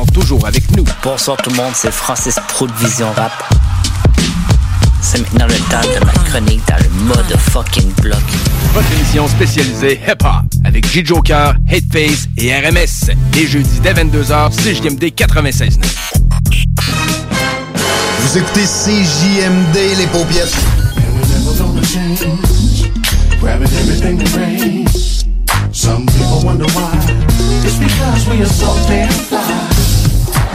Sont toujours avec nous. Bonsoir tout le monde, c'est Francis Pro de Vision Rap. C'est maintenant le temps de ma chronique dans le mode fucking block. Votre émission spécialisée hip-hop avec J-Joker, Hateface et RMS. Les jeudis dès 22h, CJMD 96.9. Vous écoutez CJMD, les paupiètes. Some people wonder why. It's because we are so damn fly.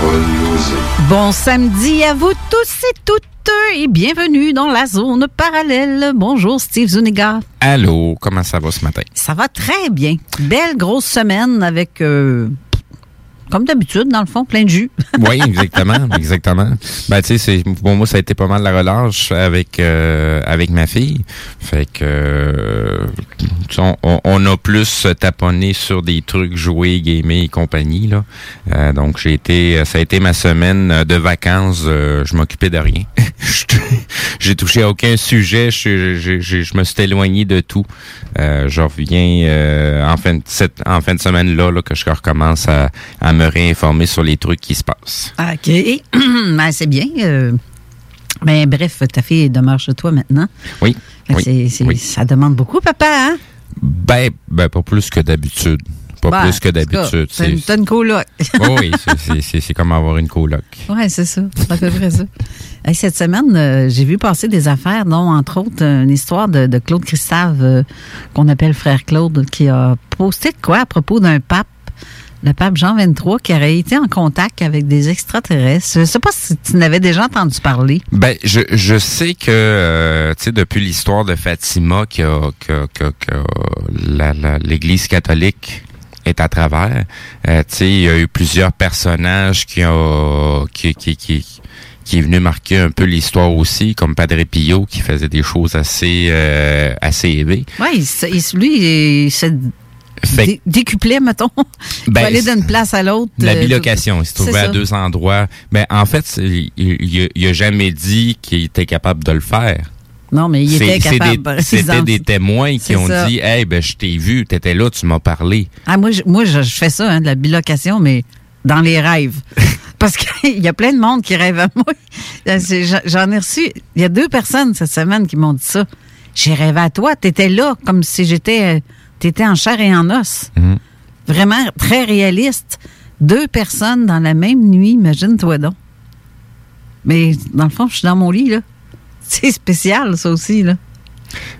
Carole Lozé. Bon samedi à vous tous et toutes et bienvenue dans la zone parallèle. Bonjour Steve Zuniga. Allô, comment ça va ce matin? Ça va très bien. Belle grosse semaine avec euh, comme d'habitude, dans le fond, plein de jus. oui, exactement, exactement. Ben, tu sais, pour moi, ça a été pas mal la relâche avec euh, avec ma fille. Fait que euh, on, on, a plus taponné sur des trucs joués, gamés et compagnie là. Euh, donc j'ai été, ça a été ma semaine de vacances. je m'occupais de rien. j'ai touché à aucun sujet. Je, me suis éloigné de tout. je reviens en fin de cette en fin de semaine là, là que je recommence à, à me réinformer sur les trucs qui se passent. OK. ben, c'est bien. Euh, ben, bref, ta fille demeure chez toi maintenant. Oui. oui, Ça demande beaucoup, papa, hein? Ben, ben pas plus que d'habitude. Pas Ben, plus que d'habitude. C'est une, une coloc. Oh oui, c'est- comme avoir une coloc. Oui, c'est ça. C'est à peu près ça. Hey, cette semaine, euh, j'ai vu passer des affaires, dont, entre autres, une histoire de, de Claude Christave, euh, qu'on appelle Frère Claude, qui a posté de quoi à propos d'un pape, le pape Jean XXIII, qui aurait été en contact avec des extraterrestres. Je sais pas si tu n'avais déjà entendu parler. Ben, je, je sais que, euh, tu sais, depuis l'histoire de Fatima, que, que, que, l'Église catholique est à travers, euh, tu sais, il y a eu plusieurs personnages qui ont, qui, qui, qui, qui est venu marquer un peu l'histoire aussi, comme Padre Pio, qui faisait des choses assez, euh, assez élevées. Oui, lui, il se dé- décuplait, mettons. Ben, aller d'une place à l'autre. La euh, bilocation, il se trouvait à deux endroits. Mais en fait, il, il, il a jamais dit qu'il était capable de le faire. Non, mais il était capable. C'était des témoins qui ont ça. dit Hey, ben, je t'ai vu, t'étais là, tu m'as parlé. Ah, moi, je, moi je, fais ça, hein, de la bilocation, mais dans les rêves. Parce qu'il y a plein de monde qui rêve à moi. Euh, j'en- ai reçu. Il y a deux personnes cette semaine qui m'ont dit ça. j'ai rêvé à toi. T'étais là, comme si j'étais, euh, t'étais en chair et en os. Mhm. Vraiment très réaliste. Deux personnes dans la même nuit, imagine-toi donc. Mais dans le fond, je suis dans mon lit, là. C'est spécial, ça aussi, là.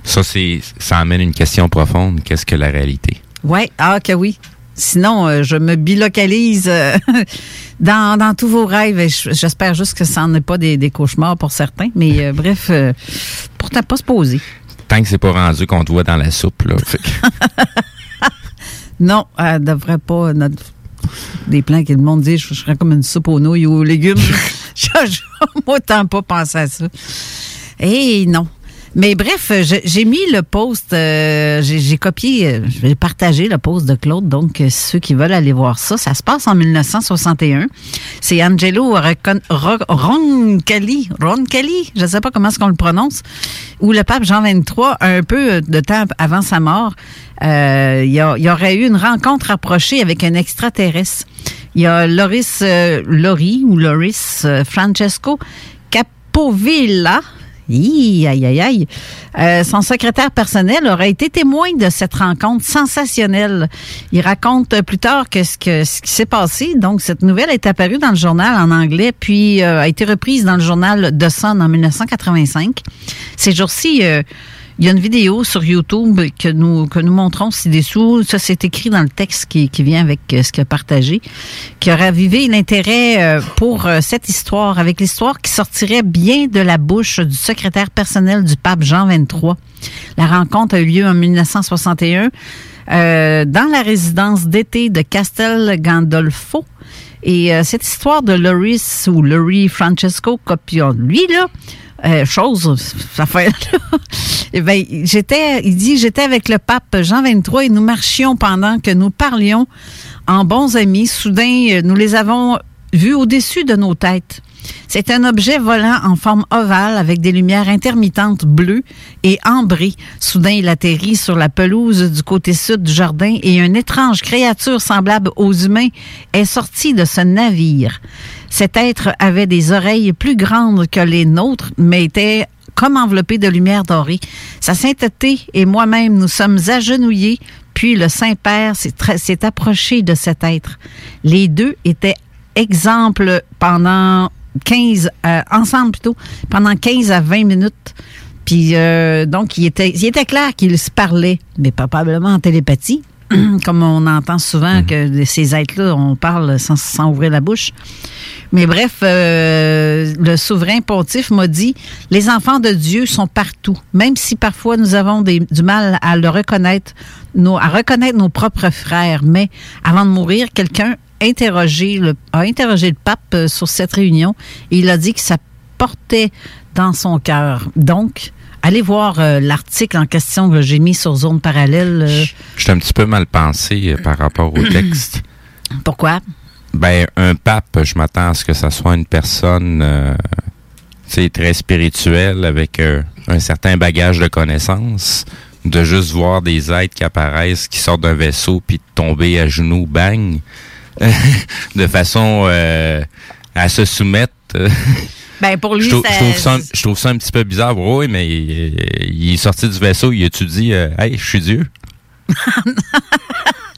Ça, c'est, ça amène une question profonde. Qu'est-ce que la réalité? Oui, ah que oui. Sinon, euh, je me bilocalise euh, dans, dans tous vos rêves. Et J'espère juste que ça n'en est pas des, des cauchemars pour certains. Mais euh, bref, pourtant pas se poser. Tant que c'est pas rendu qu'on te voit dans la soupe, là. Non, elle devrait pas. Notre, des plans que le monde dit, je, je serais comme une soupe aux nouilles ou aux légumes. je, je, moi, tant pas penser à ça. Et non. Mais bref, j'ai mis le post, euh, j'ai copié, euh, je vais partager le post de Claude. Donc, euh, ceux qui veulent aller voir ça, ça se passe en 1961. C'est Angelo Roncalli, Roncalli, je ne sais pas comment est-ce qu'on le prononce, où le pape Jean XXIII, un peu de temps avant sa mort, euh, il y, aurait eu une rencontre rapprochée avec un extraterrestre. Il y a Loris, euh, Lori ou Loris euh, Francesco Capovilla. Aïe, aïe, aïe. Euh, son secrétaire personnel aurait été témoin de cette rencontre sensationnelle. Il raconte plus tard que ce, que, qui s'est passé. Donc, cette nouvelle est apparue dans le journal en anglais, puis euh, a été reprise dans le journal The Sun en 1985. Ces jours-ci, euh, il y a une vidéo sur YouTube que nous, que nous montrons ci-dessous. Ça, c'est écrit dans le texte qui, qui vient avec euh, ce qu'il a partagé, qui a ravivé l'intérêt euh, pour euh, cette histoire, avec l'histoire qui sortirait bien de la bouche du secrétaire personnel du pape Jean XXIII. La rencontre a eu lieu en 1961 euh, dans la résidence d'été de Castel Gandolfo. Et euh, cette histoire de Loris ou Laurie Francesco Copion, lui là, euh, chose, ça fait. Eh ben, j'étais, il dit, j'étais avec le pape Jean XXIII et nous marchions pendant que nous parlions en bons amis. Soudain, euh, nous les avons vus au-dessus de nos têtes. C'est un objet volant en forme ovale avec des lumières intermittentes bleues et ambrées. Soudain, il atterrit sur la pelouse du côté sud du jardin et une étrange créature semblable aux humains est sortie de ce navire. Cet être avait des oreilles plus grandes que les nôtres, mais était comme enveloppé de lumière dorée. Sa sainteté et moi-même, nous sommes agenouillés, puis le Saint-Père s'est approché de cet être. Les deux étaient exemples pendant 15, euh, ensemble plutôt, pendant 15 à 20 minutes. Puis euh, donc, il était, il était clair qu'ils se parlaient, mais probablement en télépathie, comme on entend souvent que de ces êtres-là, on parle sans, sans ouvrir la bouche. Mais bref, euh, le souverain pontife m'a dit, les enfants de Dieu sont partout, même si parfois nous avons des- du mal à le reconnaître, nos, à reconnaître nos propres frères. Mais avant de mourir, quelqu'un interrogé le, a interrogé le pape euh, sur cette réunion et il a dit que ça portait dans son cœur. Donc, allez voir euh, l'article en question que j'ai mis sur Zone Parallèle. euh, Je suis un petit peu mal pensé euh, par rapport au texte. pourquoi? Ben, un pape, je m'attends à ce que ça soit une personne euh, très spirituelle avec un certain bagage de connaissances. De juste voir des êtres qui apparaissent, qui sortent d'un vaisseau, puis de tomber à genoux, bang, de façon euh, à se soumettre. Ben, pour lui, je, trouve, ça- je trouve ça, un- je trouve ça un petit peu bizarre. Oui, mais il, il est sorti du vaisseau, il a-tu dit euh, Hey, je suis Dieu?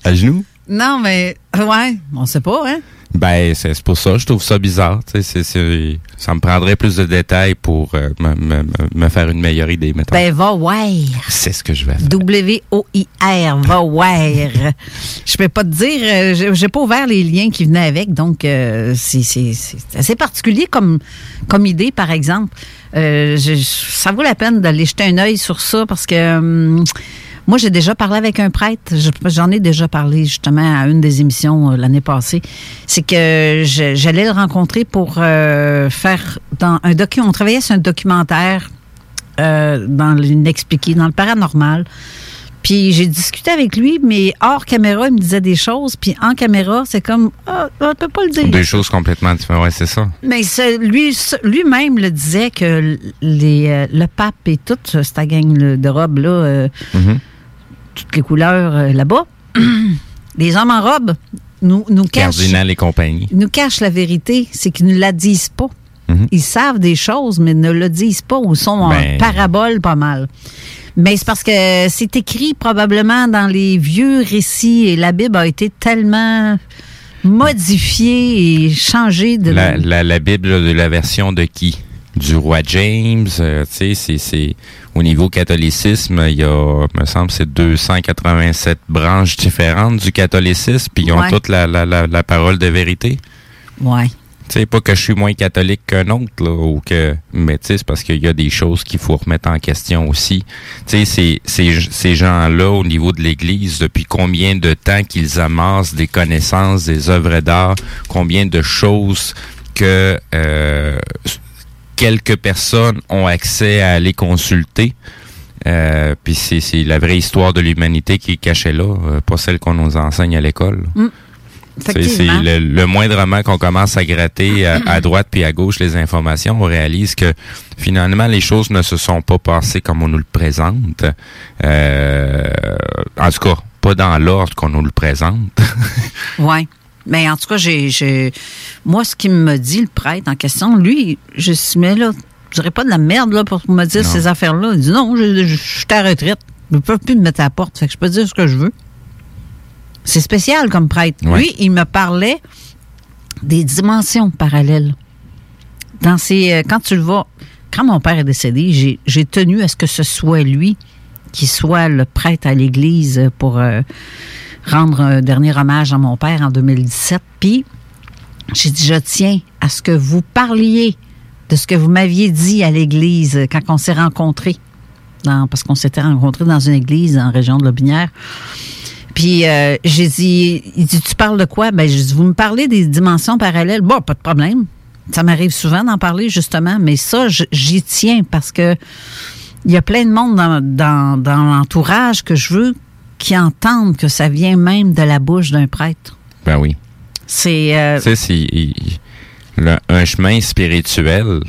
à genoux? Non, mais, ouais, on sait pas, hein? Ben, c'est pour ça, je trouve ça bizarre. tu sais, c'est- c'est- ça me prendrait plus de détails pour euh, me, me- me- me faire une meilleure idée, mettons. Ben, va voir. c'est ce que je vais faire. W-O-I-R, va voir. Je peux pas te dire, euh, j'ai- pas ouvert les liens qui venaient avec, donc euh, c'est assez particulier comme, comme idée, par exemple. Euh, je- ça vaut la peine d'aller jeter un œil sur ça parce que hum, moi, j'ai déjà parlé avec un prêtre. Je- J'en ai déjà parlé justement à une des émissions euh, l'année passée. C'est que j'allais le rencontrer pour euh, faire dans un docu. On travaillait sur un documentaire euh, dans l'inexpliqué, dans le paranormal. Puis j'ai discuté avec lui, mais hors caméra, il me disait des choses. Puis en caméra, c'est comme, ah, on peut pas le dire. Deux choses complètement différentes. Ouais, c'est ça. Mais lui, lui-même le disait que les, le pape et toute cette gang de robes là, euh, Mhm. Toutes les couleurs euh, là-bas, les hommes en robe nous, nous cachent, Cardinal et compagnie. nous cachent la vérité, c'est qu'ils ne la disent pas. Mhm. Ils savent des choses, mais ne le disent pas ou sont Ben- en parabole pas mal. Mais c'est parce que c'est écrit probablement dans les vieux récits et la Bible a été tellement modifiée et changée de La, la, la Bible de la version de qui? Du roi James, euh, tu sais, c'est, c'est au niveau catholicisme, il y a, me semble, c'est 287 branches différentes du catholicisme, puis ils ont Ouais. toutes la, la, la, la parole de vérité. Ouais. Tu sais, pas que je suis moins catholique qu'un autre, là, ou que, mais tu sais, c'est parce qu'il y a des choses qu'il faut remettre en question aussi. Tu sais, ces gens-là, au niveau de l'Église, depuis combien de temps qu'ils amassent des connaissances, des œuvres d'art, combien de choses que euh, quelques personnes ont accès à aller consulter. Euh, puis c'est, la vraie histoire de l'humanité qui est cachée là, euh, pas celle qu'on nous enseigne à l'école. Mm. C'est, le, le moindrement qu'on commence à gratter à, à droite puis à gauche les informations, on réalise que finalement les choses ne se sont pas passées comme on nous le présente. Euh, en tout cas, pas dans l'ordre qu'on nous le présente. Oui. Mais en tout cas, j'ai, moi, ce qu'il me dit, le prêtre en question, lui, je suis, mais là, je dirais pas de la merde là, pour me dire Non. ces affaires-là. Il dit non, je, je, je suis à la retraite. Je ne peux plus me mettre à la porte. Fait que je peux dire ce que je veux. C'est spécial comme prêtre. Ouais. Lui, il me parlait des dimensions parallèles. Dans ces, euh, quand tu le vois, quand mon père est décédé, j'ai, j'ai tenu à ce que ce soit lui qui soit le prêtre à l'église pour euh, rendre un dernier hommage à mon père en 2017. Puis, j'ai dit, je tiens à ce que vous parliez de ce que vous m'aviez dit à l'église quand on s'est rencontrés. Parce qu'on s'était rencontrés dans une église en région de Lobinière. Puis euh, j'ai dit, tu parles de quoi? Ben, j'ai dit, vous me parlez des dimensions parallèles. Bon, pas de problème. Ça m'arrive souvent d'en parler, justement, mais ça, j'y tiens parce que il y a plein de monde dans l'entourage que je veux qui entendent que ça vient même de la bouche d'un prêtre. Ben oui. C'est. euh, Tu sais, c'est un chemin spirituel.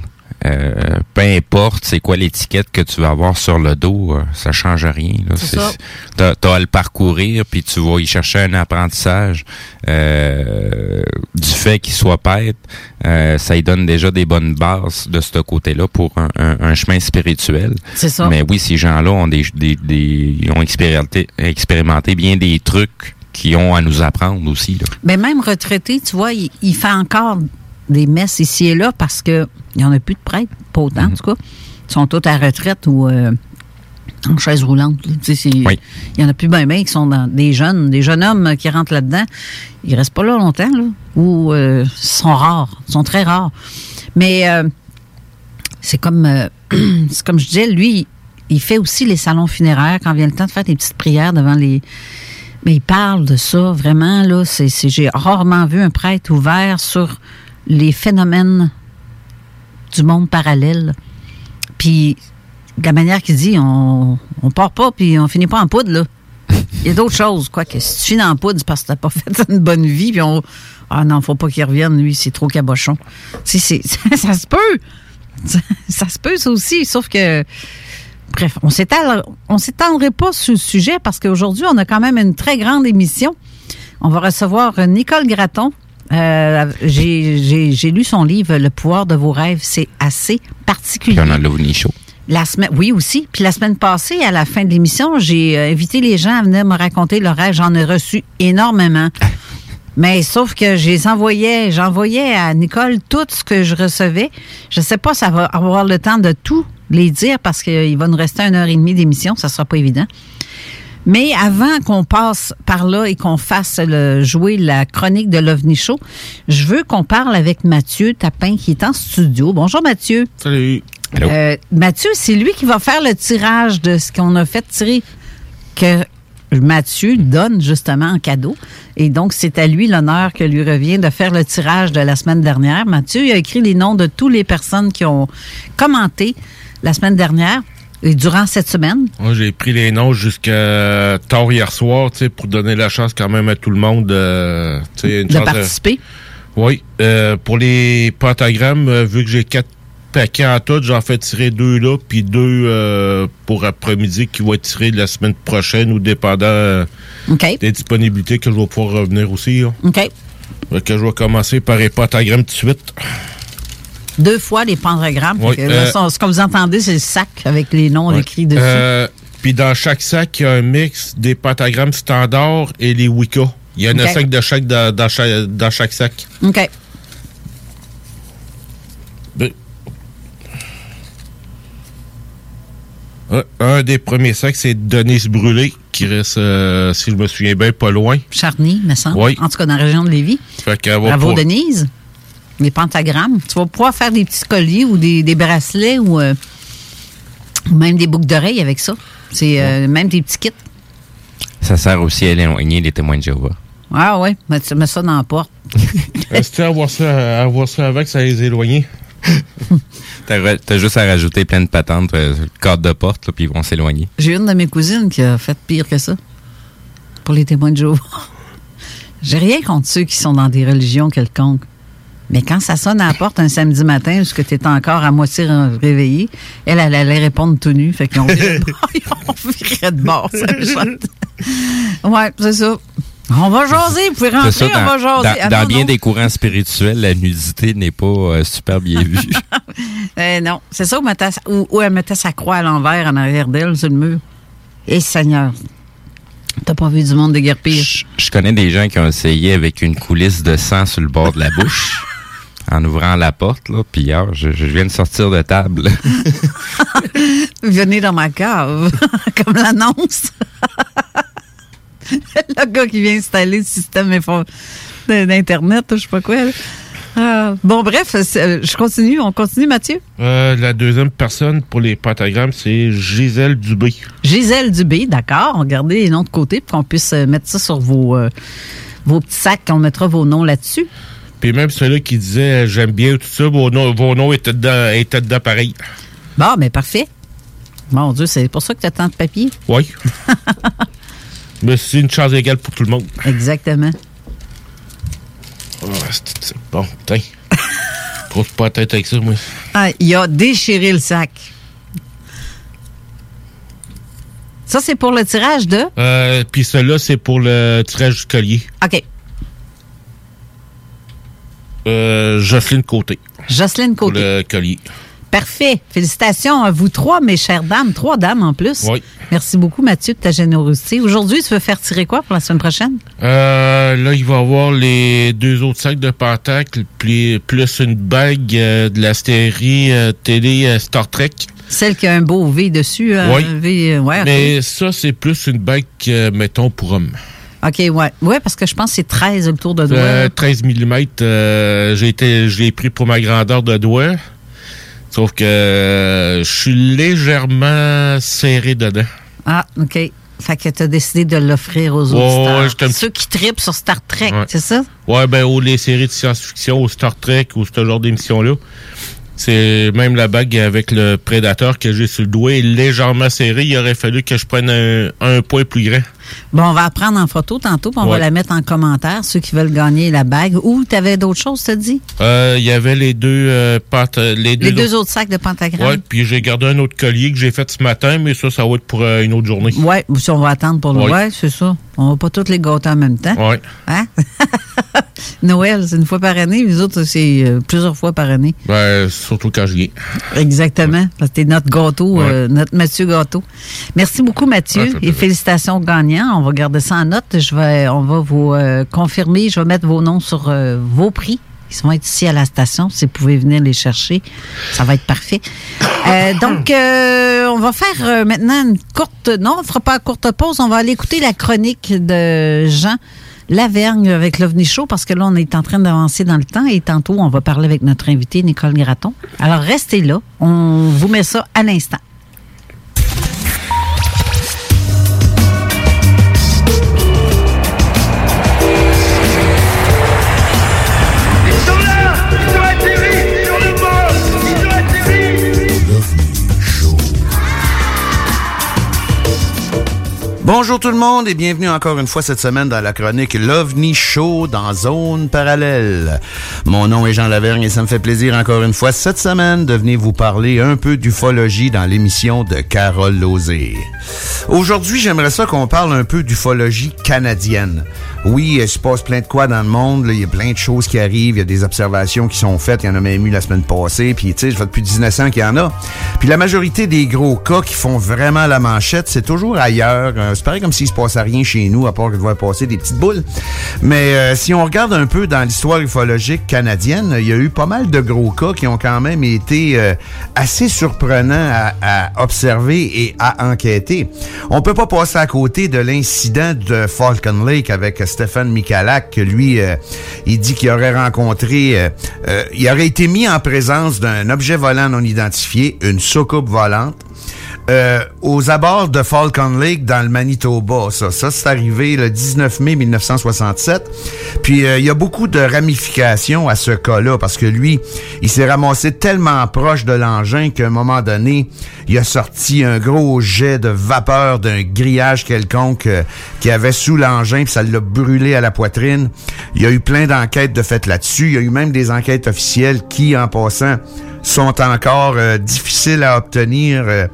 Euh, peu importe c'est quoi l'étiquette que tu vas avoir sur le dos, euh, ça change rien. ça. T'as, t'as à le parcourir, puis tu vas y chercher un apprentissage euh, du fait qu'il soit pêtre. euh, ça y donne déjà des bonnes bases de ce côté-là pour un, un- un chemin spirituel. C'est ça. Mais oui, ces gens-là ont des, des, des- ont expérimenté, expérimenté bien des trucs qui ont à nous apprendre aussi. Là. Ben même retraité, tu vois, il, il fait encore des messes ici et là parce que il n'y en a plus de prêtres, pas autant en tout cas. Ils sont tous à la retraite ou euh, en chaise roulante. Il y en a plus ben ben qui sont dans des jeunes, des jeunes hommes qui rentrent là-dedans. Ils restent pas là longtemps, là. Ou euh, ils sont rares, ils sont très rares. Mais euh, c'est comme euh, c'est comme je disais, lui, il fait aussi les salons funéraires quand vient le temps de faire des petites prières devant les. Mais il parle de ça vraiment là. C'est- j'ai rarement vu un prêtre ouvert sur les phénomènes du monde parallèle. Puis de la manière qu'il dit, on on part pas puis on finit pas en poudre là. Il y a d'autres choses, quoi. Que si tu finis en poudre, parce que t'as pas fait une bonne vie, puis on. Ah non, faut pas qu'il revienne, lui, c'est trop cabochon. C'est- ça se peut. Ça, ça se peut, ça aussi, sauf que. Bref, on on s'étendrait pas sur le sujet parce qu'aujourd'hui, on a quand même une très grande émission. On va recevoir Nicole Gratton. Euh, j'ai- J'ai j'ai lu son livre Le pouvoir de vos rêves. C'est assez particulier. Puis on a l'OVNI. La semaine, oui aussi. Puis la semaine passée, à la fin de l'émission, j'ai euh, invité les gens à venir me raconter leurs rêves. J'en ai reçu énormément. Mais sauf que les envoyais, j'envoyais à Nicole tout ce que je recevais. Je sais pas, ça va avoir le temps de tout les dire parce qu'il va nous rester une heure et demie d'émission, ça sera pas évident. Mais avant qu'on passe par là et qu'on fasse le, jouer la chronique de l'OVNI Show, je veux qu'on parle avec Mathieu Tapin qui est en studio. Bonjour Mathieu. Salut. Euh, Mathieu, c'est lui qui va faire le tirage de ce qu'on a fait tirer que Mathieu donne justement en cadeau. Et donc, c'est à lui l'honneur que lui revient de faire le tirage de la semaine dernière. Mathieu il a écrit les noms de toutes les personnes qui ont commenté la semaine dernière durant cette semaine? Moi, j'ai pris les noms jusqu'à tard hier soir, tu sais, pour donner la chance quand même à tout le monde euh, une De participer. Oui. Euh, pour les pentagrammes, euh, vu que j'ai quatre paquets en tout, j'en fais tirer deux là, puis deux euh, pour après-midi qui vont être tirés la semaine prochaine ou dépendant des disponibilités que je vais pouvoir revenir aussi. là. OK. Que je vais commencer par les pentagrammes tout de suite. Deux fois les pentagrammes. Oui, Fait que euh, ce que vous entendez, c'est le sac avec les noms écrits dessus. Euh, Puis dans chaque sac, il y a un mix des pentagrammes standards et les Wicca. Il y en a Ok. cinq de chaque dans, dans chaque dans chaque sac. OK. Un, un des premiers sacs, c'est Denise Brûlé, qui reste, euh, si je me souviens bien, pas loin. Charny, me semble. Oui. En tout cas, dans la région de Lévis. Fait Bravo, pas- Denise. Les pentagrammes. Tu vas pouvoir faire des petits colliers ou des, des bracelets ou euh, même des boucles d'oreilles avec ça. C'est euh, même des petits kits. Ça sert aussi à éloigner les témoins de Jéhovah. Ah ouais, mais tu mets ça dans la porte. Est-ce que avoir ça, avoir ça avec, ça les éloigner? T'as juste à rajouter plein de patentes, euh, le cadre de porte, là, puis ils vont s'éloigner. J'ai une de mes cousines qui a fait pire que ça pour les témoins de Jéhovah. J'ai rien contre ceux qui sont dans des religions quelconques. Mais quand ça sonne à la porte un samedi matin, où tu es encore à moitié réveillé, elle, elle allait répondre tout nu. Fait qu'ils ont viré de bord. Ils ont de bord, ça me chante. Ouais, c'est ça. On va jaser, vous pouvez rentrer, on va jaser. dans- Ah, dans bien non. des courants spirituels, la nudité n'est pas euh, super bien vue. Eh non, c'est ça où, mettait- où- où elle mettait sa croix à l'envers en arrière d'elle sur le mur. Et Seigneur, t'as pas vu du monde déguerpir. Je connais des gens qui ont essayé avec une coulisse de sang sur le bord de la bouche, en ouvrant la porte, là, puis hier, je, je viens de sortir de table. Venez dans ma cave, comme l'annonce. le gars qui vient installer le système info- d'Internet, je sais pas quoi. là. Ah, bon, bref, euh, je continue. On continue, Mathieu? Euh, la deuxième personne pour les pentagrammes, c'est Gisèle Dubé. Gisèle Dubé, d'accord. Regardez les noms de côté pour qu'on puisse euh, mettre ça sur vos, euh, vos petits sacs. On mettra vos noms là-dessus. Puis même celui qui disait euh, j'aime bien tout ça, vos noms, vos noms étaient dedans, étaient dedans pareil. Bon, mais parfait. Mon Dieu, c'est pour ça que tu as tant de papier. Oui. Mais c'est une chance égale pour tout le monde. Exactement. Ah, c'est- bon, putain. Grosse pas la tête avec ça, moi. Ah, il a déchiré le sac. Ça, c'est pour le tirage de? Euh, puis celui-là, c'est pour le tirage du collier. OK. Euh, Jocelyne Côté. Jocelyne Pour Côté. le collier. Parfait. Félicitations à vous trois, mes chères dames. Trois dames en plus. Oui. Merci beaucoup, Mathieu, de ta générosité. Aujourd'hui, tu veux faire tirer quoi pour la semaine prochaine? Euh, là, il va y avoir les deux autres sacs de Pentacle, puis plus une bague euh, de la série euh, télé euh, Star Trek. Celle qui a un beau V dessus. euh, Oui. un V, ouais, ok. Mais ça, c'est plus une bague, mettons, pour homme. OK, ouais. Ouais, parce que je pense que c'est 13 le tour de doigt. Euh, 13 mm, j'ai été, je l'ai pris pour ma grandeur de doigt. Sauf que euh, je suis légèrement serré dedans. Ah, OK. Fait que tu as décidé de l'offrir aux Ouais, auditeurs. Ceux qui tripent sur Star Trek, Ouais. c'est ça? Ouais, ben, ou les séries de science-fiction, ou Star Trek, ou ce genre d'émission-là. C'est même la bague avec le prédateur que j'ai sur le doigt est légèrement serré. Il aurait fallu que je prenne un, un point plus grand. Bon, on va la prendre en photo tantôt, puis on va la mettre en commentaire, ceux qui veulent gagner la bague. Ou tu avais d'autres choses, t'as dit? Euh, Il y avait les deux, euh, pente- les deux, Les deux autres sacs de pentagramme. Ouais, puis j'ai gardé un autre collier que j'ai fait ce matin, mais ça, ça va être pour euh, une autre journée. Ouais, ou si on va attendre pour le. Ouais, c'est ça. On va pas tous les gâter en même temps. Ouais. Hein? Noël, c'est une fois par année. Les autres, c'est euh, plusieurs fois par année. Ben, surtout quand je viens. Exactement. Parce que t'es notre gâteau, Ouais. euh, notre Mathieu Gâteau. Merci beaucoup, Mathieu. Ouais, fait et félicitations aux gagnants. On va garder ça en note. Je vais, on va vous euh, confirmer. Je vais mettre vos noms sur vos prix. Ils vont être ici à la station. Si vous pouvez venir les chercher, ça va être parfait. Euh, donc, euh, on va faire euh, maintenant une courte... Non, on fera pas une courte pause. On va aller écouter la chronique de Jean Lavergne avec l'OVNI Show parce que là, on est en train d'avancer dans le temps et tantôt, on va parler avec notre invité, Nicole Graton. Alors, restez là. On vous met ça à l'instant. Bonjour tout le monde et bienvenue encore une fois cette semaine dans la chronique L'OVNI Show dans Zone Parallèle. Mon nom est Jean Lavergne et ça me fait plaisir encore une fois cette semaine de venir vous parler un peu d'ufologie dans l'émission de Carole Lozé. Aujourd'hui, j'aimerais ça qu'on parle un peu d'ufologie canadienne. Oui, il se passe plein de quoi dans le monde, il y a plein de choses qui arrivent, il y a des observations qui sont faites, il y en a même eu la semaine passée, puis tu sais, depuis 1900 qu'il y en a. Puis la majorité des gros cas qui font vraiment la manchette, c'est toujours ailleurs. Euh, c'est pareil comme s'il se passait rien chez nous, à part que de voir passer des petites boules. Mais euh, si on regarde un peu dans l'histoire ufologique canadienne, il y a eu pas mal de gros cas qui ont quand même été euh, assez surprenants à, à observer et à enquêter. On peut pas passer à côté de l'incident de Falcon Lake avec Stéphane Michalak, que lui, euh, il dit qu'il aurait rencontré, euh, euh, il aurait été mis en présence d'un objet volant non identifié, une soucoupe volante, euh, aux abords de Falcon Lake dans le Manitoba. Ça, ça c'est arrivé le 19 mai 1967. Puis euh, il y a beaucoup de ramifications à ce cas-là parce que lui, il s'est ramassé tellement proche de l'engin qu'à un moment donné, il a sorti un gros jet de vapeur d'un grillage quelconque euh, qu'il avait sous l'engin, puis ça l'a brûlé à la poitrine. Il y a eu plein d'enquêtes de fait là-dessus. Il y a eu même des enquêtes officielles qui, en passant, sont encore euh, difficiles à obtenir, euh,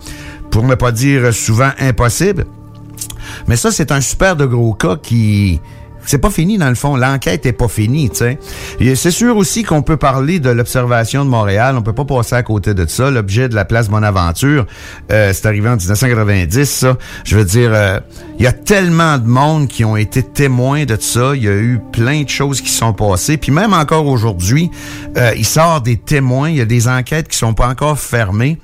pour ne pas dire souvent impossibles. Mais ça, c'est un super de gros cas qui... C'est pas fini dans le fond, l'enquête est pas finie, tu sais. C'est sûr aussi qu'on peut parler de l'observation de Montréal, on peut pas passer à côté de ça. L'objet de la place Bonaventure, euh, c'est arrivé en 1990, ça. Je veux dire, euh, il y a tellement de monde qui ont été témoins de ça. Il y a eu plein de choses qui sont passées. Puis même encore aujourd'hui, euh, il sort des témoins. Il y a des enquêtes qui sont pas encore fermées.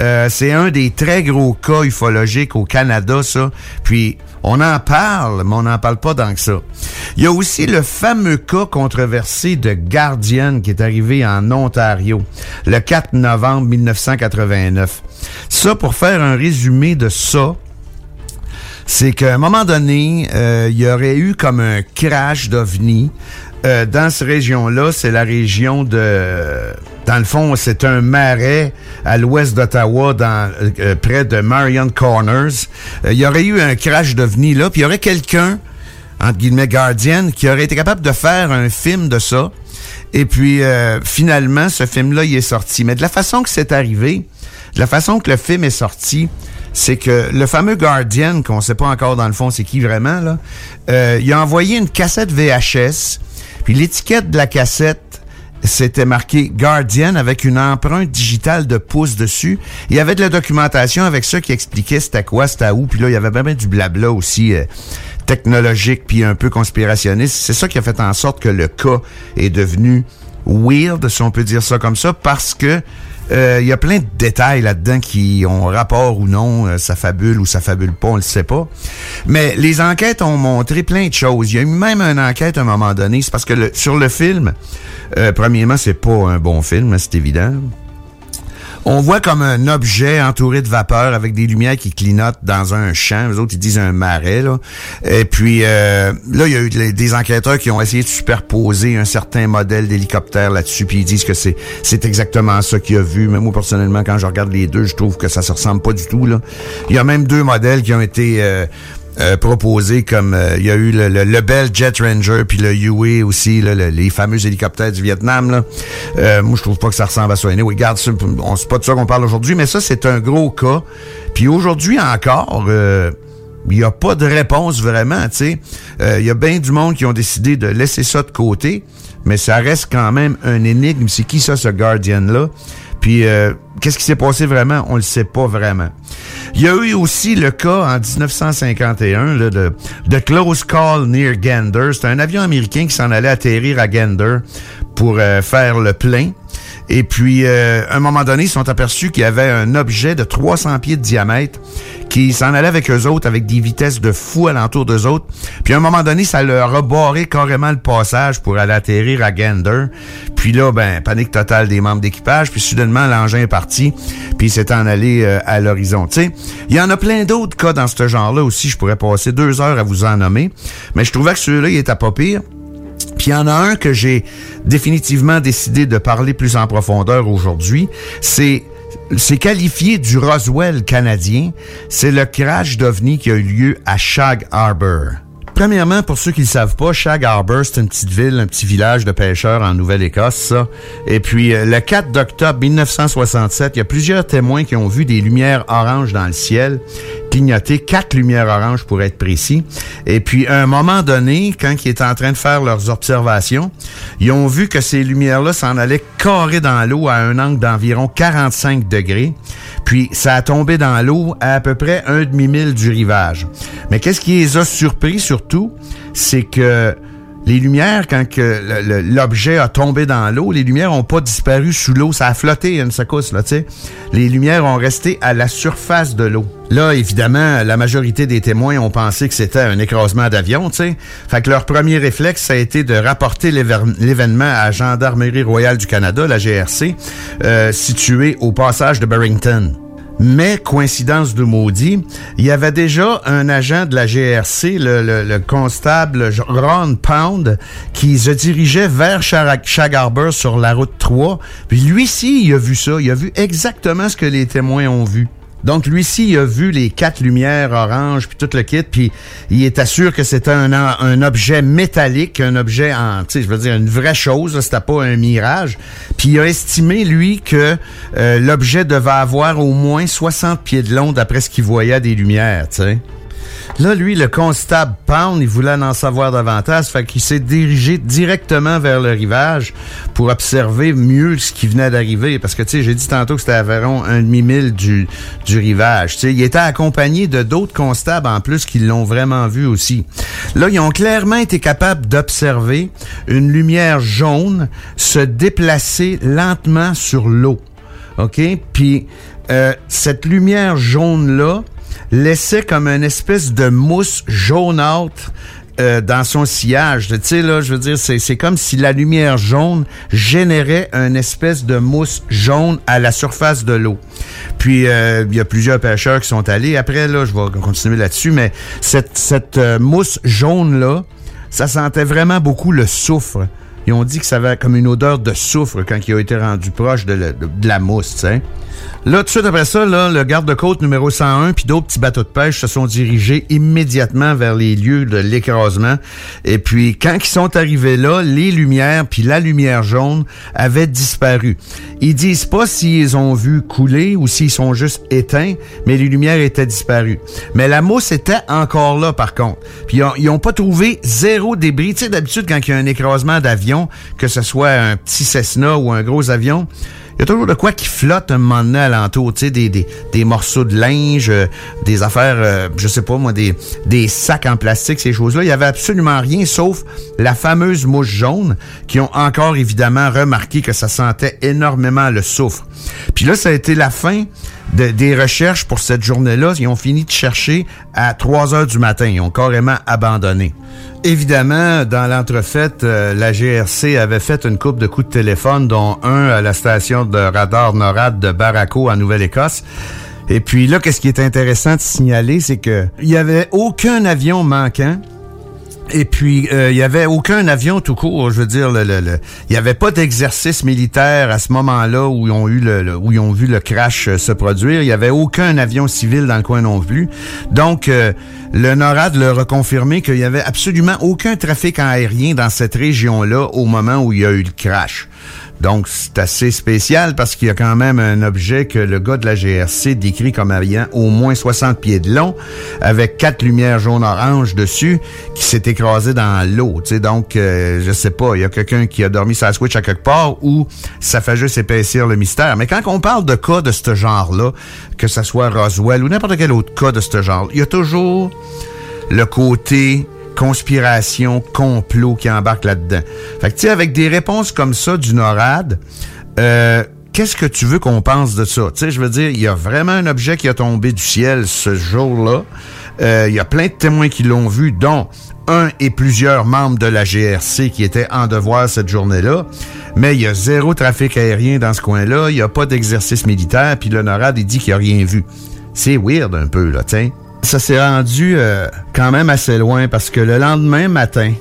Euh, c'est un des très gros cas ufologiques au Canada, ça. Puis, on en parle, mais on n'en parle pas tant que ça. Il y a aussi le fameux cas controversé de Guardian qui est arrivé en Ontario le 4 novembre 1989. Ça, pour faire un résumé de ça, c'est qu'à un moment donné, euh, il y aurait eu comme un crash d'OVNI. Euh, dans cette région-là, c'est la région de... Dans le fond, c'est un marais à l'ouest d'Ottawa, dans euh, près de Marion Corners. Euh, il y aurait eu un crash d'OVNI là, puis il y aurait quelqu'un, entre guillemets, Guardian, qui aurait été capable de faire un film de ça. Et puis, finalement, ce film-là, il est sorti. Mais de la façon que c'est arrivé, de la façon que le film est sorti, c'est que le fameux Guardian, qu'on sait pas encore dans le fond c'est qui vraiment, là, il a envoyé une cassette VHS, puis l'étiquette de la cassette, c'était marqué Guardian avec une empreinte digitale de pouce dessus. Il y avait de la documentation avec ça qui expliquait c'était quoi, c'était où, puis là, il y avait même du blabla aussi euh, technologique puis un peu conspirationniste. C'est ça qui a fait en sorte que le cas est devenu weird, si on peut dire ça comme ça, parce que euh, il y a plein de détails là-dedans qui ont rapport ou non, euh, ça fabule ou ça fabule pas, on le sait pas. Mais les enquêtes ont montré plein de choses. Il y a eu même une enquête à un moment donné, c'est parce que sur le film, euh, premièrement, c'est pas un bon film, hein, c'est évident. On voit comme un objet entouré de vapeur avec des lumières qui clignotent dans un champ. Les autres, ils disent un marais. Là. Et puis, euh, là, il y a eu des- enquêteurs qui ont essayé de superposer un certain modèle d'hélicoptère là-dessus. Puis ils disent que c'est c'est exactement ça qu'il a vu. Mais moi, personnellement, quand je regarde les deux, je trouve que ça se ressemble pas du tout. Il y a même deux modèles qui ont été... euh, euh, comme euh, il y a eu le, le, le Bell Jet Ranger puis le Huey aussi là, le- les fameux hélicoptères du Vietnam là. Euh, moi je trouve pas que ça ressemble à ça. Anyway, regarde c'est pas de ça qu'on parle aujourd'hui, mais ça c'est un gros cas. Puis aujourd'hui encore, euh, il n'y a pas de réponse vraiment, tu sais. Euh, Il y a bien du monde qui ont décidé de laisser ça de côté, mais ça reste quand même un énigme. C'est qui ça, ce Guardian-là? Puis, euh, qu'est-ce qui s'est passé vraiment? On le sait pas vraiment. Il y a eu aussi le cas en 1951 là, de, Close Call near Gander. C'était un avion américain qui s'en allait atterrir à Gander pour euh, faire le plein. Et puis, euh, un moment donné, ils sont aperçus qu'il y avait un objet de 300 pieds de diamètre qui s'en allait avec eux autres avec des vitesses de fou alentour d'eux autres. Puis à un moment donné, ça leur a barré carrément le passage pour aller atterrir à Gander. Puis là, ben, panique totale des membres d'équipage. Puis soudainement, l'engin est parti. Puis il s'est en allé euh, à l'horizon. Tu sais, il y en a plein d'autres cas dans ce genre-là aussi. Je pourrais passer deux heures à vous en nommer. Mais je trouvais que celui-là, il était pas pire. Puis il y en a un que j'ai définitivement décidé de parler plus en profondeur aujourd'hui. C'est c'est qualifié du Roswell canadien. C'est le crash d'OVNI qui a eu lieu à Shag Harbor. Premièrement, pour ceux qui ne savent pas, Shag Harbor, c'est une petite ville, un petit village de pêcheurs en Nouvelle-Écosse. Et puis, euh, le 4 d'octobre 1967, il y a plusieurs témoins qui ont vu des lumières oranges dans le ciel, clignoter, quatre lumières oranges pour être précis. Et puis, à un moment donné, quand ils étaient en train de faire leurs observations, ils ont vu que ces lumières-là s'en allaient carré dans l'eau à un angle d'environ 45 degrés. Puis, ça a tombé dans l'eau à à peu près un demi-mille du rivage. Mais qu'est-ce qui les a surpris surtout, c'est que les lumières, quand l'objet a tombé dans l'eau, les lumières ont pas disparu sous l'eau, ça a flotté une secousse, là, tu sais. Les lumières ont resté à la surface de l'eau. Là, évidemment, la majorité des témoins ont pensé que c'était un écrasement d'avion, tu sais. Fait que leur premier réflexe, ça a été de rapporter l'événement à la Gendarmerie royale du Canada, la GRC, euh, située au passage de Barrington. Mais, coïncidence de maudit, il y avait déjà un agent de la GRC, le, le- le constable Ron Pound, qui se dirigeait vers Shag Harbor sur la route 3. Puis lui-ci, il a vu ça. Il a vu exactement ce que les témoins ont vu. Donc, lui-ci, il a vu les quatre lumières oranges, puis tout le kit, puis il était sûr que c'était un, objet métallique, un objet en, tu sais, je veux dire, une vraie chose, c'était pas un mirage. Puis il a estimé, lui, que euh, l'objet devait avoir au moins 60 pieds de long d'après ce qu'il voyait des lumières, tu sais. Là, lui, le constable Pound, il voulait en savoir davantage, fait qu'il s'est dirigé directement vers le rivage pour observer mieux ce qui venait d'arriver. Parce que, tu sais, j'ai dit tantôt que c'était environ un demi-mille du, du rivage. Tu sais, il était accompagné de d'autres constables en plus qui l'ont vraiment vu aussi. Là, ils ont clairement été capables d'observer une lumière jaune se déplacer lentement sur l'eau. OK? Puis, euh, cette lumière jaune-là laissait comme une espèce de mousse jaunâtre euh, dans son sillage. Tu sais, là, je veux dire, c'est, comme si la lumière jaune générait une espèce de mousse jaune à la surface de l'eau. Puis, euh, il y a plusieurs pêcheurs qui sont allés. Après, là, je vais continuer là-dessus, mais cette, cette euh, mousse jaune-là, ça sentait vraiment beaucoup le soufre. Ils ont dit que ça avait comme une odeur de soufre quand il a été rendu proche de, la- mousse, tu sais. Là, tout de suite après ça, le garde-côte numéro 101 puis d'autres petits bateaux de pêche se sont dirigés immédiatement vers les lieux de l'écrasement. Et puis, quand ils sont arrivés là, les lumières puis la lumière jaune avaient disparu. Ils disent pas s'ils ont vu couler ou s'ils sont juste éteints, mais les lumières étaient disparues. Mais la mousse était encore là, par contre. Puis, ils ont, ils ont pas trouvé zéro débris. Tu sais, d'habitude, quand il y a un écrasement d'avion, que ce soit un petit Cessna ou un gros avion, il y a toujours de quoi qui flotte un moment donné alentour, tu sais, des, morceaux de linge, euh, des affaires, euh, je sais pas moi, des, des sacs en plastique, ces choses-là. Il y avait absolument rien, sauf la fameuse mouche jaune, qui ont encore évidemment remarqué que ça sentait énormément le soufre. Puis là, ça a été la fin de- des recherches pour cette journée-là. Ils ont fini de chercher à 3 heures du matin. Ils ont carrément abandonné. Évidemment, dans l'entrefaite, euh, la GRC avait fait une coupe de coups de téléphone, dont un à la station de radar NORAD de Baraco en Nouvelle-Écosse. Et puis là, qu'est-ce qui est intéressant de signaler, c'est que il y avait aucun avion manquant. Et puis, euh, il y avait aucun avion tout court. Je veux dire, il y avait pas d'exercice militaire à ce moment-là où ils ont le, le- où ils ont vu le crash euh, se produire. Il y avait aucun avion civil dans le coin non plus. Donc, euh, le NORAD leur a confirmé qu'il y avait absolument aucun trafic aérien dans cette région-là au moment où il y a eu le crash. Donc, c'est assez spécial parce qu'il y a quand même un objet que le gars de la GRC décrit comme ayant au moins 60 pieds de long, avec quatre lumières jaune-orange dessus, qui s'est écrasé dans l'eau. Donc, euh, je sais pas, il y a quelqu'un qui a dormi sa switch à quelque part ou ça fait juste épaissir le mystère. Mais quand on parle de cas de ce genre-là, que ce soit Roswell ou n'importe quel autre cas de ce genre, il y a toujours le côté conspiration, complot qui embarque là-dedans. Fait que, tu sais, avec des réponses comme ça du NORAD, euh, qu'est-ce que tu veux qu'on pense de ça? Tu sais, je veux dire, il y a vraiment un objet qui a tombé du ciel ce jour-là. Euh, Il y a plein de témoins qui l'ont vu, dont un et plusieurs membres de la GRC qui étaient en devoir cette journée-là. Mais il y a zéro trafic aérien dans ce coin-là. Il n'y a pas d'exercice militaire. Puis le NORAD, il dit qu'il a rien vu. C'est weird un peu, là, tiens. Ça s'est rendu euh, quand même assez loin parce que le lendemain matin,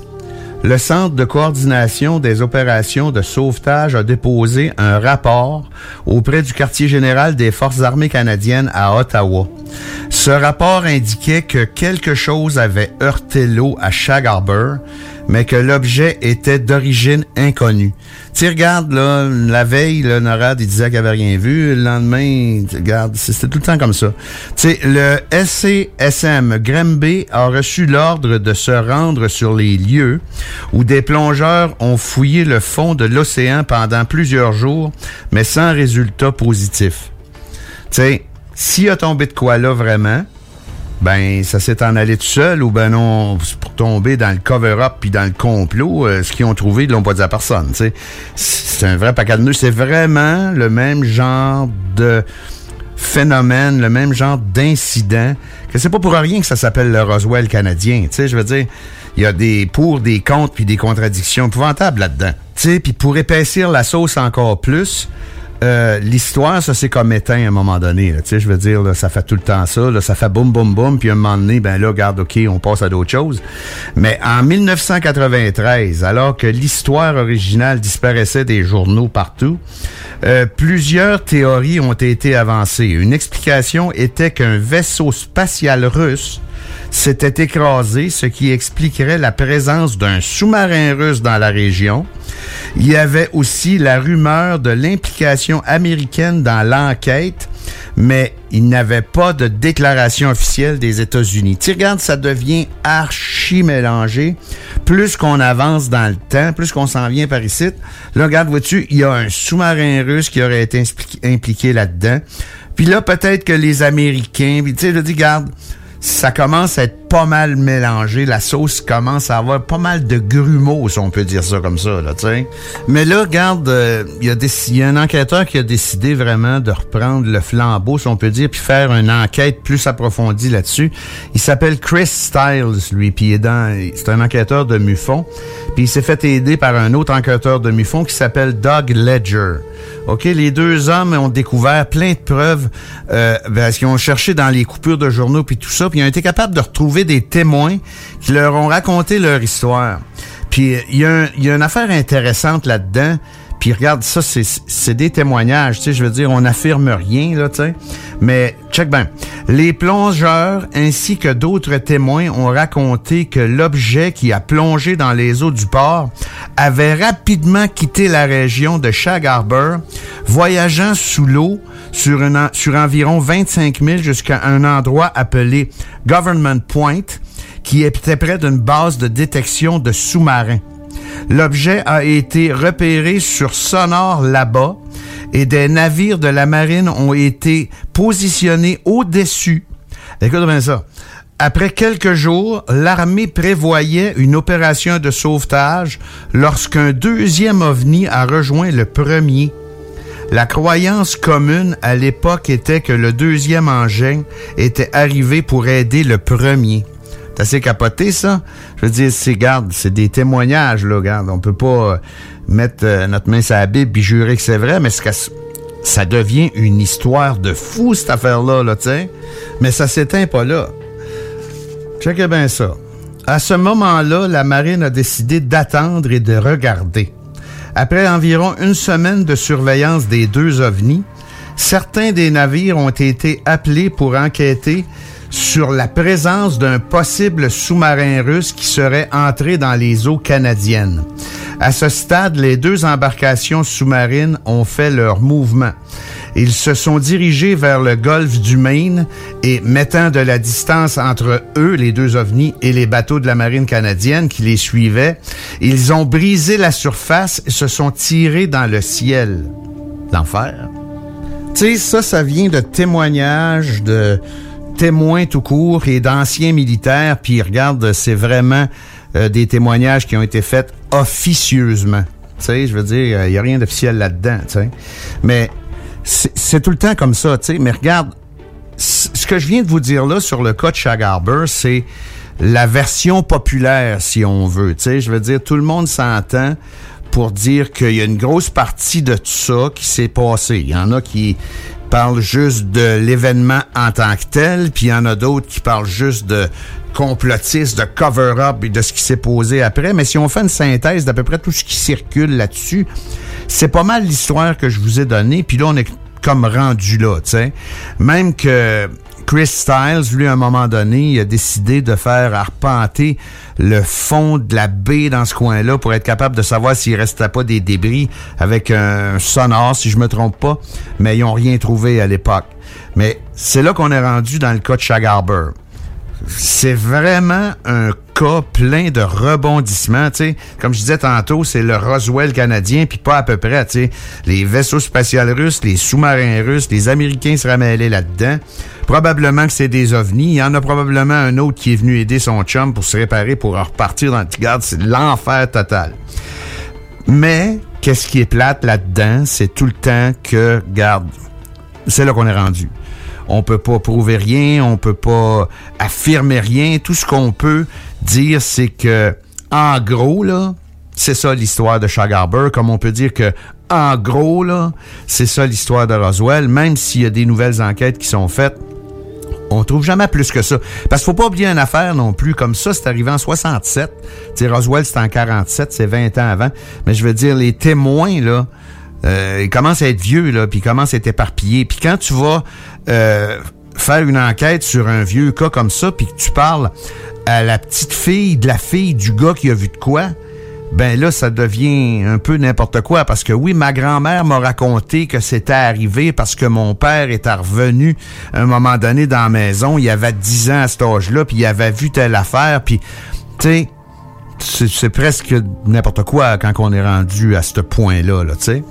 le Centre de coordination des opérations de sauvetage a déposé un rapport auprès du quartier général des Forces armées canadiennes à Ottawa. Ce rapport indiquait que quelque chose avait heurté l'eau à Shag mais que l'objet était d'origine inconnue. Tu regardes, là, la veille, le NORAD, il disait qu'il avait rien vu. Le lendemain, tu regardes, c'était tout le temps comme ça. Tu sais, le SCSM Grimby a reçu l'ordre de se rendre sur les lieux où des plongeurs ont fouillé le fond de l'océan pendant plusieurs jours, mais sans résultat positif. Tu sais, s'il a tombé de quoi là vraiment, ben ça s'est en allé tout seul ou ben non pour tomber dans le cover-up puis dans le complot euh, ce qu'ils ont trouvé ils l'ont pas dit à personne tu sais. C'est un vrai paquet de nœuds. C'est vraiment le même genre de phénomène le même genre d'incident que c'est pas pour rien que ça s'appelle le Roswell canadien tu sais. Je veux dire il y a des pour des contre puis des contradictions épouvantables là-dedans tu sais. Puis pour épaissir la sauce encore plus euh, l'histoire, ça c'est comme éteint à un moment donné. Tu sais, je veux dire, là, ça fait tout le temps ça. Ça fait boum, boum, boum, puis à un moment donné, ben là, regarde, OK, on passe à d'autres choses. Mais en 1993, alors que l'histoire originale disparaissait des journaux partout, euh, plusieurs théories ont été avancées. Une explication était qu'un vaisseau spatial russe s'était écrasé, ce qui expliquerait la présence d'un sous-marin russe dans la région. Il y avait aussi la rumeur de l'implication américaine dans l'enquête, mais il n'avait pas de déclaration officielle des États-Unis. Tu regardes, ça devient archi mélangé. Plus qu'on avance dans le temps, plus qu'on s'en vient par ici. Là, regarde, vois-tu, il y a un sous-marin russe qui aurait été impliqué là-dedans. Puis là, peut-être que les Américains, tu sais, je dis, regarde, ça commence à être pas mal mélangé. La sauce commence à avoir pas mal de grumeaux, si on peut dire ça comme ça, là, sais. Mais là, regarde, euh, il y, a un enquêteur qui a décidé vraiment de reprendre le flambeau, si on peut dire, puis faire une enquête plus approfondie là-dessus. Il s'appelle Chris Styles, lui, puis c'est un enquêteur de MUFON. Puis il s'est fait aider par un autre enquêteur de MUFON qui s'appelle Doug Ledger. OK, les deux hommes ont découvert plein de preuves euh, parce qu'ils ont cherché dans les coupures de journaux puis tout ça, puis ils ont été capables de retrouver des témoins qui leur ont raconté leur histoire. Puis il y, a il y a une affaire intéressante là-dedans. Puis regarde, ça, c'est des témoignages, tu sais, je veux dire, on n'affirme rien, là, tu sais. Mais, check bien. Les plongeurs ainsi que d'autres témoins ont raconté que l'objet qui a plongé dans les eaux du port avait rapidement quitté la région de Shag Harbor, voyageant sous l'eau sur, sur environ 25 000 jusqu'à un endroit appelé Government Point, qui était près d'une base de détection de sous-marins. L'objet a été repéré sur sonore là-bas et des navires de la marine ont été positionnés au-dessus. Écoute bien ça. Après quelques jours, l'armée prévoyait une opération de sauvetage lorsqu'un deuxième ovni a rejoint le premier. La croyance commune à l'époque était que le deuxième engin était arrivé pour aider le premier. C'est assez capoté, ça. Je veux dire, c'est, garde, c'est des témoignages, là, garde. On peut pas euh, mettre euh, notre main sur la Bible et jurer que c'est vrai, mais ça devient une histoire de fou, cette affaire-là, là, tu sais. Mais ça s'éteint pas là. Checkez bien ça. À ce moment-là, la marine a décidé d'attendre et de regarder. Après environ une semaine de surveillance des deux ovnis, certains des navires ont été appelés pour enquêter sur la présence d'un possible sous-marin russe qui serait entré dans les eaux canadiennes. À ce stade, les deux embarcations sous-marines ont fait leur mouvement. Ils se sont dirigés vers le golfe du Maine et, mettant de la distance entre eux, les deux ovnis, et les bateaux de la marine canadienne qui les suivaient, ils ont brisé la surface et se sont tirés dans le ciel. L'enfer. Tu sais, ça, ça vient de témoignages de témoins tout court et d'anciens militaires. Puis regarde, c'est vraiment euh, des témoignages qui ont été faits officieusement. Tu sais, je veux dire, il n'y a rien d'officiel là-dedans, tu sais. Mais c'est tout le temps comme ça, tu sais. Mais regarde, ce que je viens de vous dire là sur le cas de Shag c'est la version populaire, si on veut. Tu sais, je veux dire, tout le monde s'entend pour dire qu'il y a une grosse partie de tout ça qui s'est passé. Il y en a qui parlent juste de l'événement en tant que tel, puis il y en a d'autres qui parlent juste de complotiste, de cover-up et de ce qui s'est posé après, mais si on fait une synthèse d'à peu près tout ce qui circule là-dessus, c'est pas mal l'histoire que je vous ai donnée, puis là, on est comme rendu là, tu sais. Même que Chris Styles, lui, à un moment donné, il a décidé de faire arpenter le fond de la baie dans ce coin-là pour être capable de savoir s'il restait pas des débris avec un sonore, si je me trompe pas, mais ils ont rien trouvé à l'époque. Mais c'est là qu'on est rendu dans le cas de Shag c'est vraiment un cas plein de rebondissements, tu. Comme je disais tantôt, c'est le Roswell canadien, puis pas à peu près, tu. Les vaisseaux spatials russes, les sous-marins russes, les Américains se ramêlaient là-dedans. Probablement que c'est des ovnis. Il y en a probablement un autre qui est venu aider son chum pour se réparer, pour repartir dans le. C'est l'enfer total. Mais, qu'est-ce qui est plate là-dedans? C'est tout le temps que, garde, c'est là qu'on est rendu. On peut pas prouver rien, on peut pas affirmer rien. Tout ce qu'on peut dire, c'est que, en gros, là, c'est ça l'histoire de Harbor, comme on peut dire que, en gros, là, c'est ça l'histoire de Roswell, même s'il y a des nouvelles enquêtes qui sont faites. On trouve jamais plus que ça. Parce qu'il faut pas oublier une affaire non plus. Comme ça, c'est arrivé en 67. sais, Roswell, c'est en 47, c'est 20 ans avant. Mais je veux dire, les témoins, là, euh, ils commencent à être vieux, là, puis ils commencent à être éparpillés. Puis quand tu vas euh, faire une enquête sur un vieux cas comme ça, puis que tu parles à la petite fille de la fille du gars qui a vu de quoi, ben là, ça devient un peu n'importe quoi. Parce que oui, ma grand-mère m'a raconté que c'était arrivé parce que mon père était revenu à un moment donné dans la maison. Il avait 10 ans à cet âge-là, puis il avait vu telle affaire. Puis, tu sais, c'est presque n'importe quoi quand on est rendu à ce point-là, là, tu sais.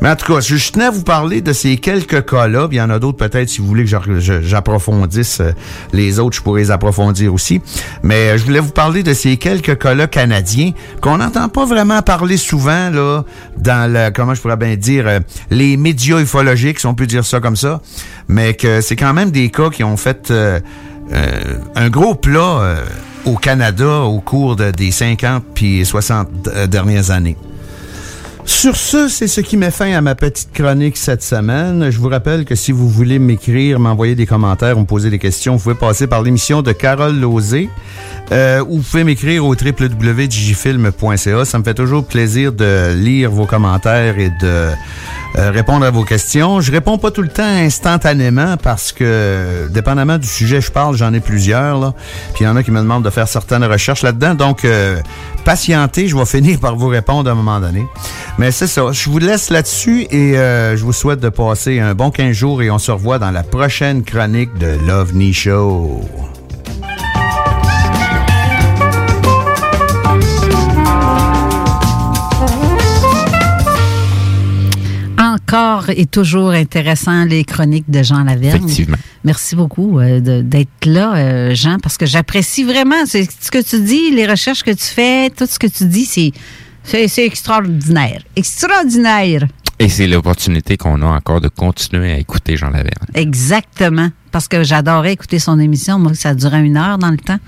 Mais en tout cas, je, tenais à vous parler de ces quelques cas-là. Il y en a d'autres peut-être si vous voulez que j'approfondisse euh, les autres, je pourrais les approfondir aussi. Mais euh, je voulais vous parler de ces quelques cas-là canadiens qu'on n'entend pas vraiment parler souvent là dans le comment je pourrais bien dire euh, les médias ufologiques, si on peut dire ça comme ça. Mais que c'est quand même des cas qui ont fait un gros plat au Canada au cours des 50 puis 60 euh, dernières années. Sur ce, c'est ce qui met fin à ma petite chronique cette semaine. Je vous rappelle que si vous voulez m'écrire, m'envoyer des commentaires ou me poser des questions, vous pouvez passer par l'émission de Carole Lozé euh, ou vous pouvez m'écrire au www.digifilm.ca. Ça me fait toujours plaisir de lire vos commentaires et de euh, répondre à vos questions. Je réponds pas tout le temps instantanément parce que, dépendamment du sujet que je parle, j'en ai plusieurs. Là. Puis il y en a qui me demandent de faire certaines recherches là-dedans. Donc, euh, patientez, je vais finir par vous répondre à un moment donné. Mais c'est ça, je vous laisse là-dessus et euh, je vous souhaite de passer un bon 15 jours et on se revoit dans la prochaine chronique de l'OVNI Show. Encore et toujours intéressant, les chroniques de Jean Lavergne. Effectivement. Merci beaucoup euh, d'être là, euh, Jean, parce que j'apprécie vraiment ce que tu dis, les recherches que tu fais, tout ce que tu dis, c'est c'est extraordinaire. Extraordinaire. Et c'est l'opportunité qu'on a encore de continuer à écouter Jean Laverne. Exactement. Parce que j'adorais écouter son émission. Moi, ça durait une heure dans le temps.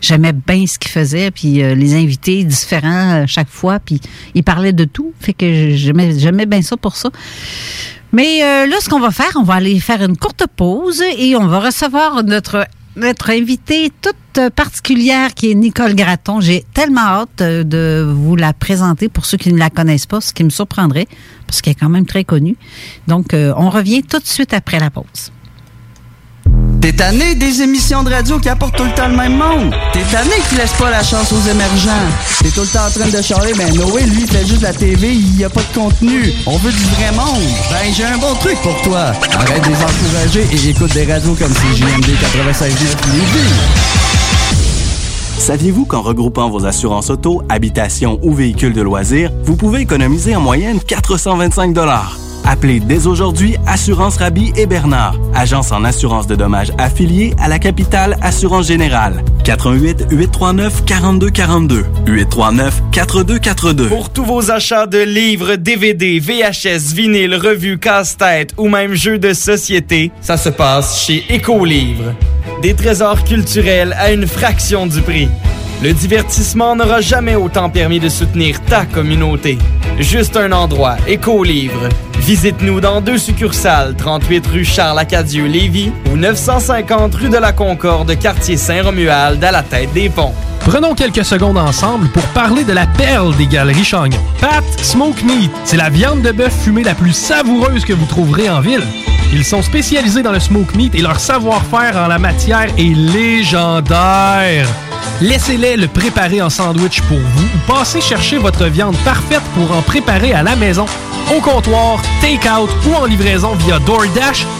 J'aimais bien ce qu'il faisait. Puis euh, les invités différents euh, chaque fois. Puis il parlait de tout. Fait que j'aimais bien ça pour ça. Mais euh, là, ce qu'on va faire, on va aller faire une courte pause et on va recevoir notre notre invitée toute particulière qui est Nicole Gratton. J'ai tellement hâte de vous la présenter pour ceux qui ne la connaissent pas, ce qui me surprendrait, parce qu'elle est quand même très connue. Donc, euh, on revient tout de suite après la pause. T'es tanné des émissions de radio qui apportent tout le temps le même monde. T'es tanné qui laisse pas la chance aux émergents. T'es tout le temps en train de charler, ben Noé, lui, il fait juste la TV, il y a pas de contenu. On veut du vrai monde. Ben, j'ai un bon truc pour toi. Arrête de les encourager et écoute des radios comme CJMD 96.9 Saviez-vous qu'en regroupant vos assurances auto, habitation ou véhicules de loisirs, vous pouvez économiser en moyenne 425 Appelez dès aujourd'hui Assurance Rabi et Bernard, agence en assurance de dommages affiliée à la capitale Assurance Générale. 88 839 4242 839 4242. Pour tous vos achats de livres, DVD, VHS, vinyle, revues, casse-tête ou même jeux de société, ça se passe chez Écolivre. Des trésors culturels à une fraction du prix. Le divertissement n'aura jamais autant permis de soutenir ta communauté. Juste un endroit, Écolivre Visite-nous dans deux succursales, 38 rue Charles-Acadieux-Lévis ou 950 rue de la Concorde, quartier Saint-Romuald, à la tête des ponts. Prenons quelques secondes ensemble pour parler de la perle des galeries Chagnon. Pat Smoke Meat, c'est la viande de bœuf fumée la plus savoureuse que vous trouverez en ville. Ils sont spécialisés dans le smoke meat et leur savoir-faire en la matière est légendaire. Laissez-les le préparer en sandwich pour vous ou passez chercher votre viande parfaite pour en préparer à la maison, au comptoir, take-out ou en livraison via DoorDash.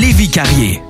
Lévi Carrier.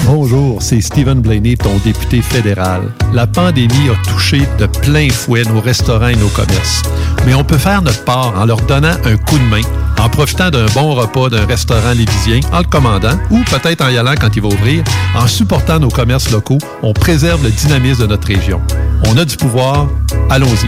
Bonjour, c'est Stephen Blaney, ton député fédéral. La pandémie a touché de plein fouet nos restaurants et nos commerces. Mais on peut faire notre part en leur donnant un coup de main, en profitant d'un bon repas d'un restaurant lévisien, en le commandant, ou peut-être en y allant quand il va ouvrir. En supportant nos commerces locaux, on préserve le dynamisme de notre région. On a du pouvoir, allons-y.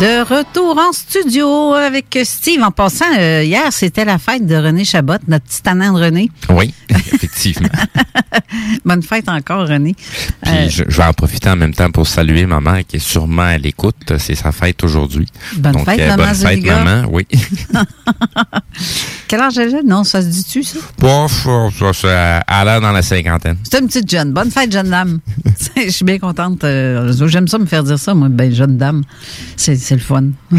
De retour en studio avec Steve. En passant, euh, hier, c'était la fête de René Chabot, notre petit tannant de René. Oui, effectivement. Bonne fête encore, René. Puis Euh, je, je vais en profiter en même temps pour saluer maman qui est sûrement à l'écoute. C'est sa fête aujourd'hui. Bonne Donc, fête, euh, maman bonne fête, maman. Oui. quel âge elle a? Non, ça se dit-tu, ça? Bof, ça, ça, à l'air dans la cinquantaine. C'est une petite jeune. Bonne fête, jeune dame. Je suis bien contente. euh, J'aime ça me faire dire ça, moi, ben, jeune dame. C'est le fun.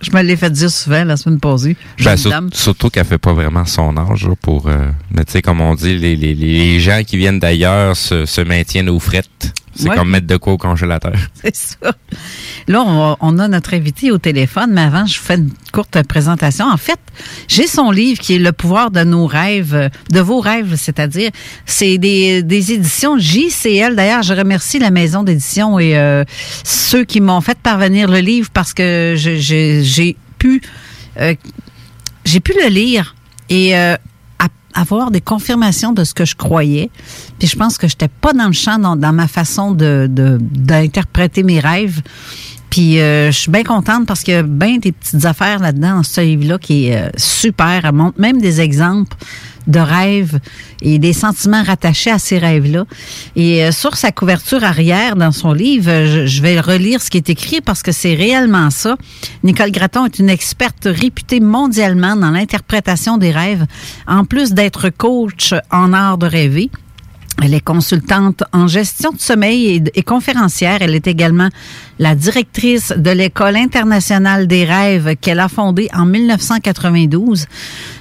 Je me l'ai fait dire souvent la semaine passée. Ben, sur- surtout qu'elle fait pas vraiment son âge pour. euh, mais tu sais, comme on dit, les, les, les gens qui viennent d'ailleurs se, se maintiennent aux frettes. C'est Ouais. comme mettre de quoi au congélateur. C'est ça. Là, on, va- on a notre invité au téléphone, mais avant, je vous fais une courte présentation. En fait, j'ai son livre qui est Le pouvoir de nos rêves, euh, de vos rêves, c'est-à-dire, c'est des, des éditions JCL. D'ailleurs, je remercie la maison d'édition et euh, ceux qui m'ont fait parvenir le livre parce que j'ai pu, euh, j'ai pu le lire et euh, avoir des confirmations de ce que je croyais. Puis je pense que j'étais pas dans le champ dans, ma façon de de- d'interpréter mes rêves. Puis euh, je suis bien contente parce qu'il y a bien des petites affaires là-dedans dans ce livre-là qui est euh, super. Elle montre même des exemples de rêves et des sentiments rattachés à ces rêves-là. Et euh, sur sa couverture arrière dans son livre, je, je vais relire ce qui est écrit parce que c'est réellement ça. Nicole Gratton est une experte réputée mondialement dans l'interprétation des rêves, en plus d'être coach en art de rêver. Elle est consultante en gestion de sommeil et, et conférencière. Elle est également la directrice de l'École internationale des rêves qu'elle a fondée en 1992.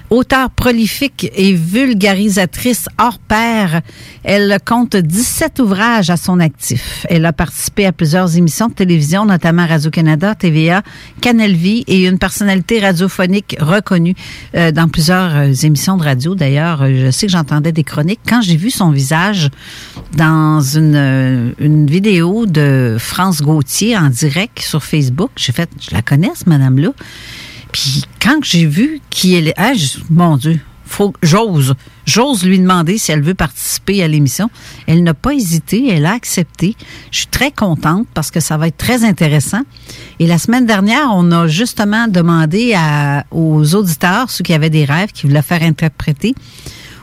Auteure prolifique et vulgarisatrice hors pair, elle compte 17 ouvrages à son actif. Elle a participé à plusieurs émissions de télévision, notamment Radio-Canada, TVA, Canal Vie et une personnalité radiophonique reconnue euh, dans plusieurs euh, émissions de radio. D'ailleurs, euh, je sais que j'entendais des chroniques. Quand j'ai vu son visage dans une, euh, une vidéo de France Gauthier en direct sur Facebook, j'ai fait, je la connais, cette madame-là. Puis quand j'ai vu qui elle est, ah, mon Dieu, faut, j'ose, j'ose lui demander si elle veut participer à l'émission. Elle n'a pas hésité, elle a accepté. Je suis très contente parce que ça va être très intéressant. Et la semaine dernière, on a justement demandé aux auditeurs, ceux qui avaient des rêves, qui voulaient faire interpréter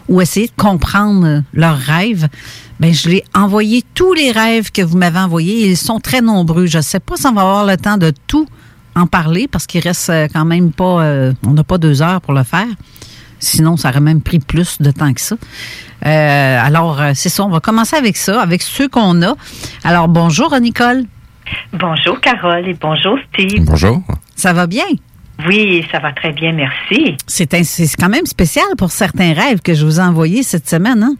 ou essayer de comprendre leurs rêves. Ben, je l'ai envoyé tous les rêves que vous m'avez envoyés. Ils sont très nombreux. Je ne sais pas si on va avoir le temps de tout en parler parce qu'il reste euh, quand même pas, euh, on n'a pas deux heures pour le faire. Sinon, ça aurait même pris plus de temps que ça. Euh, alors, c'est ça. On va commencer avec ça, avec ceux qu'on a. Alors, bonjour, Nicole. Bonjour Carole et bonjour Steve. Bonjour. Ça va bien? Oui, ça va très bien, merci. C'est un- c'est quand même spécial pour certains rêves que je vous ai envoyés cette semaine, hein?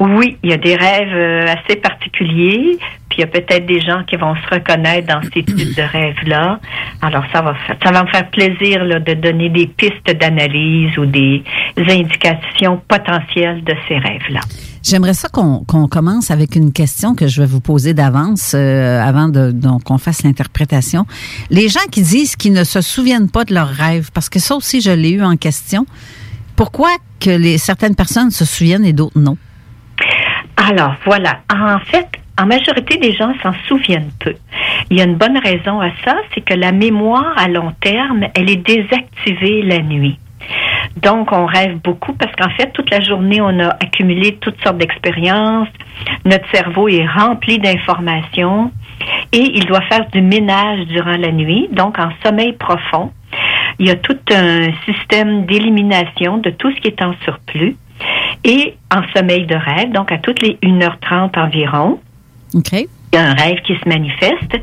Oui, il y a des rêves euh, assez particuliers, puis il y a peut-être des gens qui vont se reconnaître dans ces types de rêves-là. Alors ça va, ça va me faire plaisir de donner des pistes d'analyse ou des indications potentielles de ces rêves-là. J'aimerais ça qu'on commence avec une question que je vais vous poser d'avance euh, avant de qu'on fasse l'interprétation. Les gens qui disent qu'ils ne se souviennent pas de leurs rêves, parce que ça aussi je l'ai eu en question. Pourquoi que les certaines personnes se souviennent et d'autres non? Alors voilà, en fait, en majorité des gens s'en souviennent peu. Il y a une bonne raison à ça, c'est que la mémoire à long terme, elle est désactivée la nuit. Donc, on rêve beaucoup parce qu'en fait, toute la journée, on a accumulé toutes sortes d'expériences. Notre cerveau est rempli d'informations et il doit faire du ménage durant la nuit, donc en sommeil profond. Il y a tout un système d'élimination de tout ce qui est en surplus et en sommeil de rêve, donc à toutes les 1h30 environ. OK. Il y a un rêve qui se manifeste.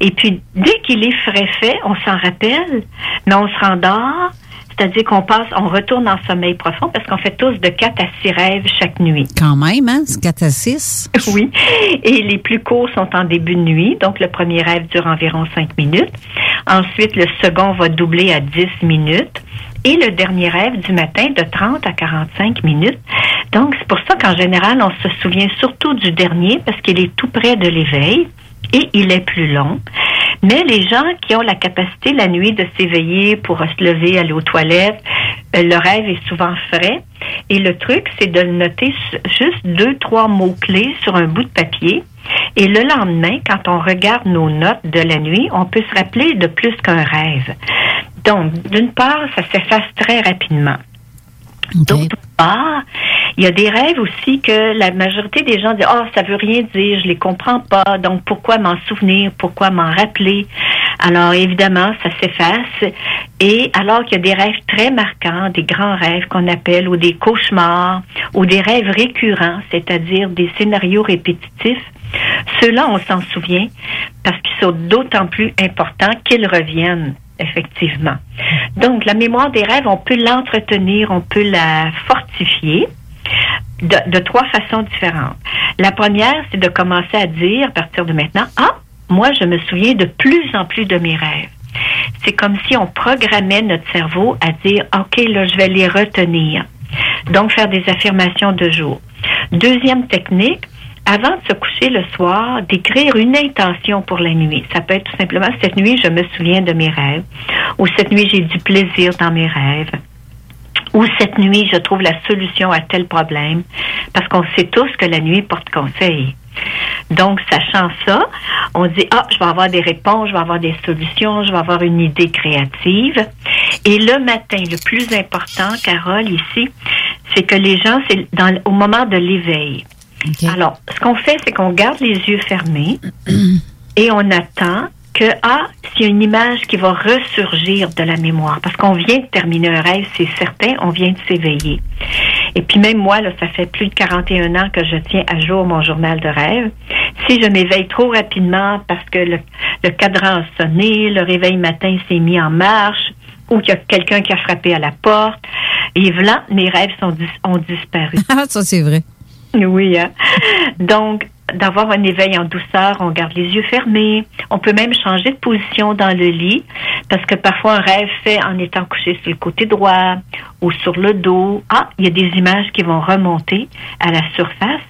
Et puis, dès qu'il est frais fait, on s'en rappelle, mais on se rendort. C'est-à-dire qu'on passe, on retourne en sommeil profond parce qu'on fait tous de 4 à 6 rêves chaque nuit. Quand même, hein? C'est 4 à 6. Oui. Et les plus courts sont en début de nuit. Donc, le premier rêve dure environ 5 minutes. Ensuite, le second va doubler à 10 minutes. Et le dernier rêve du matin de 30 à 45 minutes. Donc, c'est pour ça qu'en général, on se souvient surtout du dernier parce qu'il est tout près de l'éveil et il est plus long. Mais les gens qui ont la capacité la nuit de s'éveiller pour se lever, aller aux toilettes, euh, le rêve est souvent frais. Et le truc, c'est de le noter juste deux, trois mots-clés sur un bout de papier. Et le lendemain, quand on regarde nos notes de la nuit, on peut se rappeler de plus qu'un rêve. Donc, d'une part, ça s'efface très rapidement. D'autre part, il y a des rêves aussi que la majorité des gens disent Ah, ça veut rien dire, je les comprends pas, donc pourquoi m'en souvenir, pourquoi m'en rappeler? Alors évidemment, ça s'efface. Et alors qu'il y a des rêves très marquants, des grands rêves qu'on appelle, ou des cauchemars, ou des rêves récurrents, c'est-à-dire des scénarios répétitifs, ceux-là, on s'en souvient parce qu'ils sont d'autant plus importants qu'ils reviennent effectivement. Donc, la mémoire des rêves, on peut l'entretenir, on peut la fortifier de, trois façons différentes. La première, c'est de commencer à dire, à partir de maintenant, ah, moi, je me souviens de plus en plus de mes rêves. C'est comme si on programmait notre cerveau à dire, OK, là, je vais les retenir. Donc, faire des affirmations de jour. Deuxième technique, avant de se coucher le soir, d'écrire une intention pour la nuit. Ça peut être tout simplement cette nuit, je me souviens de mes rêves, ou cette nuit, j'ai du plaisir dans mes rêves, ou cette nuit, je trouve la solution à tel problème, parce qu'on sait tous que la nuit porte conseil. Donc, sachant ça, on dit, ah, je vais avoir des réponses, je vais avoir des solutions, je vais avoir une idée créative. Et le matin, le plus important, Carole, ici, c'est que les gens, c'est dans, au moment de l'éveil. Alors, ce qu'on fait, c'est qu'on garde les yeux fermés et on attend que, ah, a une image qui va ressurgir de la mémoire, parce qu'on vient de terminer un rêve, c'est certain, on vient de s'éveiller. Et puis même moi, là, ça fait plus de 41 ans que je tiens à jour mon journal de rêve. Si je m'éveille trop rapidement parce que le, le cadran a sonné, le réveil matin s'est mis en marche, ou qu'il y a quelqu'un qui a frappé à la porte, et voilà, mes rêves sont dis- ont disparu. Ah, ça, c'est vrai. Oui. hein. Donc, d'avoir un éveil en douceur, on garde les yeux fermés. On peut même changer de position dans le lit parce que parfois un rêve fait en étant couché sur le côté droit ou sur le dos. Ah, il y a des images qui vont remonter à la surface.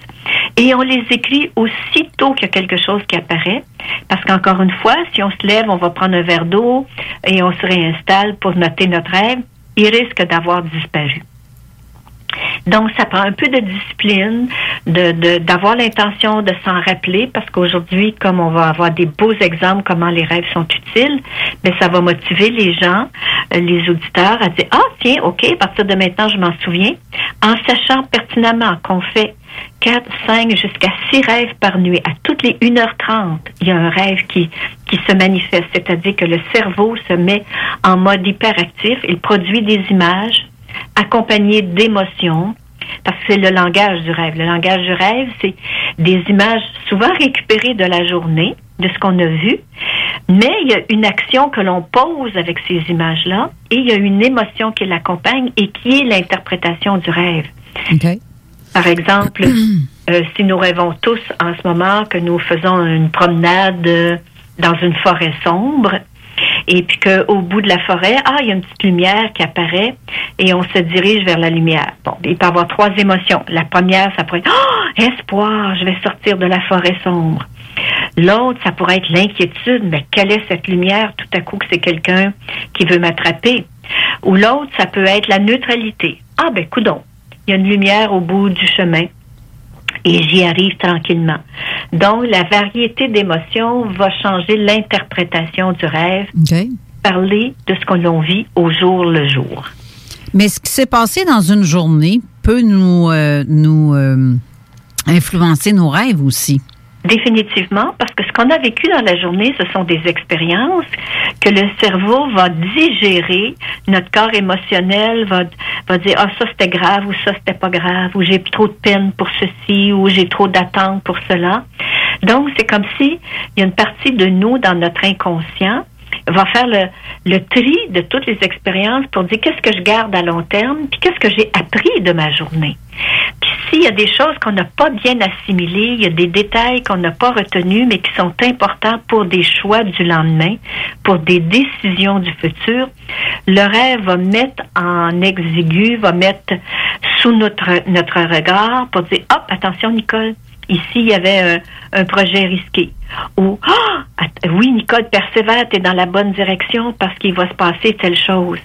Et on les écrit aussitôt qu'il y a quelque chose qui apparaît. Parce qu'encore une fois, si on se lève, on va prendre un verre d'eau, et on se réinstalle pour noter notre rêve, il risque d'avoir disparu. Donc, ça prend un peu de discipline, de d'avoir l'intention de s'en rappeler, parce qu'aujourd'hui, comme on va avoir des beaux exemples comment les rêves sont utiles, mais ça va motiver les gens, euh, les auditeurs, à dire ah tiens, ok, à partir de maintenant, je m'en souviens, en sachant pertinemment qu'on fait 4, 5, jusqu'à 6 rêves par nuit. À toutes les 1h30, il y a un rêve qui, qui se manifeste, c'est-à-dire que le cerveau se met en mode hyperactif, il produit des images accompagnées d'émotions, parce que c'est le langage du rêve. Le langage du rêve, c'est des images souvent récupérées de la journée, de ce qu'on a vu, mais il y a une action que l'on pose avec ces images-là et il y a une émotion qui l'accompagne et qui est l'interprétation du rêve. Par exemple, euh, si nous rêvons tous en ce moment que nous faisons une promenade euh, dans une forêt sombre, et puis qu'au bout de la forêt, ah, il y a une petite lumière qui apparaît et on se dirige vers la lumière. Bon, il peut y avoir trois émotions. La première, ça pourrait être oh, espoir, je vais sortir de la forêt sombre. L'autre, ça pourrait être l'inquiétude, mais quelle est cette lumière? Tout à coup que c'est quelqu'un qui veut m'attraper? Ou l'autre, ça peut être la neutralité. Ah ben coudon, il y a une lumière au bout du chemin et j'y arrive tranquillement. Donc, la variété d'émotions va changer l'interprétation du rêve, parler de ce que l'on vit au jour le jour. Mais ce qui s'est passé dans une journée peut nous, euh, nous euh, influencer nos rêves aussi. Définitivement, parce que ce qu'on a vécu dans la journée, ce sont des expériences que le cerveau va digérer. Notre corps émotionnel va, va dire, ah, ça c'était grave ou ça c'était pas grave, ou j'ai trop de peine pour ceci, ou j'ai trop d'attente pour cela. Donc, c'est comme si il y a une partie de nous dans notre inconscient va faire le, le tri de toutes les expériences pour dire qu'est-ce que je garde à long terme, puis qu'est-ce que j'ai appris de ma journée. Puis s'il y a des choses qu'on n'a pas bien assimilées, il y a des détails qu'on n'a pas retenus, mais qui sont importants pour des choix du lendemain, pour des décisions du futur, le rêve va mettre en exigu, va mettre sous notre, notre regard pour dire, hop, attention Nicole, Ici, il y avait un, projet risqué. Ah, oui, Nicole, persévère, tu es dans la bonne direction parce qu'il va se passer telle chose.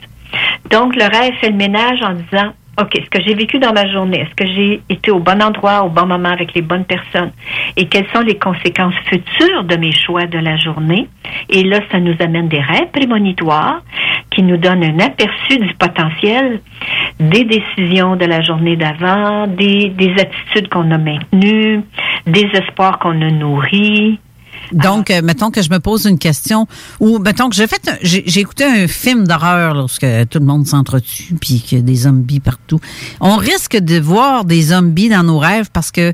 Donc, le rêve fait le ménage en disant, OK, ce que j'ai vécu dans ma journée, est-ce que j'ai été au bon endroit, au bon moment avec les bonnes personnes? Et quelles sont les conséquences futures de mes choix de la journée? Et là, ça nous amène des rêves prémonitoires qui nous donnent un aperçu du potentiel des décisions de la journée d'avant, des, des attitudes qu'on a maintenues, des espoirs qu'on a nourris, donc, euh, mettons que je me pose une question, ou mettons que j'ai fait, j'ai écouté un film d'horreur lorsque tout le monde s'entretue, puis qu'il y a des zombies partout. On risque de voir des zombies dans nos rêves parce que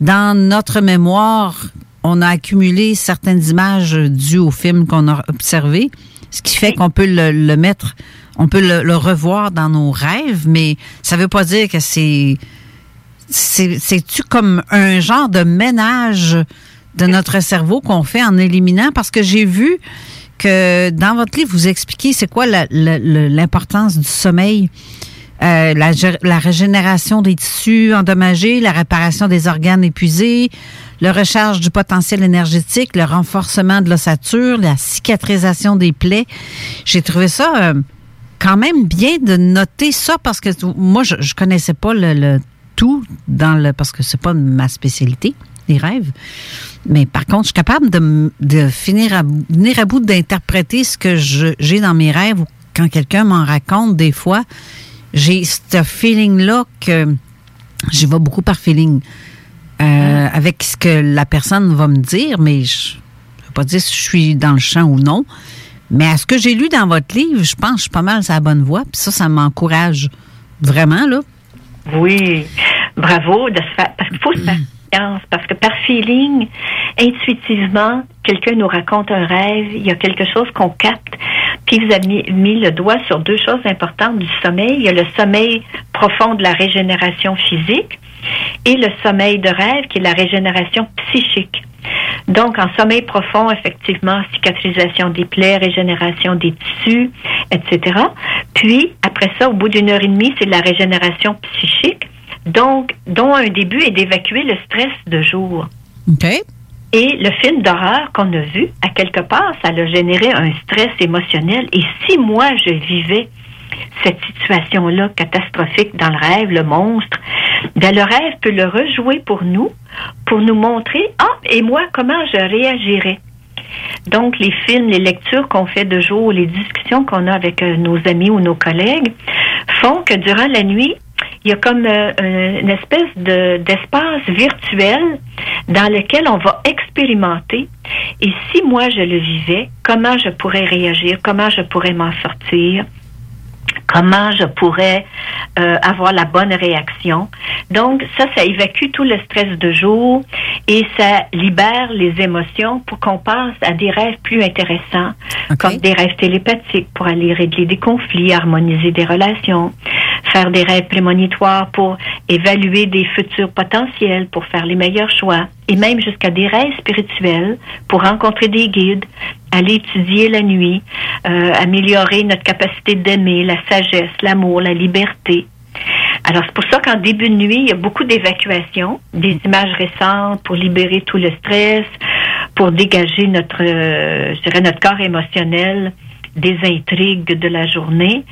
dans notre mémoire, on a accumulé certaines images dues au film qu'on a observé, ce qui fait qu'on peut le, mettre, on peut le, le, revoir dans nos rêves, mais ça veut pas dire que c'est c'est-tu comme un genre de ménage de notre cerveau qu'on fait en éliminant parce que j'ai vu que dans votre livre, vous expliquez c'est quoi l'importance du sommeil. Euh, la, régénération des tissus endommagés, la réparation des organes épuisés, le recharge du potentiel énergétique, le renforcement de l'ossature, la cicatrisation des plaies. J'ai trouvé ça euh, quand même bien de noter ça parce que moi, je, je connaissais pas le, le, tout dans le parce que c'est pas ma spécialité, les rêves. Mais par contre, je suis capable de, de finir à, venir à bout d'interpréter ce que j'ai dans mes rêves ou quand quelqu'un m'en raconte des fois. J'ai ce feeling-là que j'y vais beaucoup par feeling. Euh, mm. avec ce que la personne va me dire, mais je ne veux pas dire si je suis dans le champ ou non. Mais à ce que j'ai lu dans votre livre, je pense que je suis pas mal sur la bonne voie. Puis ça, ça m'encourage vraiment, là. Oui. Bravo de se faire. Parce qu'il faut se faire parce que par feeling, intuitivement, quelqu'un nous raconte un rêve, il y a quelque chose qu'on capte. Puis vous avez mis, le doigt sur deux choses importantes du sommeil. Il y a le sommeil profond de la régénération physique et le sommeil de rêve qui est la régénération psychique. Donc, en sommeil profond, effectivement, cicatrisation des plaies, régénération des tissus, etc. Puis, après ça, au bout d'une heure et demie, c'est la régénération psychique donc, dont un début est d'évacuer le stress de jour. OK. Et le film d'horreur qu'on a vu, à quelque part, ça a généré un stress émotionnel. Et si moi, je vivais cette situation-là catastrophique dans le rêve, le monstre, ben le rêve peut le rejouer pour nous, pour nous montrer, ah, et moi, comment je réagirais. Donc, les films, les lectures qu'on fait de jour, les discussions qu'on a avec euh, nos amis ou nos collègues font que durant la nuit, il y a comme euh, une espèce de, d'espace virtuel dans lequel on va expérimenter. Et si moi je le vivais, comment je pourrais réagir, comment je pourrais m'en sortir, comment je pourrais euh, avoir la bonne réaction? Donc ça, ça évacue tout le stress de jour et ça libère les émotions pour qu'on passe à des rêves plus intéressants, comme des rêves télépathiques pour aller régler des conflits, harmoniser des relations, faire des rêves prémonitoires pour évaluer des futurs potentiels, pour faire les meilleurs choix, et même jusqu'à des rêves spirituels pour rencontrer des guides, aller étudier la nuit, euh, améliorer notre capacité d'aimer, la sagesse, l'amour, la liberté. Alors c'est pour ça qu'en début de nuit, il y a beaucoup d'évacuations, des images récentes pour libérer tout le stress, pour dégager notre, euh, je dirais notre corps émotionnel des intrigues de la journée,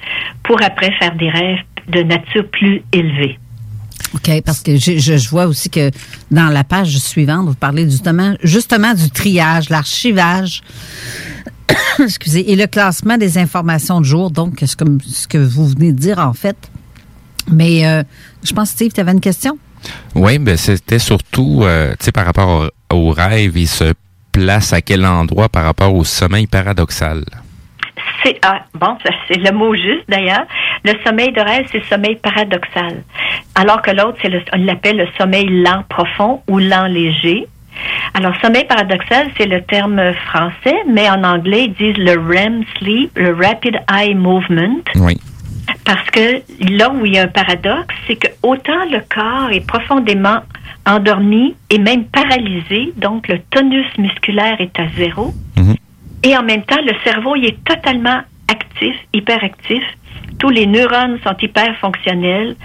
pour après faire des rêves de nature plus élevée. OK, parce que je, je, je vois aussi que dans la page suivante, vous parlez justement, justement du triage, l'archivage, excusez, et le classement des informations de jour, donc c'est comme ce que vous venez de dire en fait. Mais euh, je pense, Steve, tu avais une question? Oui, ben c'était surtout, euh, tu sais, par rapport au, au rêve, il se place à quel endroit par rapport au sommeil paradoxal? C'est ah, bon, c'est le mot juste d'ailleurs. Le sommeil de rêve, c'est le sommeil paradoxal. Alors que l'autre, c'est on l'appelle le sommeil lent profond ou lent léger. Alors, sommeil paradoxal, c'est le terme français, mais en anglais, ils disent le REM sleep, le rapid eye movement. Oui. Parce que là où il y a un paradoxe, c'est que autant le corps est profondément endormi et même paralysé, donc le tonus musculaire est à zéro, et en même temps, le cerveau, il est totalement actif, hyperactif. Tous les neurones sont hyper fonctionnels.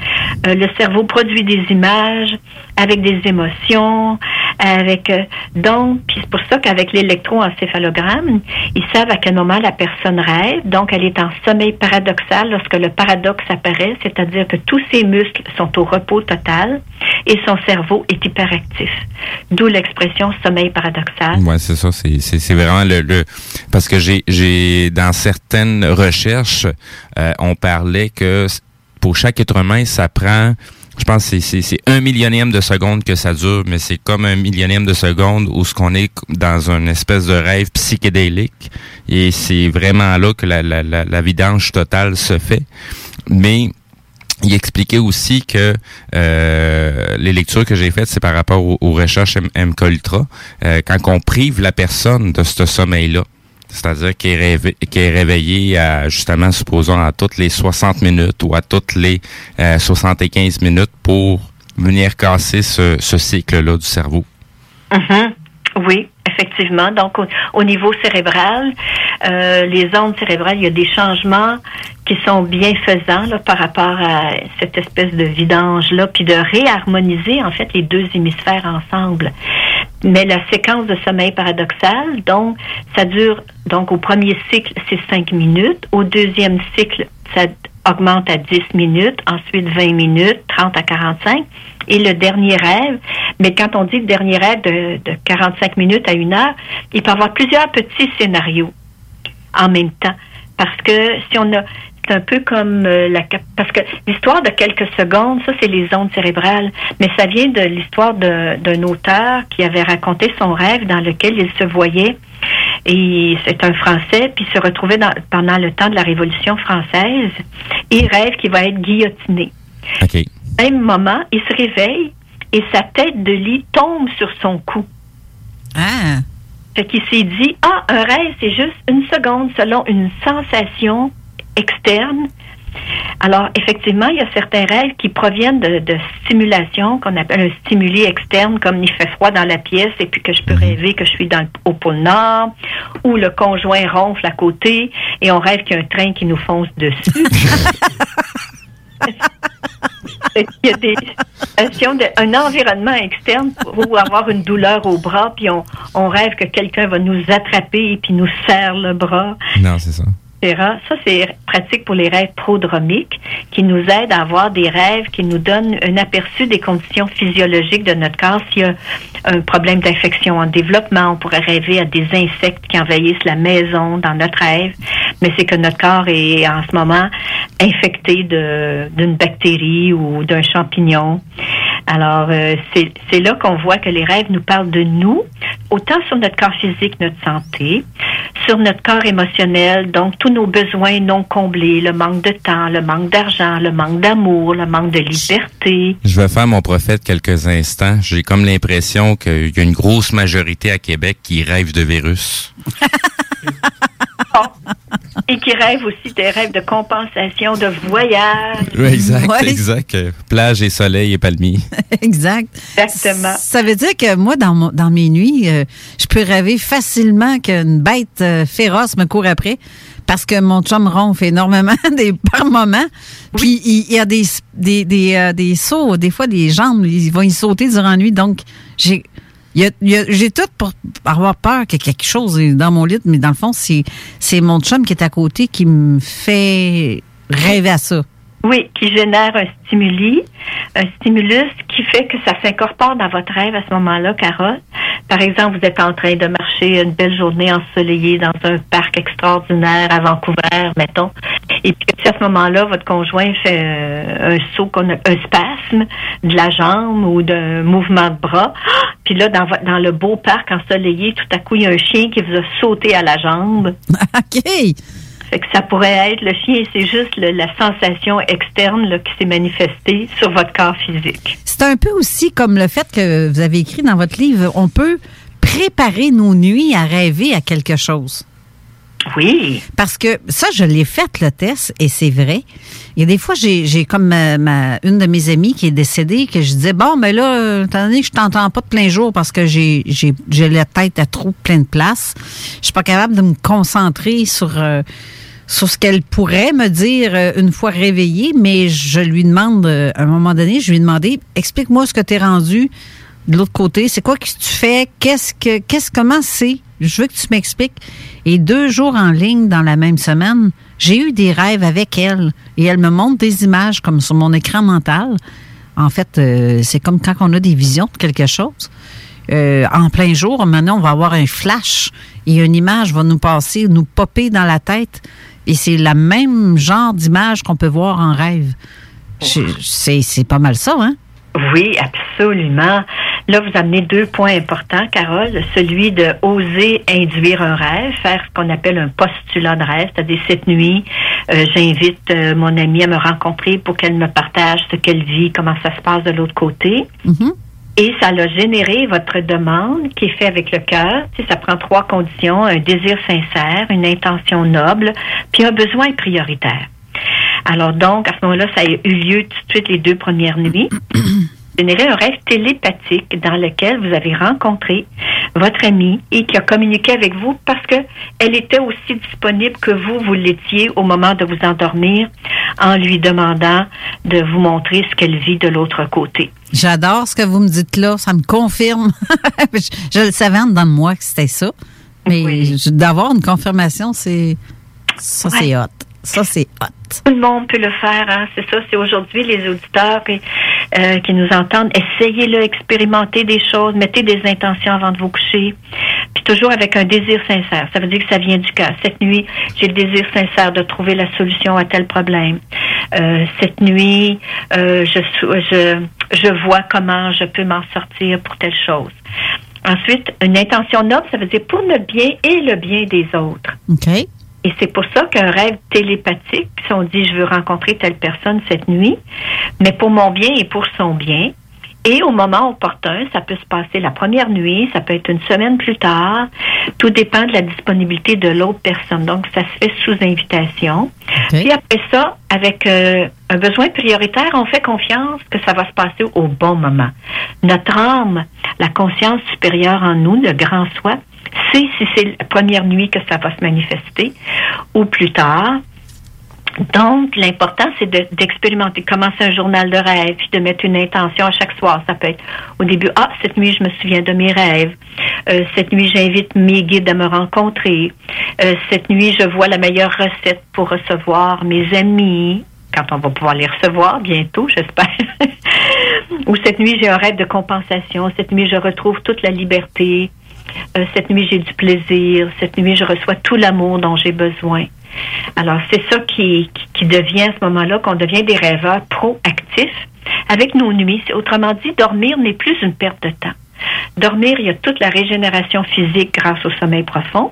Euh, le cerveau produit des images avec des émotions, avec euh, donc c'est pour ça qu'avec l'électroencéphalogramme, ils savent à quel moment la personne rêve. Donc elle est en sommeil paradoxal lorsque le paradoxe apparaît, c'est-à-dire que tous ses muscles sont au repos total et son cerveau est hyperactif. D'où l'expression sommeil paradoxal. Ouais, c'est ça. C'est, c'est, c'est vraiment le, le parce que j'ai, j'ai dans certaines recherches, euh, on parlait que pour chaque être humain, ça prend je pense que c'est, un millionième de seconde que ça dure, mais c'est comme un millionième de seconde où ce qu'on est dans une espèce de rêve psychédélique. Et c'est vraiment là que la, la, la, la vidange totale se fait. Mais il expliquait aussi que euh, les lectures que j'ai faites, c'est par rapport aux, aux recherches MK Ultra. Euh, quand on prive la personne de ce sommeil-là, c'est-à-dire qu'il est, est réveillé à, justement, supposons, à toutes les 60 minutes ou à toutes les euh, 75 minutes pour venir casser ce, cycle-là du cerveau. Mhm. Oui, effectivement. Donc, au, au niveau cérébral, euh, les ondes cérébrales, il y a des changements qui sont bienfaisants par rapport à cette espèce de vidange-là, puis de réharmoniser, en fait, les deux hémisphères ensemble. Mais la séquence de sommeil paradoxal, donc, ça dure, donc, au premier cycle, c'est 5 minutes. Au deuxième cycle, ça augmente à 10 minutes, ensuite 20 minutes, 30 à 45. Et le dernier rêve, mais quand on dit le dernier rêve de, de 45 minutes à une heure, il peut y avoir plusieurs petits scénarios en même temps. Parce que si on a, c'est un peu comme euh, la cap- parce que l'histoire de quelques secondes, ça c'est les ondes cérébrales, mais ça vient de l'histoire d'un auteur qui avait raconté son rêve dans lequel il se voyait et c'est un Français puis il se retrouvait dans- pendant le temps de la Révolution française et il rêve qu'il va être guillotiné. OK. Même moment, il se réveille et sa tête de lit tombe sur son cou. Ah. Fait qu'il s'est dit, ah, un rêve, c'est juste une seconde selon une sensation externe. Alors, effectivement, il y a certains rêves qui proviennent de, de stimulation qu'on appelle un stimuli externe, comme il fait froid dans la pièce et puis que je peux rêver que je suis dans le- au pôle Nord, ou le conjoint ronfle à côté et on rêve qu'il y a un train qui nous fonce dessus. Il y a des situations, de, un environnement externe pour avoir une douleur au bras, puis on, on rêve que quelqu'un va nous attraper et puis nous serre le bras. Non, c'est ça. Ça, c'est pratique pour les rêves prodromiques qui nous aident à avoir des rêves qui nous donnent un aperçu des conditions physiologiques de notre corps. S'il y a un problème d'infection en développement, on pourrait rêver à des insectes qui envahissent la maison dans notre rêve, mais c'est que notre corps est en ce moment infecté d'une bactérie ou d'un champignon. Alors, euh, c'est là qu'on voit que les rêves nous parlent de nous, autant sur notre corps physique, notre santé, sur notre corps émotionnel, donc tous nos besoins non comblés, le manque de temps, le manque d'argent, le manque d'amour, le manque de liberté. Je vais faire mon prophète quelques instants. J'ai comme l'impression qu'il y a une grosse majorité à Québec qui rêve de virus. Et qui rêvent aussi des rêves de compensation, de voyage. Oui, exact, Ouais. exact. Euh, Plage et soleil et palmiers. exact. Exactement. Ça veut dire que moi, dans, mon- dans mes nuits, euh, je peux rêver facilement qu'une bête euh, féroce me court après parce que mon chum ronfle énormément des, par moment. Puis il, il y a des, des, des, euh, des sauts, des fois des jambes, ils vont y sauter durant la nuit. Donc, j'ai j'ai tout pour avoir peur que quelque chose dans mon lit, mais dans le fond, c'est c'est mon chum qui est à côté qui me fait rêver à ça. Oui, qui génère un stimuli, un stimulus qui fait que ça s'incorpore dans votre rêve à ce moment-là, Carole. Par exemple, vous êtes en train de marcher une belle journée ensoleillée dans un parc extraordinaire à Vancouver, mettons. Et puis à ce moment-là, votre conjoint fait euh, un saut, qu'on un spasme de la jambe ou d'un mouvement de bras. Puis là, dans, dans le beau parc ensoleillé, tout à coup, il y a un chien qui vous a sauté à la jambe. OK. Que ça pourrait être le chien, c'est juste la sensation externe qui s'est manifestée sur votre corps physique. C'est un peu aussi comme le fait que vous avez écrit dans votre livre, on peut préparer nos nuits à rêver à quelque chose. Oui. Parce que ça, je l'ai fait le test et c'est vrai. Il y a des fois, j'ai comme ma, une de mes amies qui est décédée que je disais bon, mais là, euh, étant donné que je t'entends pas de plein jour parce que j'ai j'ai j'ai la tête à trop plein de place, je suis pas capable de me concentrer sur euh, sur ce qu'elle pourrait me dire euh, une fois réveillée, mais je lui demande, euh, à un moment donné, je lui ai demandé, explique-moi ce que tu es rendu de l'autre côté, c'est quoi que tu fais, qu'est-ce que, qu'est-ce, comment c'est, je veux que tu m'expliques. Et deux jours en ligne dans la même semaine, j'ai eu des rêves avec elle et elle me montre des images comme sur mon écran mental. En fait, euh, c'est comme quand on a des visions de quelque chose. Euh, en plein jour, maintenant, on va avoir un flash et une image va nous passer, nous popper dans la tête. Et c'est la même genre d'image qu'on peut voir en rêve. C'est pas mal ça, hein? Oui, absolument. Là, vous amenez deux points importants, Carole. Celui de oser induire un rêve, faire ce qu'on appelle un postulat de rêve, c'est-à-dire cette nuit, euh, j'invite euh, mon amie à me rencontrer pour qu'elle me partage ce qu'elle vit, comment ça se passe de l'autre côté. Et ça a généré votre demande qui est faite avec le cœur. Tu sais, ça prend trois conditions, un désir sincère, une intention noble, puis un besoin prioritaire. Alors donc, à ce moment-là, ça a eu lieu tout de suite les deux premières nuits. Générer un rêve télépathique dans lequel vous avez rencontré votre amie et qui a communiqué avec vous parce que elle était aussi disponible que vous, vous l'étiez au moment de vous endormir en lui demandant de vous montrer ce qu'elle vit de l'autre côté. J'adore ce que vous me dites là, ça me confirme. je, je le savais en dedans de moi que c'était ça. Mais d'avoir une confirmation, c'est ça c'est hot. Ça c'est hot. Tout le monde peut le faire, hein, c'est ça. C'est aujourd'hui les auditeurs qui, euh, qui nous entendent. Essayez-le, expérimentez des choses, mettez des intentions avant de vous coucher. Puis toujours avec un désir sincère. Ça veut dire que ça vient du cœur. Cette nuit, j'ai le désir sincère de trouver la solution à tel problème. Euh, cette nuit, euh, je, je, je vois comment je peux m'en sortir pour telle chose. Ensuite, une intention noble, ça veut dire pour notre bien et le bien des autres. OK. Et c'est pour ça qu'un rêve télépathique, si on dit je veux rencontrer telle personne cette nuit, mais pour mon bien et pour son bien, et au moment opportun, ça peut se passer la première nuit, ça peut être une semaine plus tard. Tout dépend de la disponibilité de l'autre personne. Donc, ça se fait sous invitation. Puis après ça, avec euh, un besoin prioritaire, on fait confiance que ça va se passer au bon moment. Notre âme, la conscience supérieure en nous, le grand soi, sait si c'est la première nuit que ça va se manifester ou plus tard. Donc, l'important, c'est de- d'expérimenter, commencer un journal de rêve, puis de mettre une intention à chaque soir. Ça peut être au début, ah, cette nuit, je me souviens de mes rêves. Euh, cette nuit, j'invite mes guides à me rencontrer. Euh, cette nuit, je vois la meilleure recette pour recevoir mes amis, quand on va pouvoir les recevoir bientôt, j'espère. Ou cette nuit, j'ai un rêve de compensation. Cette nuit, je retrouve toute la liberté. Euh, cette nuit, j'ai du plaisir. Cette nuit, je reçois tout l'amour dont j'ai besoin. Alors, c'est ça qui, qui, devient à ce moment-là, qu'on devient des rêveurs proactifs avec nos nuits. Autrement dit, dormir n'est plus une perte de temps. Dormir, il y a toute la régénération physique grâce au sommeil profond.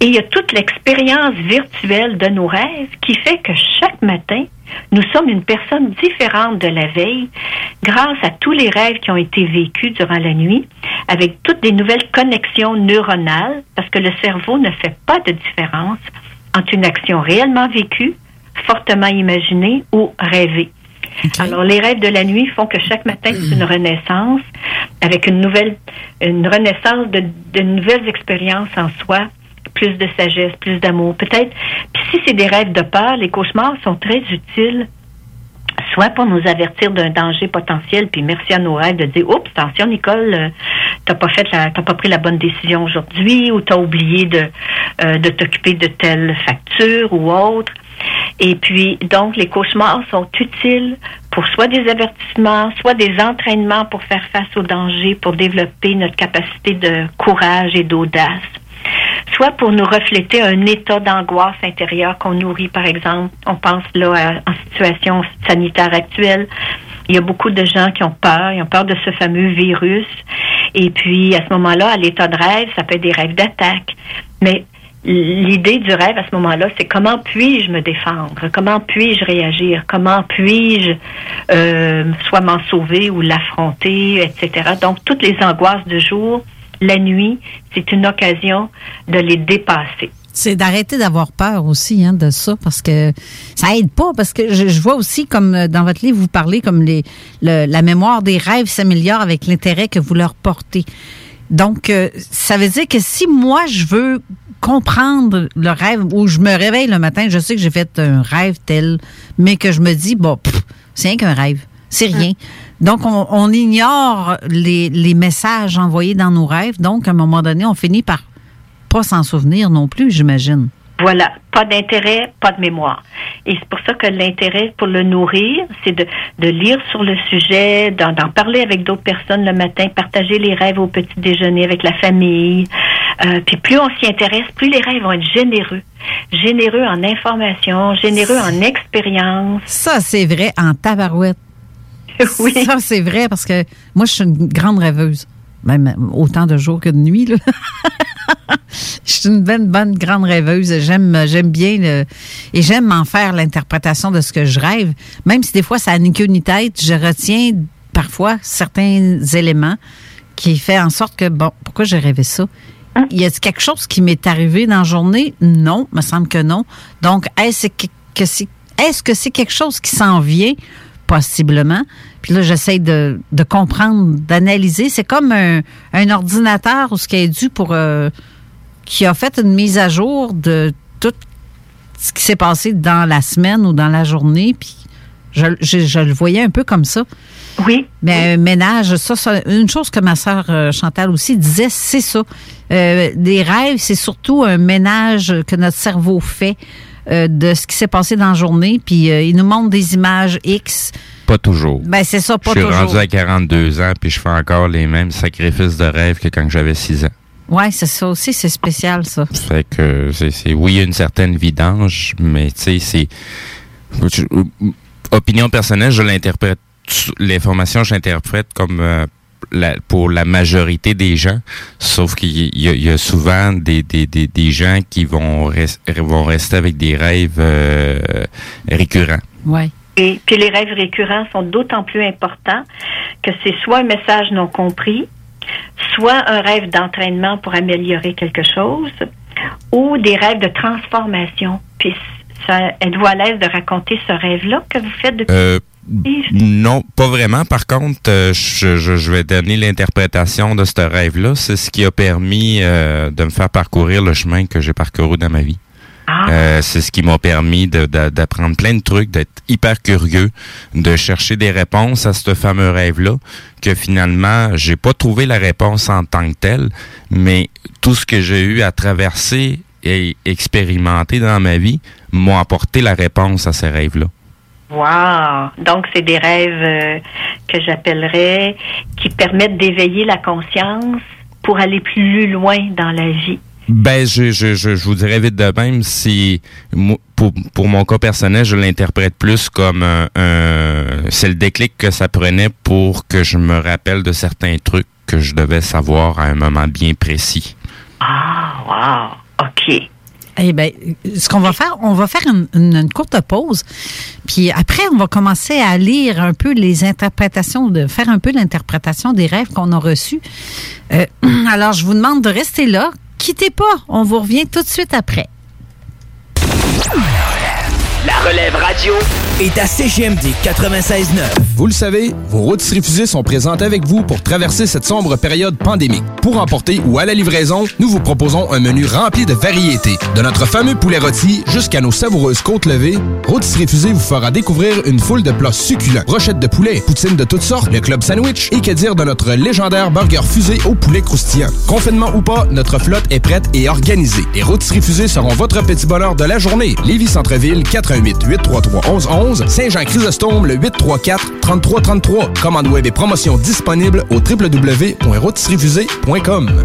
Et il y a toute l'expérience virtuelle de nos rêves qui fait que chaque matin, nous sommes une personne différente de la veille grâce à tous les rêves qui ont été vécus durant la nuit, avec toutes des nouvelles connexions neuronales, parce que le cerveau ne fait pas de différence une action réellement vécue, fortement imaginée ou rêvée. Alors, les rêves de la nuit font que chaque matin, c'est une renaissance avec une nouvelle, une renaissance de, de nouvelles expériences en soi, plus de sagesse, plus d'amour. Peut-être, puis si c'est des rêves de peur, les cauchemars sont très utiles soit pour nous avertir d'un danger potentiel, puis merci à nos rêves de dire Oups, attention Nicole, euh, t'as pas fait la, t'as pas pris la bonne décision aujourd'hui, ou t'as oublié de, euh, de t'occuper de telle facture ou autre. Et puis, donc, les cauchemars sont utiles pour soit des avertissements, soit des entraînements pour faire face au danger, pour développer notre capacité de courage et d'audace soit pour nous refléter un état d'angoisse intérieure qu'on nourrit, par exemple. On pense là à- en situation sanitaire actuelle. Il y a beaucoup de gens qui ont peur, ils ont peur de ce fameux virus. Et puis, à ce moment-là, à l'état de rêve, ça peut être des rêves d'attaque. Mais l'idée du rêve à ce moment-là, c'est comment puis-je me défendre? Comment puis-je réagir? Comment puis-je euh, soit m'en sauver ou l'affronter, etc. Donc, toutes les angoisses du jour, la nuit, c'est une occasion de les dépasser. C'est d'arrêter d'avoir peur aussi hein, de ça parce que ça aide pas parce que je, je vois aussi comme euh, dans votre livre vous parlez comme les le- la mémoire des rêves s'améliore avec l'intérêt que vous leur portez. Donc euh, ça veut dire que si moi je veux comprendre le rêve ou je me réveille le matin, je sais que j'ai fait un rêve tel mais que je me dis bon c'est rien qu'un rêve, c'est rien. Donc on, on ignore les, les messages envoyés dans nos rêves. Donc à un moment donné, on finit par pas s'en souvenir non plus, j'imagine. Voilà, pas d'intérêt, pas de mémoire. Et c'est pour ça que l'intérêt pour le nourrir, c'est de, de lire sur le sujet, d'en d'en parler avec d'autres personnes le matin, partager les rêves au petit déjeuner avec la famille. Euh, puis plus on s'y intéresse, plus les rêves vont être généreux. Généreux en information, généreux en expérience. Ça, c'est vrai en tabarouette. Oui. Ça, c'est vrai parce que moi, je suis une grande rêveuse. Même autant de jours que de nuit, là. je suis une bonne, bonne grande rêveuse. J'aime, j'aime bien le- et j'aime en faire l'interprétation de ce que je rêve. Même si des fois, ça n'a ni tête, je retiens parfois certains éléments qui fait en sorte que, bon, pourquoi j'ai rêvé ça? Y a quelque chose qui m'est arrivé dans la journée? Non, me semble que non. Donc, est-ce que, que c'est, est-ce que c'est quelque chose qui s'en vient? Possiblement. Puis là, j'essaie de, de comprendre, d'analyser. C'est comme un, un ordinateur ou ce qui est dû pour. euh, qui a fait une mise à jour de tout ce qui s'est passé dans la semaine ou dans la journée. Puis je, je, je le voyais un peu comme ça. Oui. Mais un ménage, ça, c'est une chose que ma sœur euh, Chantal aussi disait, c'est ça. Euh, les rêves, c'est surtout un ménage que notre cerveau fait euh, de ce qui s'est passé dans la journée. Puis euh, il nous montre des images X. Pas toujours. Ben, c'est ça, pas je suis toujours. rendu à 42 ans, puis je fais encore les mêmes sacrifices de rêve que quand j'avais 6 ans. Ouais, c'est ça aussi, c'est spécial, ça. Fait que c'est, oui, il y a une certaine vidange, mais tu sais, c'est je- opinion personnelle, je l'interprète l'information, je l'interprète comme euh, la- pour la majorité des gens, sauf qu'il y, a- souvent des, des, des, des gens qui vont, res- vont rester avec des rêves euh, récurrents. Ouais. Et puis les rêves récurrents sont d'autant plus importants que c'est soit un message non compris, soit un rêve d'entraînement pour améliorer quelque chose, ou des rêves de transformation. Puis ça, êtes-vous à l'aise de raconter ce rêve-là que vous faites depuis? Euh, non, pas vraiment. Par contre, euh, je, je- je vais donner l'interprétation de ce rêve-là. C'est ce qui a permis euh, de me faire parcourir le chemin que j'ai parcouru dans ma vie. Euh, c'est ce qui m'a permis de- de- d'apprendre plein de trucs, d'être hyper curieux, de chercher des réponses à ce fameux rêve-là, que finalement, j'ai pas trouvé la réponse en tant que telle, mais tout ce que j'ai eu à traverser et expérimenter dans ma vie m'ont apporté la réponse à ces rêves-là. Wow! Donc, c'est des rêves euh, que j'appellerais qui permettent d'éveiller la conscience pour aller plus loin dans la vie. Ben, je, je, je, je vous dirais vite de même, si pour, pour mon cas personnel, je l'interprète plus comme un, un- c'est le déclic que ça prenait pour que je me rappelle de certains trucs que je devais savoir à un moment bien précis. Ah, wow! OK. Eh bien, ce qu'on va faire, on va faire une, courte pause. Puis après, on va commencer à lire un peu les interprétations, de faire un peu l'interprétation des rêves qu'on a reçus. Euh, alors, je vous demande de rester là. Quittez pas. On vous revient tout de suite après. La relève radio est à CGMD 96.9. Vous le savez, vos routes refusées sont présentes avec vous pour traverser cette sombre période pandémique. Pour emporter ou à la livraison, nous vous proposons un menu rempli de variétés. De notre fameux poulet rôti jusqu'à nos savoureuses côtes levées, Routes refusées vous fera découvrir une foule de plats succulents. Brochettes de poulet, poutines de toutes sortes, le club sandwich et que dire de notre légendaire burger fusé au poulet croustillant. Confinement ou pas, notre flotte est prête et organisée. Les Routes refusées seront votre petit bonheur de la journée. Lévis Centreville, 88 833 1111 Saint-Jean-Chrysostome, le 834 3333. Commande web et promotion disponible au www.routisrefusées.com.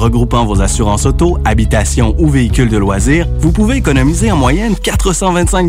regroupant vos assurances auto, habitation ou véhicules de loisirs, vous pouvez économiser en moyenne 425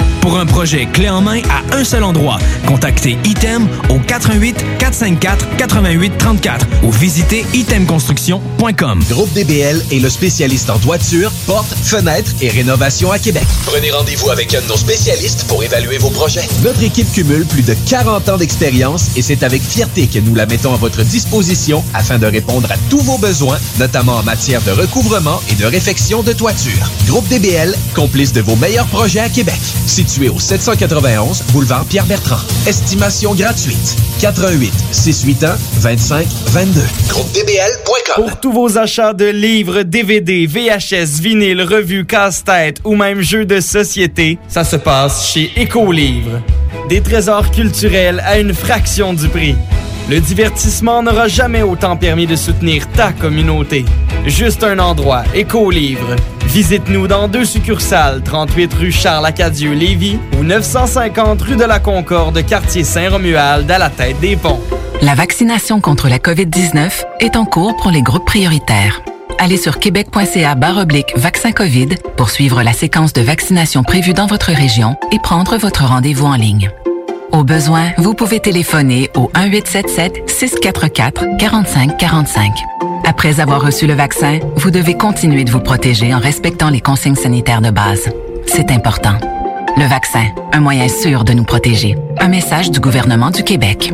Pour un projet clé en main à un seul endroit, contactez Item au 88 454 88 34 ou visitez itemconstruction.com. Groupe DBL est le spécialiste en toiture, portes, fenêtres et rénovation à Québec. Prenez rendez-vous avec un de nos spécialistes pour évaluer vos projets. Notre équipe cumule plus de 40 ans d'expérience et c'est avec fierté que nous la mettons à votre disposition afin de répondre à tous vos besoins, notamment en matière de recouvrement et de réfection de toiture. Groupe DBL, complice de vos meilleurs projets à Québec. Situé au 791 boulevard Pierre-Bertrand. Estimation gratuite. 88 681 25 22. GroupeDBL.com. Pour tous vos achats de livres, DVD, VHS, vinyle, revues, casse-tête ou même jeux de société, ça se passe chez Écolivre. Des trésors culturels à une fraction du prix. Le divertissement n'aura jamais autant permis de soutenir ta communauté. Juste un endroit, Écolivre. Visite-nous dans deux succursales, 38 rue Charles-Acadieux-Lévis ou 950 rue de la Concorde, quartier Saint-Romuald, à la tête des ponts. La vaccination contre la COVID-19 est en cours pour les groupes prioritaires. Allez sur québec.ca oblique vaccin COVID pour suivre la séquence de vaccination prévue dans votre région et prendre votre rendez-vous en ligne. Au besoin, vous pouvez téléphoner au 1-877-644-4545. Après avoir reçu le vaccin, vous devez continuer de vous protéger en respectant les consignes sanitaires de base. C'est important. Le vaccin, un moyen sûr de nous protéger. Un message du gouvernement du Québec.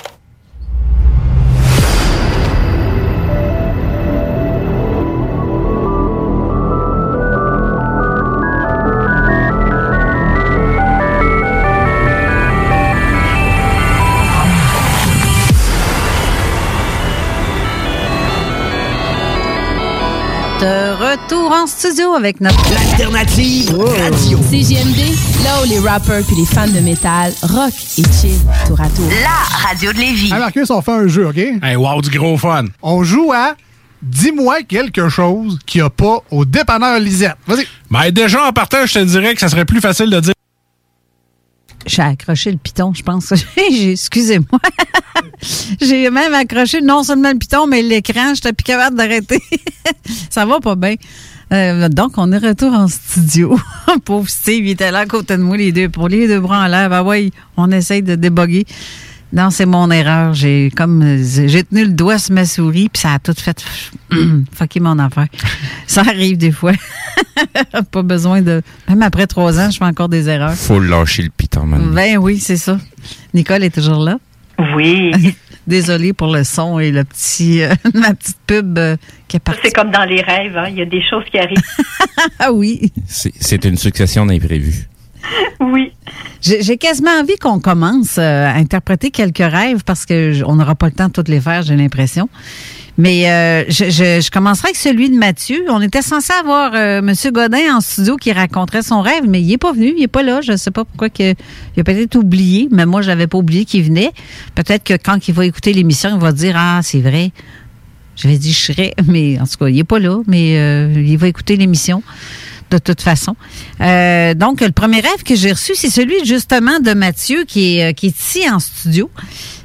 Retour en studio avec notre Alternative radio. CJMD, là où les rappers puis les fans de métal rock et chill tour à tour. La radio de Lévis. Hey Marcus, on fait un jeu, OK? Hey, wow, du gros fun. On joue à Dis-moi quelque chose qu'il n'y a pas au dépanneur Lisette. Vas-y. Ben, déjà, en partant, je te dirais que ça serait plus facile de dire. J'ai accroché le piton, je pense. Excusez-moi. J'ai même accroché non seulement le piton, mais l'écran. J'étais plus capable d'arrêter. Ça va pas bien. Euh, donc, on est retour en studio. Pauvre Steve, il était là à côté de moi, les deux, pour les deux bras en l'air. Ben ouais, on essaye de déboguer. Non, c'est mon erreur. J'ai comme j'ai tenu le doigt sur ma souris, puis ça a tout fait fucker mon affaire. Ça arrive des fois. pas besoin de. Même après trois ans, je fais encore des erreurs. Faut lâcher le piton, man. Ben oui, c'est ça. Nicole est toujours là. Oui. Désolée pour le son et le petit, euh, ma petite pub euh, qui est partie. C'est comme dans les rêves, hein. il y a des choses qui arrivent. ah oui. C'est c'est une succession d'imprévus. Oui. J'ai quasiment envie qu'on commence euh, à interpréter quelques rêves parce que on n'aura pas le temps de toutes les faire, j'ai l'impression. Mais euh, je, commencerai avec celui de Mathieu. On était censé avoir euh, M. Godin en studio qui raconterait son rêve, mais il est pas venu, il est pas là. Je sais pas pourquoi il a peut-être oublié, mais moi, je n'avais pas oublié qu'il venait. Peut-être que quand il va écouter l'émission, il va dire Ah, c'est vrai. J'avais dit je serais, mais en tout cas, il est pas là, mais euh, il va écouter l'émission de toute façon. Euh, donc, le premier rêve que j'ai reçu, c'est celui justement de Mathieu qui est, euh, qui est ici en studio.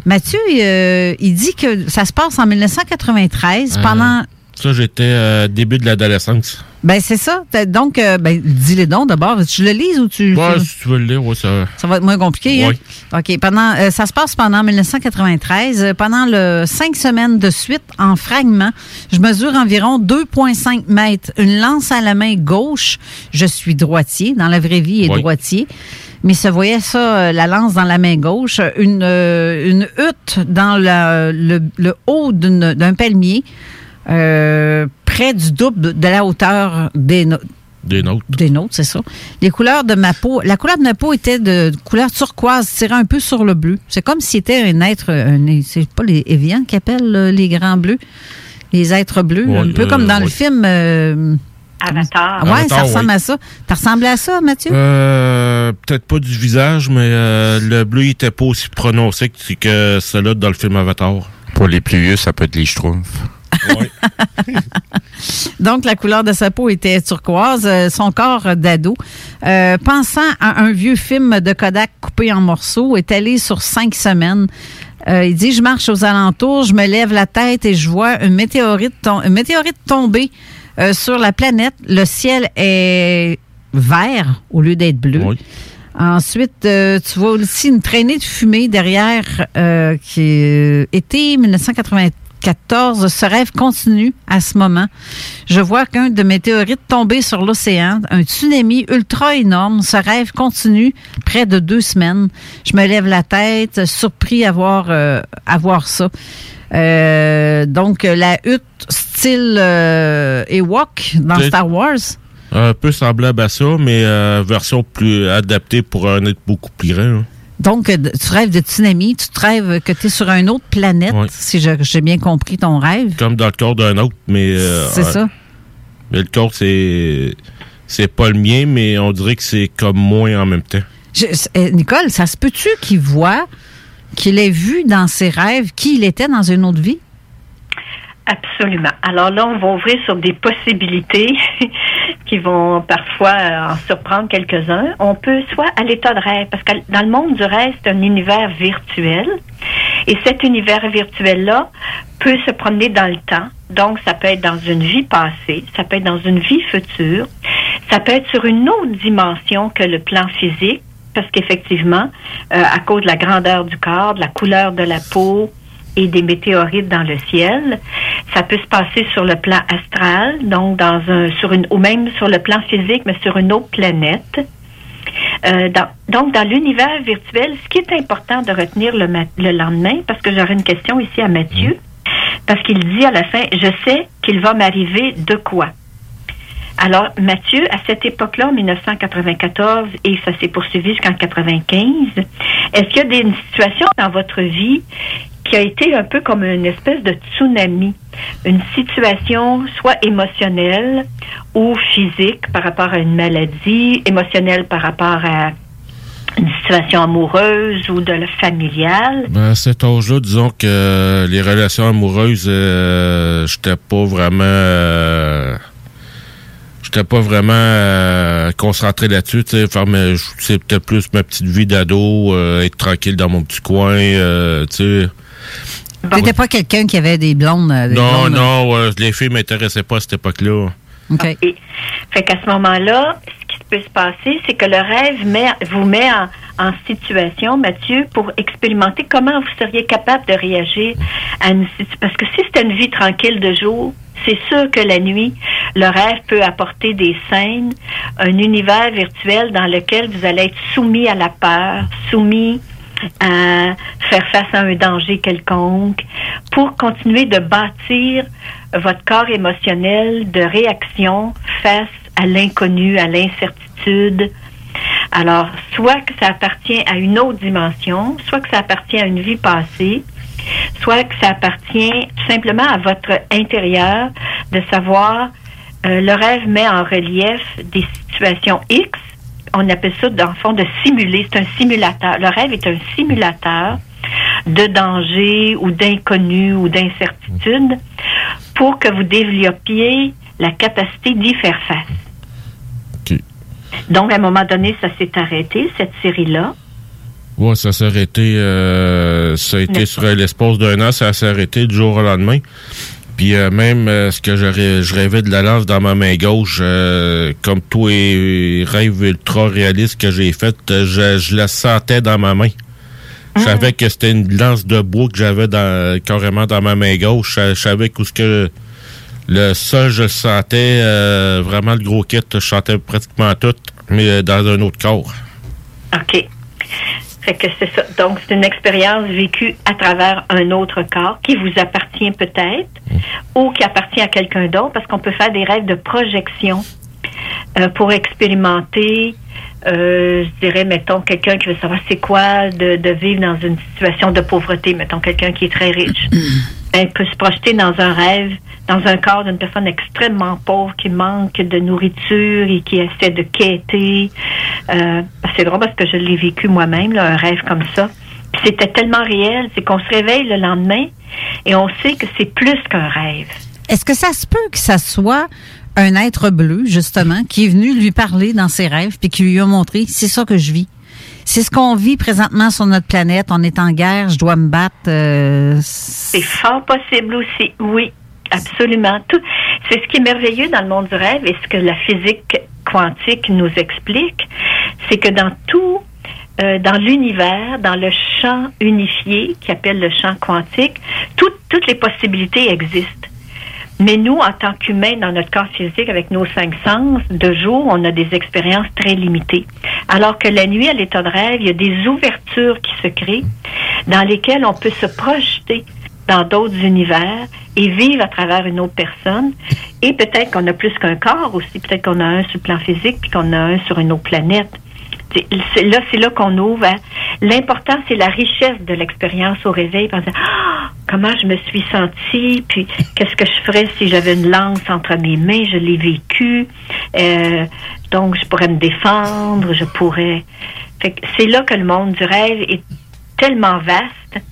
Mathieu, euh, il dit que ça se passe en 1993 pendant... Ça, j'étais euh, début de l'adolescence. Ben, c'est ça. Donc, euh, ben, dis-les donc d'abord. Tu le lises ou tu... Ouais, si tu veux le lire, ouais, ça. Ça va être moins compliqué. hein? OK. Pendant, euh, ça se passe pendant 1993. Euh, Pendant le cinq semaines de suite, en fragments, je mesure environ 2,5 mètres. Une lance à la main gauche. Je suis droitier. Dans la vraie vie, il est Oui. droitier. Mais se voyait ça, la lance dans la main gauche. Une, une hutte dans la- le, le haut d'un palmier. Euh, près du double de la hauteur des, no- Des notes. des nôtres, c'est ça. Les couleurs de ma peau, la couleur de ma peau était de couleur turquoise, tirée un peu sur le bleu. C'est comme si c'était un être, un- c'est pas les Evian qui appellent les grands bleus, les êtres bleus, Ouais, un peu euh, comme dans le film. euh, Avatar. ouais, ça ressemble à ça. T'as ressemblé à ça, Mathieu? Euh, peut-être pas du visage, mais euh, le bleu il était pas aussi prononcé que, que celui dans le film Avatar. Pour les plus vieux, ça peut être les schtroumpfs. Donc, la couleur de sa peau était turquoise, euh, son corps d'ado. Euh, pensant à un vieux film de Kodak coupé en morceaux, est allé sur cinq semaines. Euh, il dit, je marche aux alentours, je me lève la tête et je vois une météorite, tomber sur la planète. Le ciel est vert au lieu d'être bleu. Ensuite, tu vois aussi une traînée de fumée derrière qui était 1993. 14. Ce rêve continue à ce moment. Je vois qu'un de mes météorites tombé sur l'océan, un tsunami ultra énorme. Ce rêve continue près de deux semaines. Je me lève la tête, surpris à voir, euh, à voir ça. Euh, donc, la hutte style euh, Ewok dans Star Wars. Un peu semblable à ça, mais version plus adaptée pour un être beaucoup plus grand. Hein. Donc, euh, tu rêves de tsunami, tu te rêves que tu es sur une autre planète, Ouais. si j'ai bien compris ton rêve. Comme dans le corps d'un autre, mais. euh, C'est ça. Mais le corps, c'est. C'est pas le mien, mais on dirait que c'est comme moi en même temps. Je- euh, Nicole, ça se peut-tu qu'il voit qu'il ait vu dans ses rêves qui il était dans une autre vie? Absolument. Alors là, on va ouvrir sur des possibilités qui vont parfois euh, en surprendre quelques-uns. On peut soit à l'état de rêve, parce que dans le monde du rêve, c'est un univers virtuel. Et cet univers virtuel-là peut se promener dans le temps. Donc, ça peut être dans une vie passée, ça peut être dans une vie future, ça peut être sur une autre dimension que le plan physique, parce qu'effectivement, euh, à cause de la grandeur du corps, de la couleur de la peau, et des météorites dans le ciel. Ça peut se passer sur le plan astral, donc dans un, sur une, ou même sur le plan physique, mais sur une autre planète. Euh, dans- donc, dans l'univers virtuel, ce qui est important de retenir le, le lendemain, parce que j'aurais une question ici à Mathieu, parce qu'il dit à la fin, je sais qu'il va m'arriver de quoi. Alors, Mathieu, à cette époque-là, en 1994, et ça s'est poursuivi jusqu'en 95, est-ce qu'il y a des une situation dans votre vie qui a été un peu comme une espèce de tsunami, une situation soit émotionnelle ou physique par rapport à une maladie, émotionnelle par rapport à une situation amoureuse ou de la familiale. Ben, à cet âge-là, disons que euh, les relations amoureuses, euh, j'étais pas vraiment... euh, j'étais pas vraiment concentré là-dessus, peut-être plus ma petite vie d'ado, être tranquille dans mon petit coin, tu sais. T'étais pas quelqu'un qui avait des blondes. euh, des Non, blondes, non, euh, les filles m'intéressaient pas à cette époque-là. OK. Fait qu'à ce moment-là, ce qui peut se passer, c'est que le rêve met, vous met en, en situation, Mathieu, pour expérimenter comment vous seriez capable de réagir à une situation. Parce que si c'était une vie tranquille de jour, c'est sûr que la nuit, le rêve peut apporter des scènes, un univers virtuel dans lequel vous allez être soumis à la peur, soumis à faire face à un danger quelconque, pour continuer de bâtir votre corps émotionnel de réaction face à l'inconnu, à l'incertitude. Alors, soit que ça appartient à une autre dimension, soit que ça appartient à une vie passée, soit que ça appartient simplement à votre intérieur de savoir, euh, le rêve met en relief des situations X, on appelle ça dans le fond de simuler, c'est un simulateur. Le rêve est un simulateur de danger ou d'inconnu ou d'incertitude pour que vous développiez la capacité d'y faire face. Donc, à un moment donné, ça s'est arrêté, cette série-là. Ouais, ça s'est arrêté, euh, ça a été sur l'espace d'un an, ça s'est arrêté du jour au lendemain. Puis euh, même euh, ce que je, rê- je rêvais de la lance dans ma main gauche, euh, comme tous les rêves ultra réalistes que j'ai fait, je, je la sentais dans ma main. Je savais que c'était une lance de bois que j'avais dans, carrément dans ma main gauche. Je, je savais qu'où ce que le sol, je le sentais vraiment le gros kit, je sentais pratiquement tout, mais dans un autre corps. OK. Fait que c'est ça. Donc, c'est une expérience vécue à travers un autre corps qui vous appartient peut-être ou qui appartient à quelqu'un d'autre parce qu'on peut faire des rêves de projection euh, pour expérimenter, euh, je dirais, mettons, quelqu'un qui veut savoir c'est quoi de, de vivre dans une situation de pauvreté, mettons, quelqu'un qui est très riche. Elle peut se projeter dans un rêve, dans un corps d'une personne extrêmement pauvre qui manque de nourriture et qui essaie de quêter. Euh, c'est drôle parce que je l'ai vécu moi-même, un rêve comme ça. Puis C'était tellement réel, c'est qu'on se réveille le lendemain et on sait que c'est plus qu'un rêve. Est-ce que ça se peut que ça soit un être bleu, justement, qui est venu lui parler dans ses rêves puis qui lui a montré c'est ça que je vis? C'est ce qu'on vit présentement sur notre planète. On est en guerre, je dois me battre. euh, C'est fort possible aussi, oui, absolument. Tout, c'est ce qui est merveilleux dans le monde du rêve et ce que la physique quantique nous explique, c'est que dans tout, euh, dans l'univers, dans le champ unifié qui appelle le champ quantique, tout- toutes les possibilités existent. Mais nous, en tant qu'humains, dans notre corps physique, avec nos cinq sens, de jour, on a des expériences très limitées. Alors que la nuit, à l'état de rêve, il y a des ouvertures qui se créent dans lesquelles on peut se projeter dans d'autres univers et vivre à travers une autre personne. Et peut-être qu'on a plus qu'un corps aussi. Peut-être qu'on a un sur le plan physique puis qu'on a un sur une autre planète. C'est là, c'est là qu'on ouvre. à- L'important, c'est la richesse de l'expérience au réveil. Ah, comment je me suis sentie, puis qu'est-ce que je ferais si j'avais une lance entre mes mains, je l'ai vécu. Euh, donc, je pourrais me défendre, je pourrais. C'est là que le monde du rêve est tellement vaste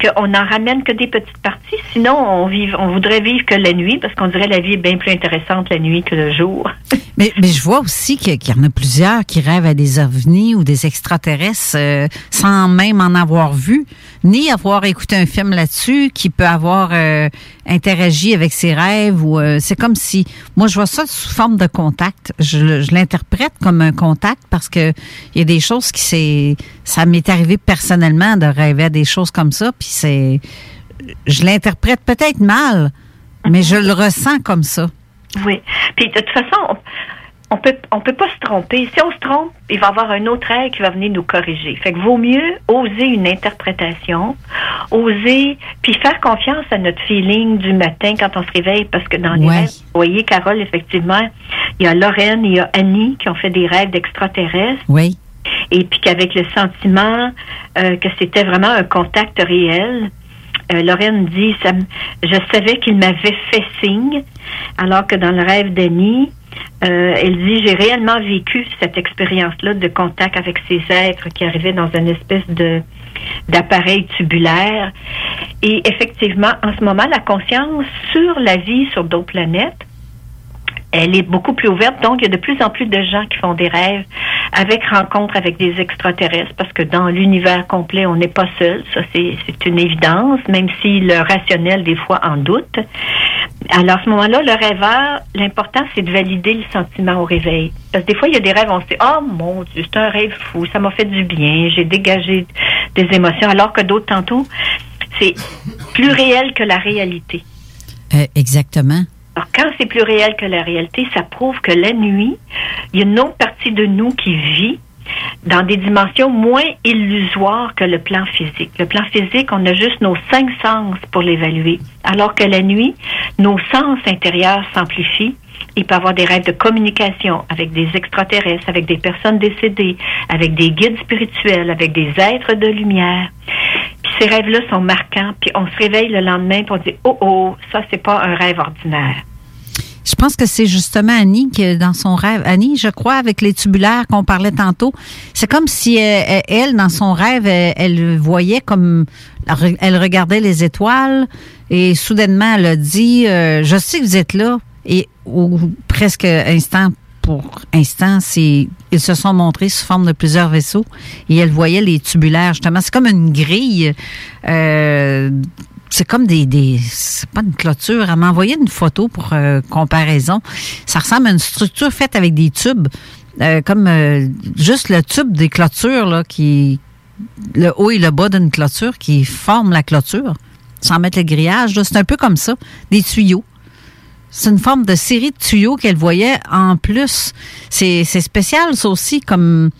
qu'on n'en ramène que des petites parties. Sinon, on, vive, on voudrait vivre que la nuit parce qu'on dirait la vie est bien plus intéressante la nuit que le jour. Mais, je vois aussi que- qu'il y en a plusieurs qui rêvent à des ovnis ou des extraterrestres euh, sans même en avoir vu, ni avoir écouté un film là-dessus, qui peut avoir euh, interagi avec ses rêves. ou euh, C'est comme si, moi je vois ça sous forme de contact. Je, je l'interprète comme un contact parce que il y a des choses qui c'est, ça m'est arrivé personnellement de rêver à des choses comme ça, puis c'est, je l'interprète peut-être mal, mais je le ressens comme ça. Oui. Puis de toute façon, on, peut on peut pas se tromper. Si on se trompe, il va y avoir un autre rêve qui va venir nous corriger. Fait que vaut mieux oser une interprétation, oser puis faire confiance à notre feeling du matin quand on se réveille parce que dans les Ouais. rêves, vous voyez Carole effectivement, il y a Lorraine, il y a Annie qui ont fait des rêves d'extraterrestres Oui. et puis qu'avec le sentiment euh, que c'était vraiment un contact réel. Euh, Lorraine dit, ça, je savais qu'il m'avait fait signe, alors que dans le rêve d'Annie, euh, elle dit, j'ai réellement vécu cette expérience-là de contact avec ces êtres qui arrivaient dans une espèce de d'appareil tubulaire. Et effectivement, en ce moment, la conscience sur la vie sur d'autres planètes, elle est beaucoup plus ouverte. Donc, il y a de plus en plus de gens qui font des rêves avec rencontre avec des extraterrestres, parce que dans l'univers complet, on n'est pas seul. Ça, c'est une évidence, même si le rationnel, des fois, en doute. Alors, à ce moment-là, le rêveur, l'important, c'est de valider le sentiment au réveil. Parce que des fois, il y a des rêves, on se dit, oh mon Dieu, c'est un rêve fou, ça m'a fait du bien, j'ai dégagé des émotions, alors que d'autres, tantôt, c'est plus réel que la réalité. Euh, exactement. Alors, quand c'est plus réel que la réalité, ça prouve que la nuit, il y a une autre partie de nous qui vit dans des dimensions moins illusoires que le plan physique. Le plan physique, on a juste nos cinq sens pour l'évaluer. Alors que la nuit, nos sens intérieurs s'amplifient. Il peut avoir des rêves de communication avec des extraterrestres, avec des personnes décédées, avec des guides spirituels, avec des êtres de lumière. Ces rêves-là sont marquants, puis on se réveille le lendemain, puis on dit oh oh, ça c'est pas un rêve ordinaire. Je pense que c'est justement Annie qui, dans son rêve, Annie, je crois, avec les tubulaires qu'on parlait tantôt, c'est comme si euh, elle, dans son rêve, elle, elle voyait comme, elle regardait les étoiles et soudainement elle a dit, euh, je sais que vous êtes là et au presque instant pour instant, c'est ils se sont montrés sous forme de plusieurs vaisseaux et elle voyait les tubulaires justement. C'est comme une grille. Euh, c'est comme des, c'est pas une clôture. Elle m'a envoyé une photo pour euh, comparaison. Ça ressemble à une structure faite avec des tubes, euh, comme juste le tube des clôtures le haut et le bas d'une clôture qui forment la clôture, sans mettre le grillage. C'est un peu comme ça, des tuyaux. C'est une forme de série de tuyaux qu'elle voyait en plus. C'est spécial, ça aussi, comme.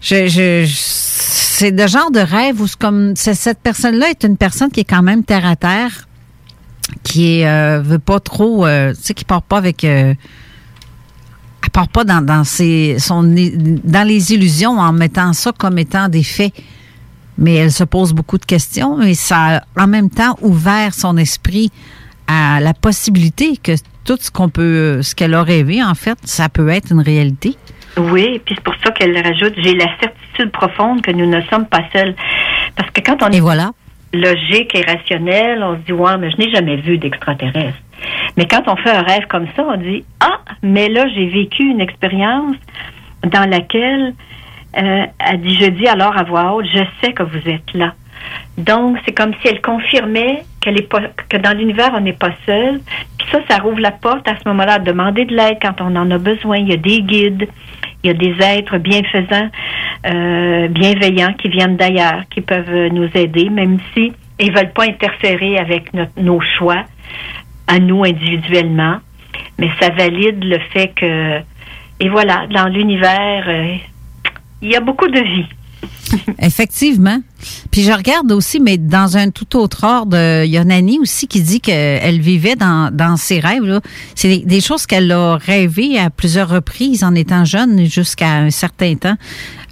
je, je- je- c'est le genre de rêve où c'est comme. Cette personne-là est une personne qui est quand même terre à terre, qui est, euh, veut pas trop. euh, tu sais, qui part pas avec. euh, elle part pas dans, dans, ses, son, dans les illusions en mettant ça comme étant des faits. Mais elle se pose beaucoup de questions et ça a en même temps ouvert son esprit à la possibilité que tout ce qu'on peut, ce qu'elle a rêvé, en fait, ça peut être une réalité. Oui, puis c'est pour ça qu'elle rajoute j'ai la certitude profonde que nous ne sommes pas seuls. Parce que quand on est voilà. logique et rationnel, on se dit ouais, mais je n'ai jamais vu d'extraterrestre. Mais quand on fait un rêve comme ça, on dit ah, mais là j'ai vécu une expérience dans laquelle euh, elle dit je dis alors à voix haute, je sais que vous êtes là. Donc c'est comme si elle confirmait qu'elle est pas que dans l'univers on n'est pas seul. Puis ça, ça rouvre la porte à ce moment-là à demander de l'aide quand on en a besoin. Il y a des guides, il y a des êtres bienfaisants, euh, bienveillants qui viennent d'ailleurs, qui peuvent nous aider, même si ils veulent pas interférer avec nos choix à nous individuellement. Mais ça valide le fait que, et voilà, dans l'univers, euh, il y a beaucoup de vie. Effectivement. Puis je regarde aussi, mais dans un tout autre ordre, il y a aussi qui dit qu'elle vivait dans, dans ses rêves. C'est des, choses qu'elle a rêvé à plusieurs reprises en étant jeune jusqu'à un certain temps.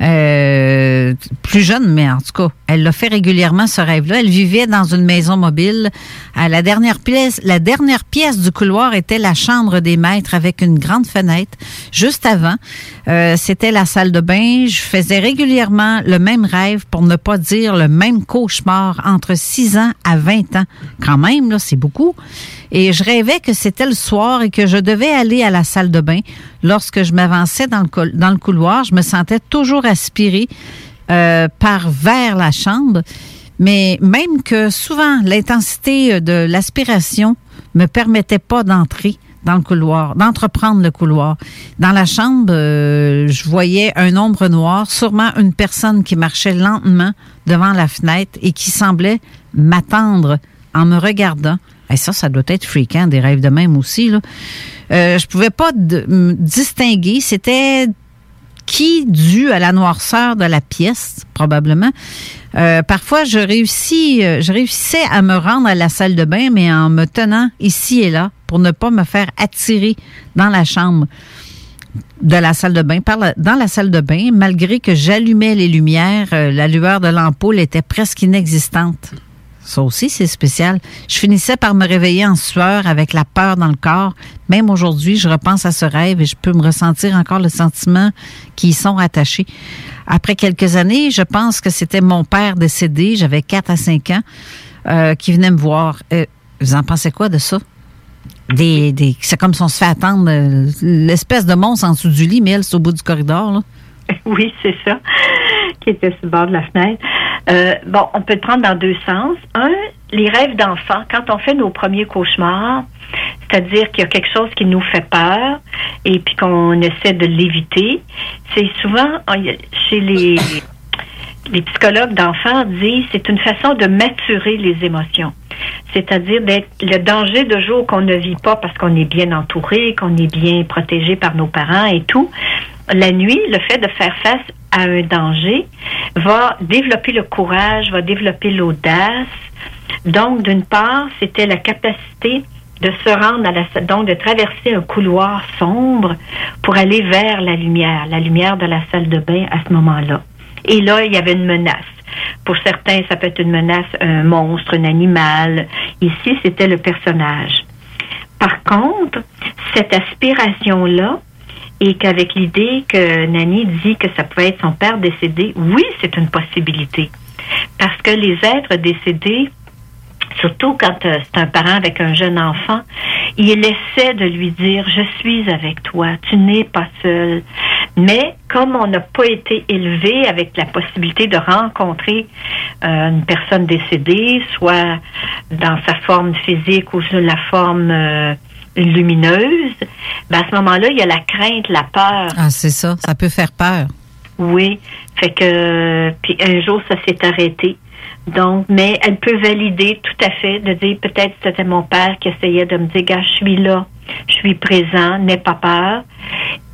Euh, plus jeune, mais en tout cas, elle l'a fait régulièrement ce rêve-là. Elle vivait dans une maison mobile. À la dernière pièce, la dernière pièce du couloir était la chambre des maîtres avec une grande fenêtre. Juste avant, euh, c'était la salle de bain. Je faisais régulièrement le même rêve pour ne pas dire le même cauchemar entre 6 ans à 20 ans. Quand même, là, c'est beaucoup. Et je rêvais que c'était le soir et que je devais aller à la salle de bain. Lorsque je m'avançais dans le, dans le couloir, je me sentais toujours aspirée euh, par vers la chambre. Mais même que souvent, l'intensité de l'aspiration me permettait pas d'entrer dans le couloir, d'entreprendre le couloir. Dans la chambre, euh, je voyais un ombre noir, sûrement une personne qui marchait lentement devant la fenêtre et qui semblait m'attendre en me regardant. Et ça, ça doit être fréquent, des rêves de même aussi. Là. Euh, je pouvais pas distinguer. C'était qui dû à la noirceur de la pièce, probablement. Euh, parfois, je réussis, euh, réussissais à me rendre à la salle de bain, mais en me tenant ici et là pour ne pas me faire attirer dans la chambre de la salle de bain. Dans la salle de bain, malgré que j'allumais les lumières, euh, la lueur de l'ampoule était presque inexistante. Ça aussi, c'est spécial. Je finissais par me réveiller en sueur avec la peur dans le corps. Même aujourd'hui, je repense à ce rêve et je peux me ressentir encore le sentiment qui y sont attachés. Après quelques années, je pense que c'était mon père décédé, j'avais 4 à 5 ans, euh, qui venait me voir. Euh, vous en pensez quoi de ça? Des, des, c'est comme si on se fait attendre euh, l'espèce de monstre en dessous du lit, mais elle, c'est au bout du corridor. Là. Oui, c'est ça, qui était sur le bord de la fenêtre. Euh, bon, on peut le prendre dans deux sens. Un, les rêves d'enfants, quand on fait nos premiers cauchemars, c'est-à-dire qu'il y a quelque chose qui nous fait peur et puis qu'on essaie de l'éviter, c'est souvent chez les, les psychologues d'enfants disent c'est une façon de maturer les émotions. C'est-à-dire le danger de jour qu'on ne vit pas parce qu'on est bien entouré, qu'on est bien protégé par nos parents et tout. La nuit, le fait de faire face à un danger va développer le courage, va développer l'audace. Donc, d'une part, c'était la capacité de se rendre à la donc de traverser un couloir sombre pour aller vers la lumière, la lumière de la salle de bain à ce moment-là. Et là, il y avait une menace. Pour certains, ça peut être une menace, un monstre, un animal. Ici, c'était le personnage. Par contre, cette aspiration-là, et qu'avec l'idée que Nani dit que ça pouvait être son père décédé, oui, c'est une possibilité. Parce que les êtres décédés, surtout quand euh, c'est un parent avec un jeune enfant, il essaie de lui dire je suis avec toi, tu n'es pas seul. Mais comme on n'a pas été élevé avec la possibilité de rencontrer euh, une personne décédée, soit dans sa forme physique ou sous la forme euh, lumineuse, ben à ce moment-là, il y a la crainte, la peur. Ah, c'est ça. Ça peut faire peur. Oui, fait que puis un jour ça s'est arrêté. Donc, mais elle peut valider tout à fait de dire peut-être c'était mon père qui essayait de me dire gars, je suis là, je suis présent, n'aie pas peur,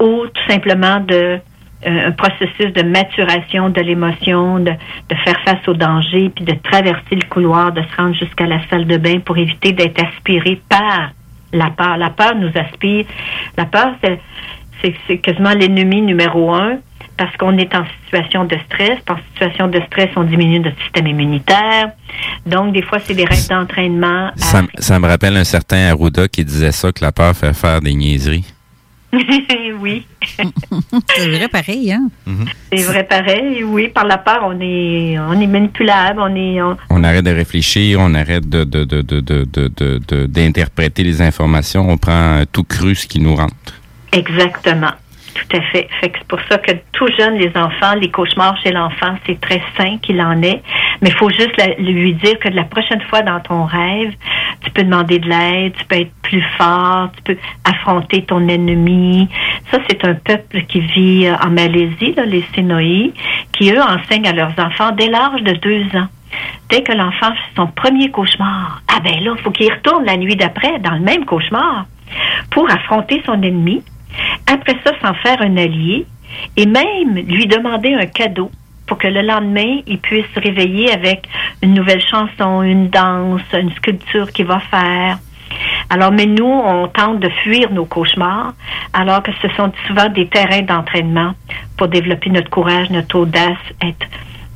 ou tout simplement de euh, un processus de maturation de l'émotion, de, de faire face au danger, puis de traverser le couloir, de se rendre jusqu'à la salle de bain pour éviter d'être aspiré par la peur. La peur nous aspire. La peur, c'est quasiment l'ennemi numéro un parce qu'on est en situation de stress. En situation de stress, on diminue notre système immunitaire. Donc, des fois, c'est des règles d'entraînement. à- Ça, ça me rappelle un certain Arruda qui disait ça, que la peur fait faire des niaiseries. oui, C'est vrai pareil, hein? c'est vrai pareil. Oui, par la peur, on est, on est manipulable, on est, on- On arrête de réfléchir, on arrête de, de, de, de, de, de, de- de- d'interpréter les informations, on prend tout cru ce qui nous rentre. Exactement. Tout à fait. C'est pour ça que tout jeune, les enfants, les cauchemars chez l'enfant, c'est très sain qu'il en est. Mais il faut juste lui dire que la prochaine fois dans ton rêve, tu peux demander de l'aide, tu peux être plus fort, tu peux affronter ton ennemi. Ça, c'est un peuple qui vit euh, en Malaisie, les Sénoïs, qui, eux, enseignent à leurs enfants dès l'âge de deux ans. Dès que l'enfant fait son premier cauchemar, ah ben là, il faut qu'il retourne la nuit d'après dans le même cauchemar pour affronter son ennemi. Après ça, s'en faire un allié et même lui demander un cadeau pour que le lendemain, il puisse se réveiller avec une nouvelle chanson, une danse, une sculpture qu'il va faire. Alors, mais nous, on tente de fuir nos cauchemars, alors que ce sont souvent des terrains d'entraînement pour développer notre courage, notre audace, être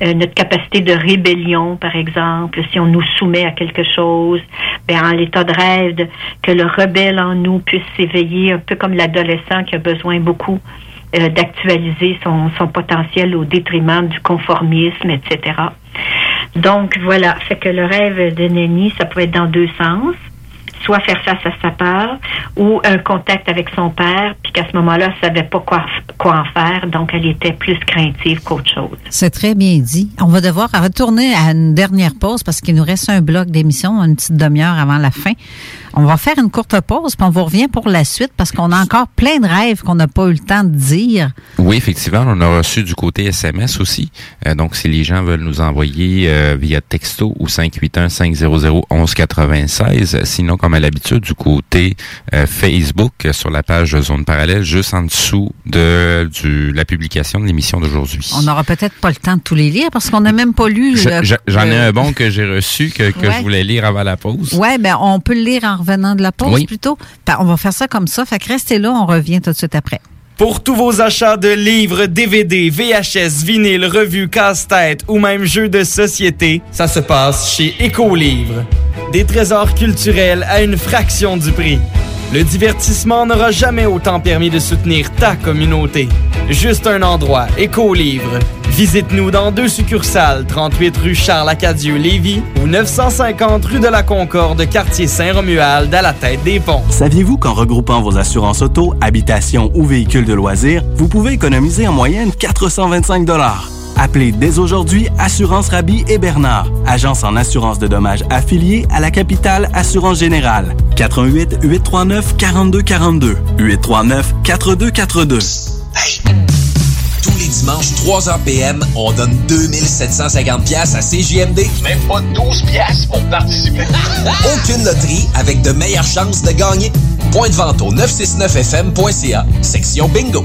euh, notre capacité de rébellion, par exemple, si on nous soumet à quelque chose, ben, en l'état de rêve, que le rebelle en nous puisse s'éveiller, un peu comme l'adolescent qui a besoin beaucoup euh, d'actualiser son, son potentiel au détriment du conformisme, etc. Donc voilà, fait que le rêve de Nenny, ça peut être dans deux sens. Soit faire face à sa peur ou un contact avec son père, puis qu'à ce moment-là, elle savait pas quoi, quoi en faire, donc elle était plus craintive qu'autre chose. C'est très bien dit. On va devoir retourner à une dernière pause parce qu'il nous reste un bloc d'émission, une petite demi-heure avant la fin. On va faire une courte pause, puis on vous revient pour la suite parce qu'on a encore plein de rêves qu'on n'a pas eu le temps de dire. Oui, effectivement, on a reçu du côté SMS aussi. Euh, donc, si les gens veulent nous envoyer euh, via texto ou 581-500-1196, sinon, comme à l'habitude, du côté euh, Facebook, sur la page Zone Parallèle, juste en dessous de du, la publication de l'émission d'aujourd'hui. On n'aura peut-être pas le temps de tous les lire parce qu'on n'a même pas lu. Je- J'en ai un bon que j'ai reçu, que, que Ouais. je voulais lire avant la pause. Ouais, ben on peut le lire en revenant de la pause Oui. plutôt. Ben, on va faire ça comme ça. Fait que restez là, on revient tout de suite après. Pour tous vos achats de livres, DVD, VHS, vinyle, revues, casse-tête ou même jeux de société, ça se passe chez Écolivre. Des trésors culturels à une fraction du prix. Le divertissement n'aura jamais autant permis de soutenir ta communauté. Juste un endroit, Écolivre. Visite-nous dans deux succursales, 38 rue Charles-Acadieux-Lévis ou 950 rue de la Concorde, quartier Saint-Romuald, à la tête des ponts. Saviez-vous qu'en regroupant vos assurances auto, habitation ou véhicules de loisirs, vous pouvez économiser en moyenne 425 Appelez dès aujourd'hui Assurance Rabi et Bernard, agence en assurance de dommages affiliée à la capitale Assurance Générale. 88 839 4242 839 4242. Tous les dimanches, 3h PM, on donne 2750 pièces à CJMD. Même pas 12 pièces pour participer. Aucune loterie avec de meilleures chances de gagner. Point de vente au 969fm.ca, section bingo.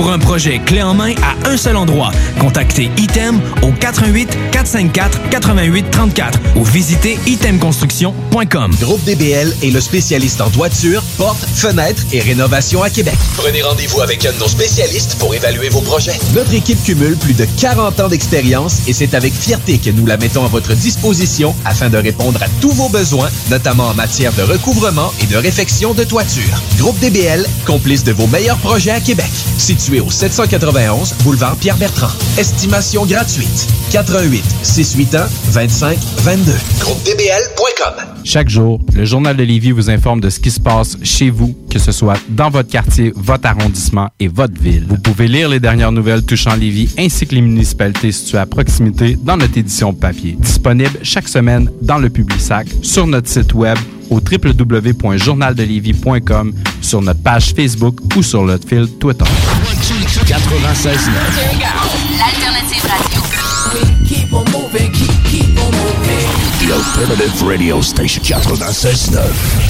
Pour un projet clé en main à un seul endroit, contactez Item au 88 454 88 34 ou visitez itemconstruction.com. Groupe DBL est le spécialiste en toiture, portes, fenêtres et rénovation à Québec. Prenez rendez-vous avec un de nos spécialistes pour évaluer vos projets. Notre équipe cumule plus de 40 ans d'expérience et c'est avec fierté que nous la mettons à votre disposition afin de répondre à tous vos besoins, notamment en matière de recouvrement et de réfection de toiture. Groupe DBL, complice de vos meilleurs projets à Québec. Situé au 791 boulevard Pierre-Bertrand. Estimation gratuite. 88 681 25 22. GroupeDBL.com. Chaque jour, le Journal de Lévis vous informe de ce qui se passe chez vous, que ce soit dans votre quartier, votre arrondissement et votre ville. Vous pouvez lire les dernières nouvelles touchant Lévis ainsi que les municipalités situées à proximité dans notre édition papier. Disponible chaque semaine dans le Publisac, sur notre site web au www.journaldelévis.com, sur notre page Facebook ou sur notre fil Twitter. 96 L'alternative radio. Keep on moving, keep, keep on moving. The Alternative Radio Station 96.9.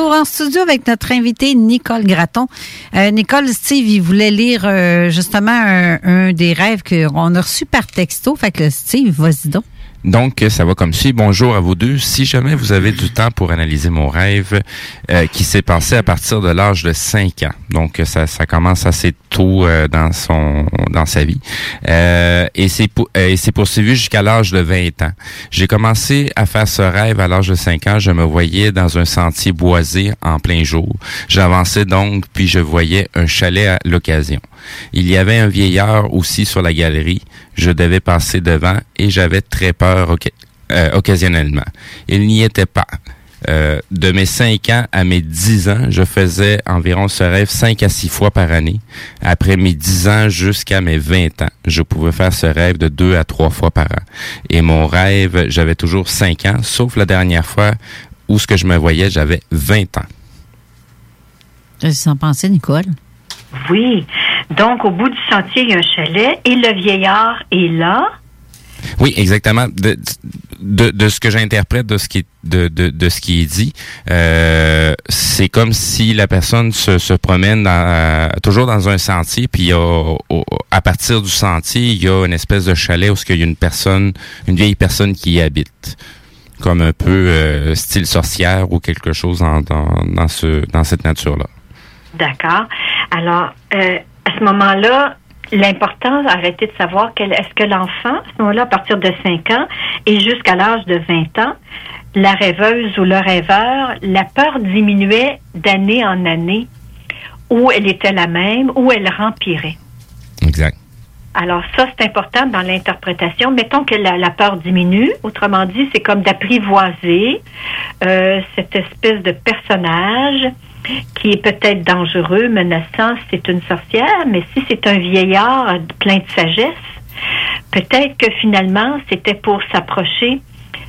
En studio avec notre invité Nicole Gratton. Euh, Nicole, Steve, il voulait lire euh, justement un, des rêves qu'on a reçus par texto. Fait que Steve, vas-y donc. Donc, ça va comme suit. Bonjour à vous deux. Si jamais vous avez du temps pour analyser mon rêve euh, qui s'est passé à partir de l'âge de 5 ans. Donc, ça, ça commence assez euh, dans son dans sa vie. Euh, et c'est euh, c'est poursuivi jusqu'à l'âge de 20 ans. J'ai commencé à faire ce rêve à l'âge de 5 ans. Je me voyais dans un sentier boisé en plein jour. J'avançais donc, puis je voyais un chalet à l'occasion. Il y avait un vieillard aussi sur la galerie. Je devais passer devant et j'avais très peur occasionnellement. Il n'y était pas. Euh, de mes 5 ans à mes 10 ans, je faisais environ ce rêve 5 à 6 fois par année. Après mes 10 ans jusqu'à mes 20 ans, je pouvais faire ce rêve de 2 à 3 fois par an. Et mon rêve, j'avais toujours 5 ans, sauf la dernière fois où ce que je me voyais, j'avais 20 ans. Qu'est-ce que tu en pensais, Nicole? Oui. Donc, au bout du sentier, il y a un chalet et le vieillard est là. Oui, exactement. De, de, ce que j'interprète de ce qui est, de, de, ce qui est dit, euh, c'est comme si la personne se, se promène dans, euh, toujours dans un sentier, puis à partir du sentier, il y a une espèce de chalet où il y a une personne, une vieille personne qui y habite, comme un peu euh, style sorcière ou quelque chose dans, dans, dans ce dans cette nature-là. D'accord. Alors, à ce moment-là, l'important, arrêter de savoir quel, est-ce que l'enfant, à ce moment-là, à partir de 5 ans et jusqu'à l'âge de 20 ans, la rêveuse ou le rêveur, la peur diminuait d'année en année, ou elle était la même, ou elle rempirait. Exact. Alors ça, c'est important dans l'interprétation. Mettons que la, la peur diminue. Autrement dit, c'est comme d'apprivoiser euh, cette espèce de personnage qui est peut-être dangereux, menaçant, c'est une sorcière, mais si c'est un vieillard plein de sagesse, peut-être que finalement, c'était pour s'approcher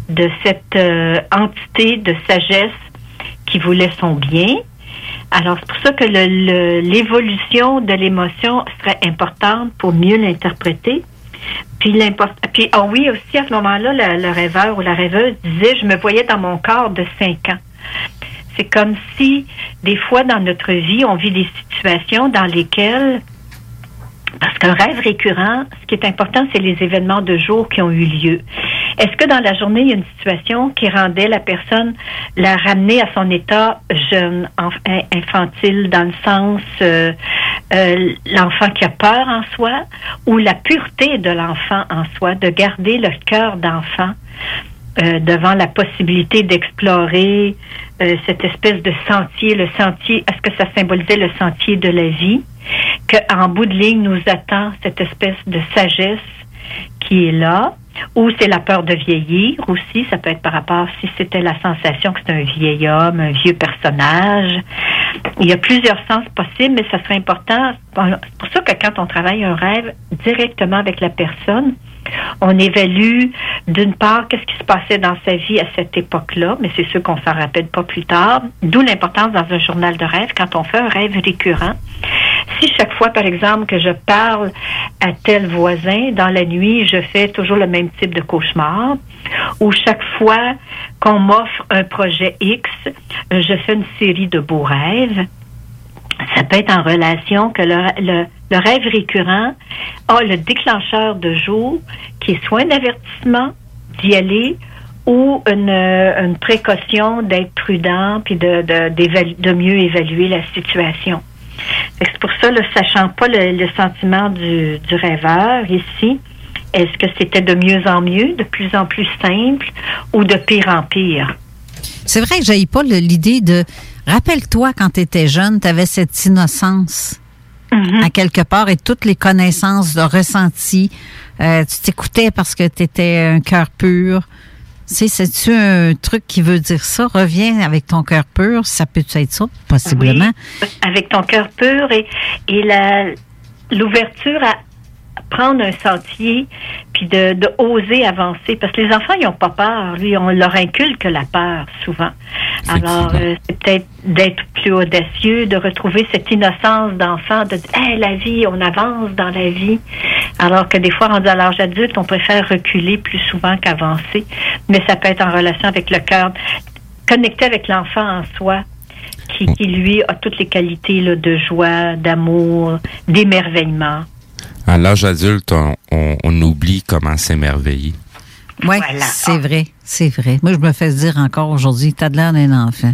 de cette euh, entité de sagesse qui voulait son bien. Alors, c'est pour ça que l'évolution de l'émotion serait importante pour mieux l'interpréter. Puis, puis ah oui, aussi, à ce moment-là, le, le rêveur ou la rêveuse disait, je me voyais dans mon corps de 5 ans. C'est comme si, des fois, dans notre vie, on vit des situations dans lesquelles parce qu'un rêve récurrent, ce qui est important, c'est les événements de jour qui ont eu lieu. Est-ce que dans la journée, il y a une situation qui rendait la personne, la ramener à son état jeune, infantile, dans le sens euh, euh, l'enfant qui a peur en soi, ou la pureté de l'enfant en soi, de garder le cœur d'enfant? Euh, devant la possibilité d'explorer euh, cette espèce de sentier, le sentier, est-ce que ça symbolisait le sentier de la vie, qu'en bout de ligne nous attend cette espèce de sagesse qui est là, ou c'est la peur de vieillir aussi, ça peut être par rapport si c'était la sensation que c'est un vieil homme, un vieux personnage. Il y a plusieurs sens possibles, mais ça serait important. C'est pour ça que quand on travaille un rêve directement avec la personne, on évalue d'une part qu'est-ce qui se passait dans sa vie à cette époque-là, mais c'est sûr qu'on s'en rappelle pas plus tard. D'où l'importance dans un journal de rêve quand on fait un rêve récurrent. Si chaque fois, par exemple, que je parle à tel voisin, dans la nuit, je fais toujours le même type de cauchemar, ou chaque fois qu'on m'offre un projet X, je fais une série de beaux rêves, ça peut être en relation que le, le- le rêve récurrent a le déclencheur de jour qui est soit un avertissement d'y aller ou une, une précaution d'être prudent puis de, de, de mieux évaluer la situation. C'est pour ça, ne sachant pas le, le sentiment du, du rêveur ici, est-ce que c'était de mieux en mieux, de plus en plus simple ou de pire en pire? C'est vrai que j'ai pas l'idée de. Rappelle-toi quand tu étais jeune, tu avais cette innocence à quelque part et toutes les connaissances de ressenti. Euh, tu t'écoutais parce que tu étais un cœur pur. Tu sais, c'est-tu un truc qui veut dire ça? Reviens avec ton cœur pur. Ça peut être ça, possiblement? Oui, avec ton cœur pur et, et la, l'ouverture à prendre un sentier puis de, de oser avancer. Parce que les enfants ils ont pas peur lui. On leur inculque la peur souvent. Alors euh, c'est peut-être d'être plus audacieux de retrouver cette innocence d'enfant de dire hey, la vie on avance dans la vie. Alors que des fois rendu à l'âge adulte on préfère reculer plus souvent qu'avancer. Mais ça peut être en relation avec le cœur connecté avec l'enfant en soi qui, qui, lui a toutes les qualités là, de joie, d'amour, d'émerveillement. À l'âge adulte, on, on- on oublie comment s'émerveiller. Oui, c'est vrai, c'est vrai. Moi, je me fais dire encore aujourd'hui, t'as de l'air d'un enfant.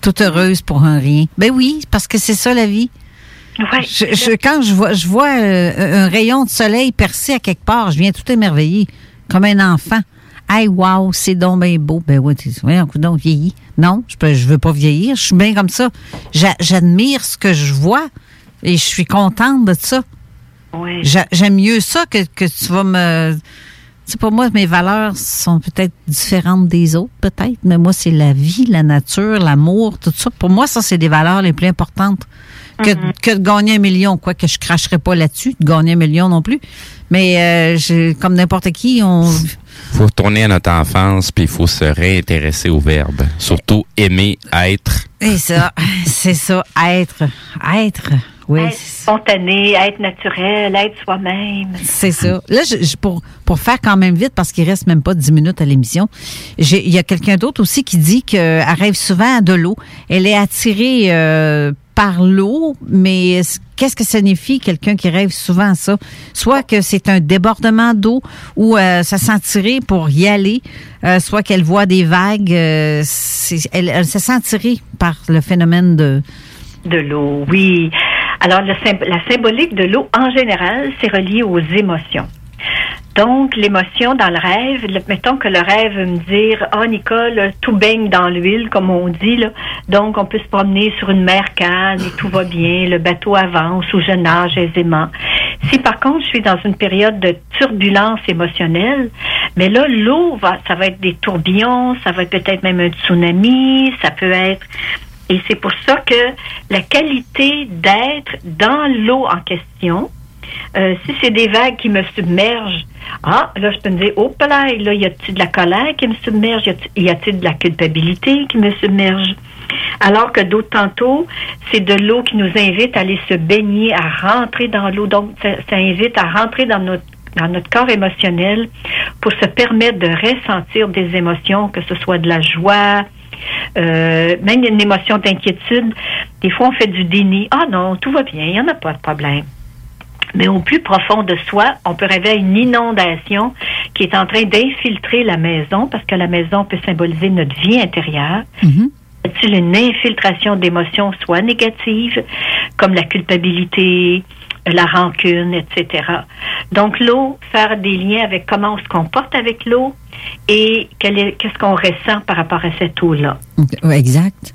Toute heureuse pour un rien. Ben oui, parce que c'est ça la vie. Je- je- quand je vois, je vois euh, un rayon de soleil percé à quelque part, je viens tout émerveillé, comme un enfant. Hey, wow, c'est donc bien beau. Ben oui, tu ouais, un coup donc vieilli. Non, je peux, je veux pas vieillir. Je suis bien comme ça. J'a- J'admire ce que je vois et je suis contente de ça. J'aime mieux ça que, que tu vas me. Tu sais, pour moi, mes valeurs sont peut-être différentes des autres, peut-être, mais moi, c'est la vie, la nature, l'amour, tout ça. Pour moi, ça, c'est des valeurs les plus importantes que, que de gagner un million. Quoi que je cracherai pas là-dessus, de gagner un million non plus. Mais euh, comme n'importe qui, on. faut retourner à notre enfance, puis il faut se réintéresser au verbe. Surtout aimer être. C'est ça, c'est ça, être, être, oui. Être spontané, être naturel, être soi-même. C'est ça. Là, je, je- pour, pour faire quand même vite, parce qu'il reste même pas 10 minutes à l'émission, il y a quelqu'un d'autre aussi qui dit qu'elle rêve souvent de l'eau. Elle est attirée euh, par l'eau, mais est-ce- qu'est-ce que ça signifie quelqu'un qui rêve souvent à ça? Soit que c'est un débordement d'eau ou euh, ça sent attirée pour y aller, euh, soit qu'elle voit des vagues. euh, elle, elle se sent attirée par le phénomène de... De l'eau, oui. Alors, le la symbolique de l'eau, en général, c'est relié aux émotions. Donc, l'émotion dans le rêve, le- mettons que le rêve veut me dire, ah, Nicole, tout baigne dans l'huile, comme on dit, là. Donc, on peut se promener sur une mer calme et tout va bien, le bateau avance ou je nage aisément. Si par contre, je suis dans une période de turbulence émotionnelle, mais là, l'eau, va, ça va être des tourbillons, ça va être peut-être même un tsunami, ça peut être et c'est pour ça que la qualité d'être dans l'eau en question, euh, si c'est des vagues qui me submergent, ah, là, je peux me dire, oh, là, là, y a-t-il de la colère qui me submerge? Y a-t- Y a-t-il de la culpabilité qui me submerge? Alors que d'autres tantôt, c'est de l'eau qui nous invite à aller se baigner, à rentrer dans l'eau. Donc, ça, ça invite à rentrer dans notre dans notre corps émotionnel pour se permettre de ressentir des émotions, que ce soit de la joie, euh, même une émotion d'inquiétude. Des fois, on fait du déni. Ah non, tout va bien, il n'y en a pas de problème. Mais au plus profond de soi, on peut rêver à une inondation qui est en train d'infiltrer la maison, parce que la maison peut symboliser notre vie intérieure. A-t-il une infiltration d'émotions, soit négatives, comme la culpabilité, la rancune, etc. Donc, l'eau, faire des liens avec comment on se comporte avec l'eau et qu'est-ce qu'on ressent par rapport à cette eau-là. Exact.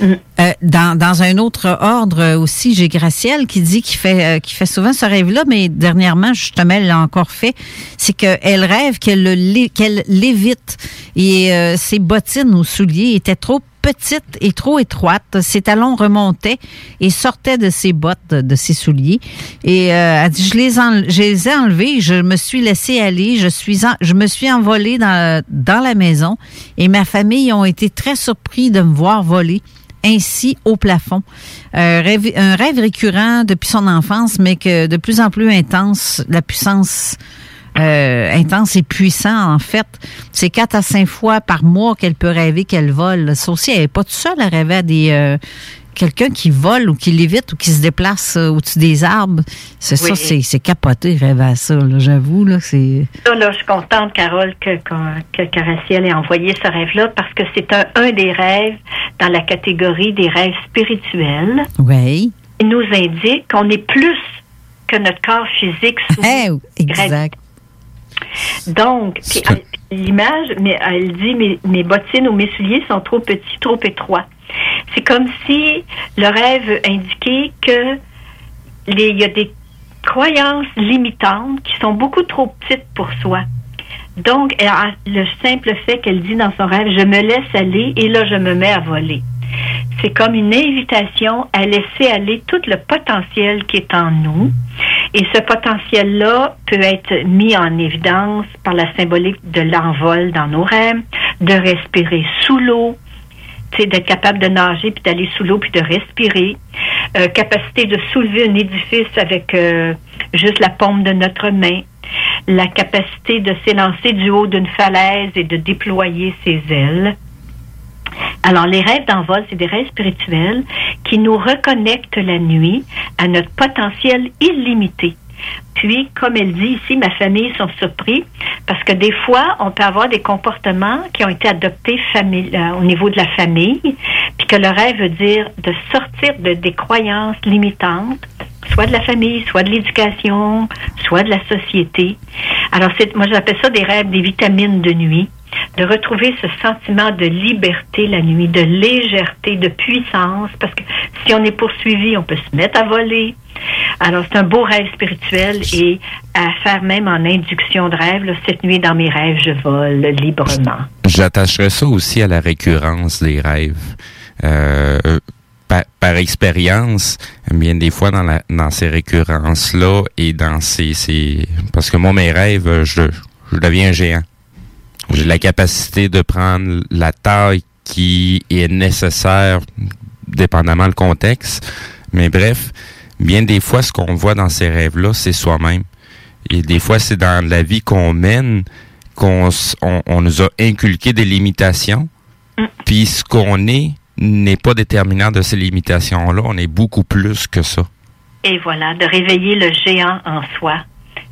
Euh, dans, dans un autre ordre aussi, j'ai Gracielle qui dit qu'il fait, euh, qu'il fait souvent ce rêve-là, mais dernièrement, justement, elle l'a encore fait. C'est qu'elle rêve qu'elle le lé- qu'elle lévite et euh, ses bottines ou souliers étaient trop petites et trop étroites. Ses talons remontaient et sortaient de ses bottes, de, ses souliers. Et euh, dit, je les, ai enlevés, je me suis laissée aller, je, suis je me suis envolée dans, la maison et ma famille ont été très surpris de me voir voler ainsi au plafond. Euh, un rêve récurrent depuis son enfance, mais que de plus en plus intense, la puissance euh, intense et puissant, en fait. C'est quatre à cinq fois par mois qu'elle peut rêver qu'elle vole. Ça aussi, elle n'est pas toute seule à rêver à des... euh, Quelqu'un qui vole ou qui lévite ou qui se déplace euh, au-dessus des arbres, c'est ça, Oui. c'est c'est capoté, rêver à ça, là, j'avoue, là, c'est... Ça, là, je suis contente, Carole, que, que, que Caraciel ait envoyé ce rêve-là parce que c'est un, un des rêves dans la catégorie des rêves spirituels. Oui. Il nous indique qu'on est plus que notre corps physique. sous exact. Donc, puis elle- l'image, mais elle dit mes, mes bottines ou mes souliers sont trop petits, trop étroits. C'est comme si le rêve indiquait que les- il y a des croyances limitantes qui sont beaucoup trop petites pour soi. Donc, elle a le simple fait qu'elle dit dans son rêve, je me laisse aller et là, je me mets à voler. C'est comme une invitation à laisser aller tout le potentiel qui est en nous. Et ce potentiel-là peut être mis en évidence par la symbolique de l'envol dans nos rêves, de respirer sous l'eau, d'être capable de nager puis d'aller sous l'eau puis de respirer, Euh, capacité de soulever un édifice avec euh, juste la paume de notre main, la capacité de s'élancer du haut d'une falaise et de déployer ses ailes. Alors, les rêves d'envol, c'est des rêves spirituels qui nous reconnectent la nuit à notre potentiel illimité. Puis, comme elle dit ici, ma famille sont surpris parce que des fois, on peut avoir des comportements qui ont été adoptés euh, au niveau de la famille, puis que le rêve veut dire de sortir de, des croyances limitantes soit de la famille, soit de l'éducation, soit de la société. Alors, c'est, moi, j'appelle ça des rêves, des vitamines de nuit, de retrouver ce sentiment de liberté la nuit, de légèreté, de puissance, parce que si on est poursuivi, on peut se mettre à voler. Alors, c'est un beau rêve spirituel et à faire même en induction de rêve, cette nuit dans mes rêves, je vole librement. J'attacherais ça aussi à la récurrence des rêves. Euh, par, expérience, bien des fois dans, ces récurrences-là et dans ces, ces... Parce que moi, mes rêves, je, je deviens géant. J'ai la capacité de prendre la taille qui est nécessaire, dépendamment le contexte. Mais bref, bien des fois, ce qu'on voit dans ces rêves-là, c'est soi-même. Et des fois, c'est dans la vie qu'on mène qu'on on, on nous a inculqué des limitations. Puis ce qu'on est n'est pas déterminant de ces limitations-là. On est beaucoup plus que ça. Et voilà, de réveiller le géant en soi,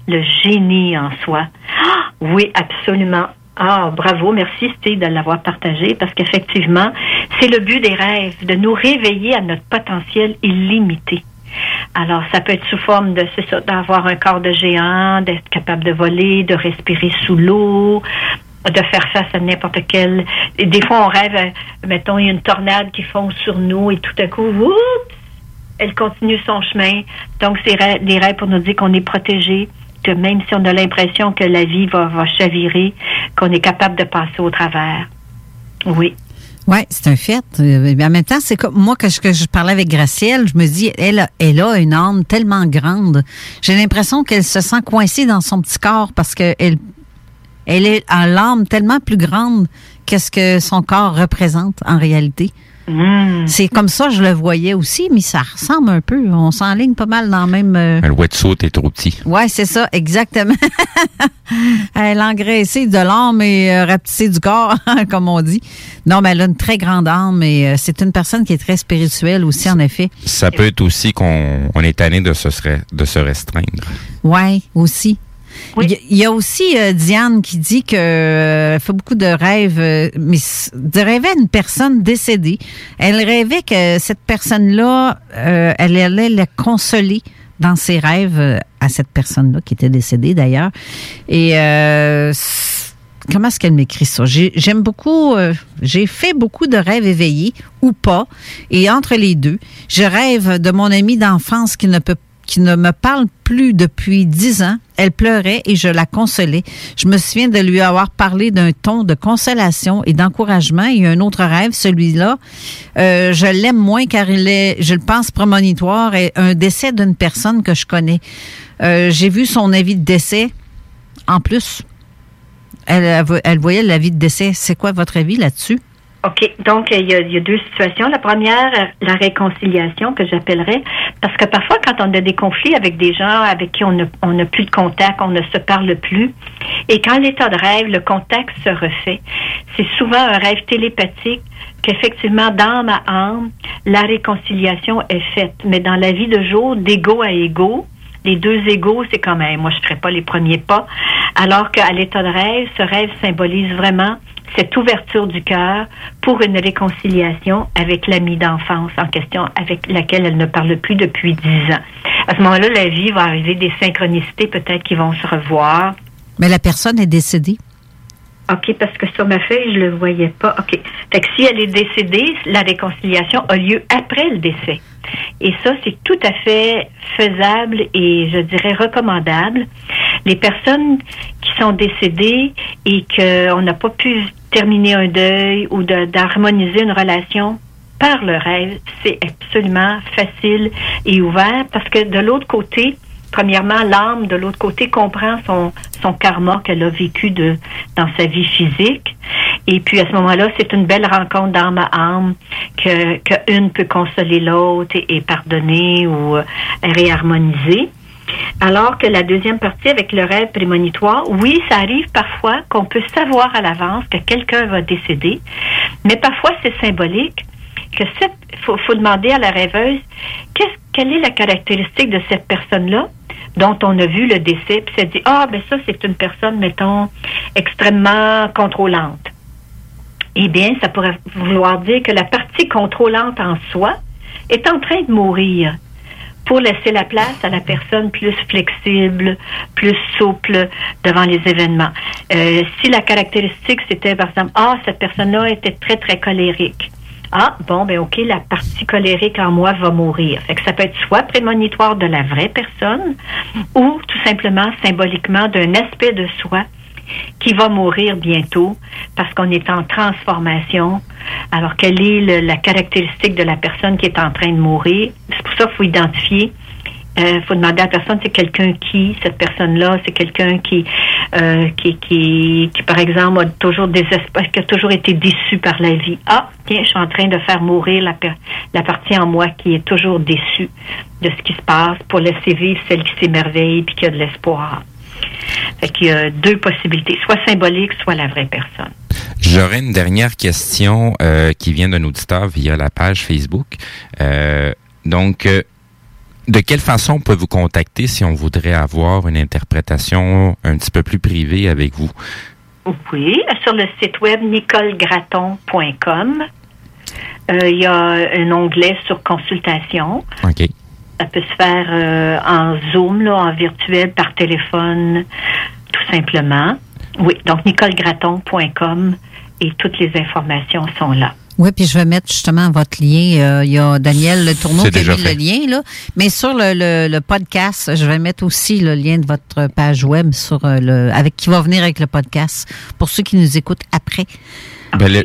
le génie en soi. Ah, oui, absolument. Ah, bravo, merci Steve de l'avoir partagé parce qu'effectivement, c'est le but des rêves, de nous réveiller à notre potentiel illimité. Alors, ça peut être sous forme de, c'est ça, d'avoir un corps de géant, d'être capable de voler, de respirer sous l'eau, de faire face à n'importe quel. et des fois, on rêve, euh, mettons, il y a une tornade qui fonce sur nous et tout à coup, elle continue son chemin. Donc, c'est des rêves pour nous dire qu'on est protégé, que même si on a l'impression que la vie va, chavirer, qu'on est capable de passer au travers. Oui. Oui, c'est un fait. Euh, mais en même temps, c'est comme moi que je, parlais avec Gracielle, je me dis, elle, a- elle a une âme tellement grande. J'ai l'impression qu'elle se sent coincée dans son petit corps parce qu'elle elle est l'âme tellement plus grande que ce que son corps représente en réalité. C'est comme ça je le voyais aussi, mais ça ressemble un peu. On s'enligne pas mal dans le même. euh, Le wetsuit est trop petit. Ouais, c'est ça, exactement. elle a engraissé de l'âme et euh, rapetissé du corps, comme on dit. Non, mais elle a une très grande âme et euh, c'est une personne qui est très spirituelle aussi, en effet. Ça peut être aussi qu'on on est tanné de se, de se restreindre. Ouais, aussi. Il y a- aussi euh, Diane qui dit que euh, fait beaucoup de rêves, euh, mais de rêver à une personne décédée. Elle rêvait que cette personne-là, euh, elle allait la consoler dans ses rêves à cette personne-là qui était décédée d'ailleurs. Et comment est-ce qu'elle m'écrit ça? J'ai- J'aime beaucoup. J'ai fait beaucoup de rêves éveillés ou pas, et entre les deux, je rêve de mon amie d'enfance qui ne me parle plus depuis dix ans. Elle pleurait et je la consolais. Je me souviens de lui avoir parlé d'un ton de consolation et d'encouragement. Il y a un autre rêve, celui-là. euh, je l'aime moins car il est, je le pense, prémonitoire et un décès d'une personne que je connais. Euh, J'ai vu son avis de décès. En plus, elle, elle voyait l'avis de décès. C'est quoi votre avis là-dessus? OK. Donc, il y, a, il y a deux situations. La première, euh, la réconciliation que j'appellerais, parce que parfois, quand on a des conflits avec des gens avec qui on n'a on plus de contact, on ne se parle plus, et quand l'état de rêve, le contact se refait, c'est souvent un rêve télépathique qu'effectivement, dans ma âme, la réconciliation est faite. Mais dans la vie de jour, d'égo à égo, les deux égaux, c'est quand même, moi, je ne ferai pas les premiers pas. Alors qu'à l'état de rêve, ce rêve symbolise vraiment cette ouverture du cœur pour une réconciliation avec l'amie d'enfance en question, avec laquelle elle ne parle plus depuis dix ans. À ce moment-là, la vie va arriver des synchronicités peut-être qui vont se revoir. Mais la personne est décédée. OK, parce que sur ma feuille, je le voyais pas. OK. Fait que si elle est décédée, la réconciliation a lieu après le décès. Et ça, c'est tout à fait faisable et je dirais recommandable. Les personnes qui sont décédées et qu'on n'a pas pu terminer un deuil ou d'harmoniser une relation par le rêve, c'est absolument facile et ouvert parce que de l'autre côté, premièrement, l'âme de l'autre côté comprend son, son karma qu'elle a vécu dans sa vie physique. Et puis à ce moment-là, c'est une belle rencontre d'âme à âme que, que peut consoler l'autre et, et pardonner ou euh, réharmoniser. Alors que la deuxième partie avec le rêve prémonitoire, oui, ça arrive parfois qu'on peut savoir à l'avance que quelqu'un va décéder, mais parfois c'est symbolique que faut, demander à la rêveuse quelle est la caractéristique de cette personne-là dont on a vu le décès, puis ça dit ah ben ça c'est une personne mettons extrêmement contrôlante. Eh bien, ça pourrait vouloir dire que la partie contrôlante en soi est en train de mourir pour laisser la place à la personne plus flexible, plus souple devant les événements. Euh, si la caractéristique c'était par exemple, ah cette personne-là était très très colérique. Ah, bon, ben OK, la partie colérique en moi va mourir. Fait que ça peut être soit prémonitoire de la vraie personne ou tout simplement symboliquement d'un aspect de soi qui va mourir bientôt parce qu'on est en transformation. Alors, quelle est la caractéristique de la personne qui est en train de mourir? C'est pour ça qu'il faut identifier. Il faut demander à la personne, c'est quelqu'un qui, cette personne-là, c'est quelqu'un qui, euh, qui, qui, qui, par exemple, a toujours désespoir, qui a toujours été déçu par la vie. Ah, tiens, je suis en train de faire mourir la, la partie en moi qui est toujours déçue de ce qui se passe pour laisser vivre celle qui s'émerveille puis qui a de l'espoir. Fait qu'il y a deux possibilités, soit symbolique, soit la vraie personne. J'aurais une dernière question euh, qui vient d'un auditeur via la page Facebook. Euh, donc, euh, de quelle façon on peut vous contacter si on voudrait avoir une interprétation un petit peu plus privée avec vous? Oui, sur le site web nicolegraton.com. Euh, Il y a un onglet sur consultation. OK. Ça peut se faire euh, en Zoom, là, en virtuel, par téléphone, tout simplement. Oui, donc nicolegraton.com et toutes les informations sont là. Oui, puis je vais mettre justement votre lien. Euh, Il y a Daniel Le Tourneau qui a mis fait. le lien, là. Mais sur le, le, le podcast, je vais mettre aussi le lien de votre page web sur euh, le avec qui va venir avec le podcast pour ceux qui nous écoutent après. Ben, le-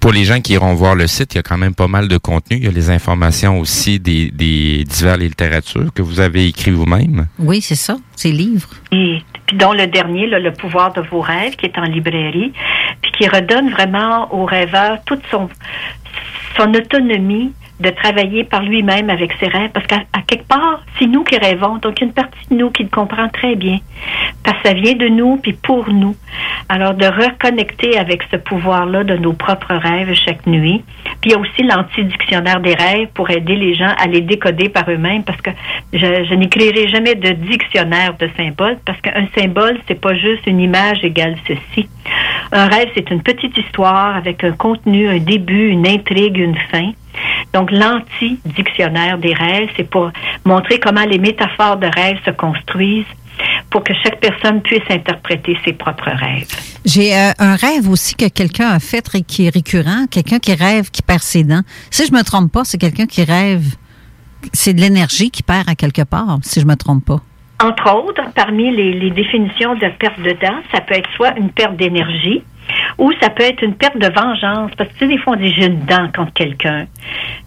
pour les gens qui iront voir le site, il y a quand même pas mal de contenu. Il y a les informations aussi des, des divers littératures que vous avez écrit vous-même. Oui, c'est ça, c'est livre. Et puis dont le dernier, le pouvoir de vos rêves, qui est en librairie, puis qui redonne vraiment au rêveur toute son son autonomie de travailler par lui-même avec ses rêves, parce qu'à quelque part, c'est nous qui rêvons, donc une partie de nous qui le comprend très bien, parce que ça vient de nous, puis pour nous. Alors, de reconnecter avec ce pouvoir-là de nos propres rêves chaque nuit. Puis il y a aussi l'anti-dictionnaire des rêves pour aider les gens à les décoder par eux-mêmes, parce que je, je n'écrirai jamais de dictionnaire de symboles, parce qu'un symbole, c'est pas juste une image égale ceci. Un rêve, c'est une petite histoire avec un contenu, un début, une intrigue, une fin. Donc, l'anti-dictionnaire des rêves, c'est pour montrer comment les métaphores de rêve se construisent pour que chaque personne puisse interpréter ses propres rêves. J'ai euh, un rêve aussi que quelqu'un a fait et qui est récurrent, quelqu'un qui rêve qui perd ses dents. Si je me trompe pas, c'est quelqu'un qui rêve c'est de l'énergie qui perd à quelque part, si je me trompe pas. Entre autres, parmi les, définitions de perte de dents, ça peut être soit une perte d'énergie ou ça peut être une perte de vengeance. Parce que tu sais, des fois, on dit j'ai une dent contre quelqu'un.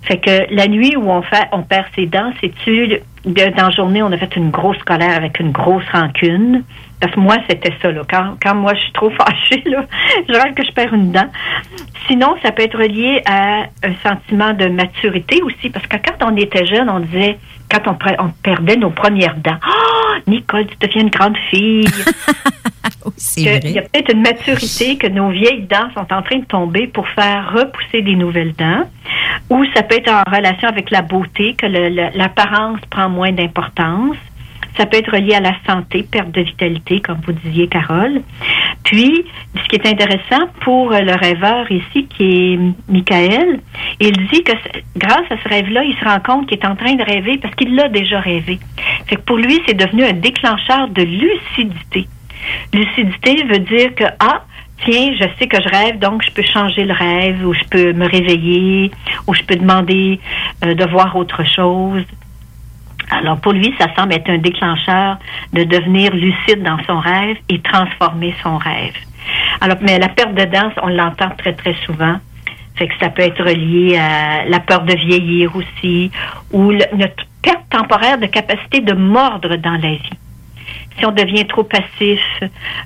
Fait que la nuit où on fait, on perd ses dents, c'est-tu dans la journée, on a fait une grosse colère avec une grosse rancune? Parce que moi, c'était ça, là. Quand, quand moi, je suis trop fâchée, là, je rêve que je perds une dent. Sinon, ça peut être lié à un sentiment de maturité aussi. Parce que quand on était jeune, on disait, quand on, on perdait nos premières dents, Nicole, tu deviens une grande fille. Il y a peut-être une maturité que nos vieilles dents sont en train de tomber pour faire repousser des nouvelles dents. Ou ça peut être en relation avec la beauté, que l'apparence prend moins d'importance. Ça peut être lié à la santé, perte de vitalité, comme vous disiez, Carole. Puis, ce qui est intéressant pour euh, le rêveur ici, qui est Michael, il dit que grâce à ce rêve-là, il se rend compte qu'il est en train de rêver parce qu'il l'a déjà rêvé. Fait que pour lui, c'est devenu un déclencheur de lucidité. Lucidité veut dire que, ah, tiens, je sais que je rêve, donc je peux changer le rêve, ou je peux me réveiller, ou je peux demander euh, de voir autre chose. Alors pour lui, ça semble être un déclencheur de devenir lucide dans son rêve et transformer son rêve. Alors, mais la perte de dents, on l'entend très très souvent. Fait que ça peut être lié à la peur de vieillir aussi, ou notre perte temporaire de capacité de mordre dans la vie. Si on devient trop passif,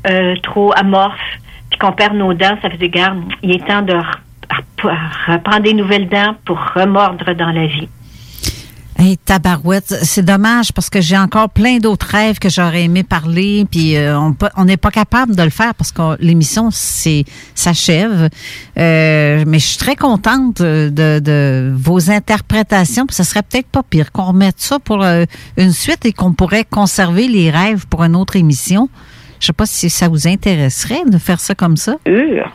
euh, trop amorphe, puis qu'on perd nos dents, ça veut dire, garde, il est temps de re- re- reprendre des nouvelles dents pour remordre dans la vie. Hey, tabarouette, c'est dommage parce que j'ai encore plein d'autres rêves que j'aurais aimé parler, puis euh, on n'est pas capable de le faire parce que l'émission s'achève. Euh, mais je suis très contente de, de vos interprétations. puis Ce serait peut-être pas pire qu'on remette ça pour euh, une suite et qu'on pourrait conserver les rêves pour une autre émission. Je sais pas si ça vous intéresserait de faire ça comme ça.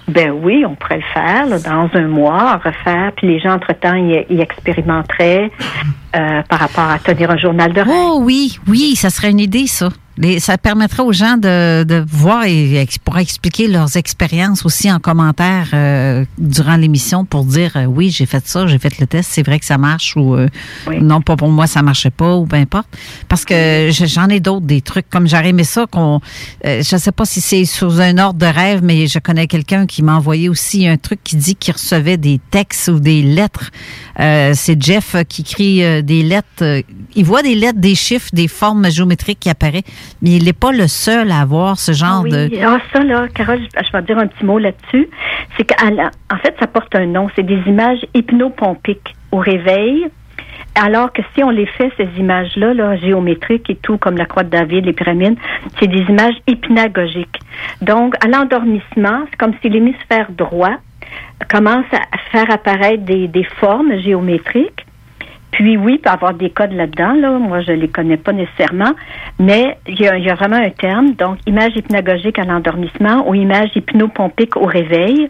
Ben oui, on pourrait le faire dans un mois, refaire, puis les gens, entre-temps, y expérimenteraient. Euh, par rapport à tenir un journal de rêve. Oh oui, oui, ça serait une idée, ça. Les- ça permettrait aux gens de, de voir et ex- pourra expliquer leurs expériences aussi en commentaire euh, durant l'émission pour dire euh, oui, j'ai fait ça, j'ai fait le test, c'est vrai que ça marche ou euh, non, pas pour moi, ça marchait pas ou peu importe. Parce que je- j'en ai d'autres, des trucs comme j'aurais aimé ça qu'on. je sais pas si c'est sous un ordre de rêve, mais je connais quelqu'un qui m'a envoyé aussi un truc qui dit qu'il recevait des textes ou des lettres. C'est Jeff qui écrit euh, des lettres. il voit des lettres, des chiffres, des formes géométriques qui apparaissent, mais il n'est pas le seul à avoir ce genre oui. de. Ah, ça, là, Carole, je, vais dire un petit mot là-dessus. C'est qu'en fait, ça porte un nom. C'est des images hypnopompiques au réveil. Alors que si on les fait, ces images-là, là, géométriques et tout, comme la croix de David, les pyramides, c'est des images hypnagogiques. Donc, à l'endormissement, c'est comme si l'hémisphère droit commence à faire apparaître des, des formes géométriques. Puis oui, il peut y avoir des codes là-dedans. Là. Moi, je les connais pas nécessairement, mais il y, a, y a vraiment un terme. Donc, image hypnagogique à l'endormissement ou image hypnopompique au réveil.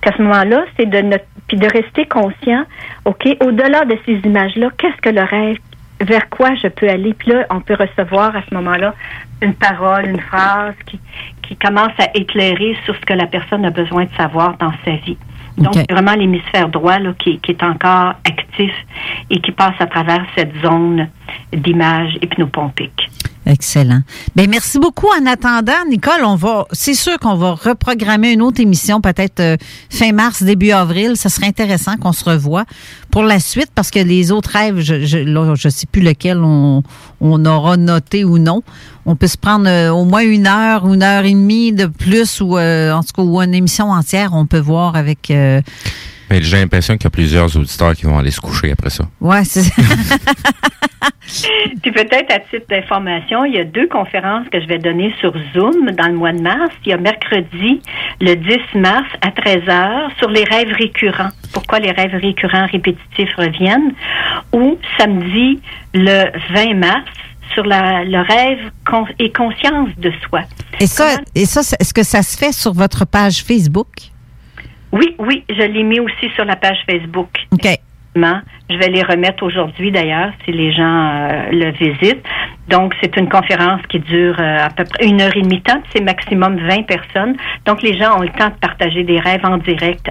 Puis à ce moment-là, c'est de ne- puis de rester conscient. Ok, au-delà de ces images-là, qu'est-ce que le rêve vers quoi je peux aller? Puis là, on peut recevoir à ce moment-là une parole, une phrase qui, qui commence à éclairer sur ce que la personne a besoin de savoir dans sa vie. Donc, Ok. c'est vraiment l'hémisphère droit là, qui, qui est encore actif et qui passe à travers cette zone d'image hypnopompique. Excellent. Ben merci beaucoup. En attendant, Nicole, on va, c'est sûr qu'on va reprogrammer une autre émission, peut-être euh, fin mars, début avril. Ça serait intéressant qu'on se revoie pour la suite, parce que les autres rêves, je, je, là, je sais plus lequel on, aura noté ou non. On peut se prendre euh, au moins une heure, une heure et demie de plus, ou euh, en tout cas, ou une émission entière. On peut voir avec. Mais j'ai l'impression qu'il y a plusieurs auditeurs qui vont aller se coucher après ça. ouais, c'est. Puis peut-être à titre d'information, il y a deux conférences que je vais donner sur Zoom dans le mois de mars. Il y a mercredi, le 10 mars à 13h sur les rêves récurrents. Pourquoi les rêves récurrents répétitifs reviennent? Ou samedi, le 20 mars sur la, le rêve con- et conscience de soi. Et ça, et ça, est-ce que ça se fait sur votre page Facebook? Oui, oui, je l'ai mis aussi sur la page Facebook. OK. Je vais les remettre aujourd'hui d'ailleurs si les gens euh, le visitent. Donc, c'est une conférence qui dure euh, à peu près une heure et demie temps. C'est maximum 20 personnes. Donc, les gens ont le temps de partager des rêves en direct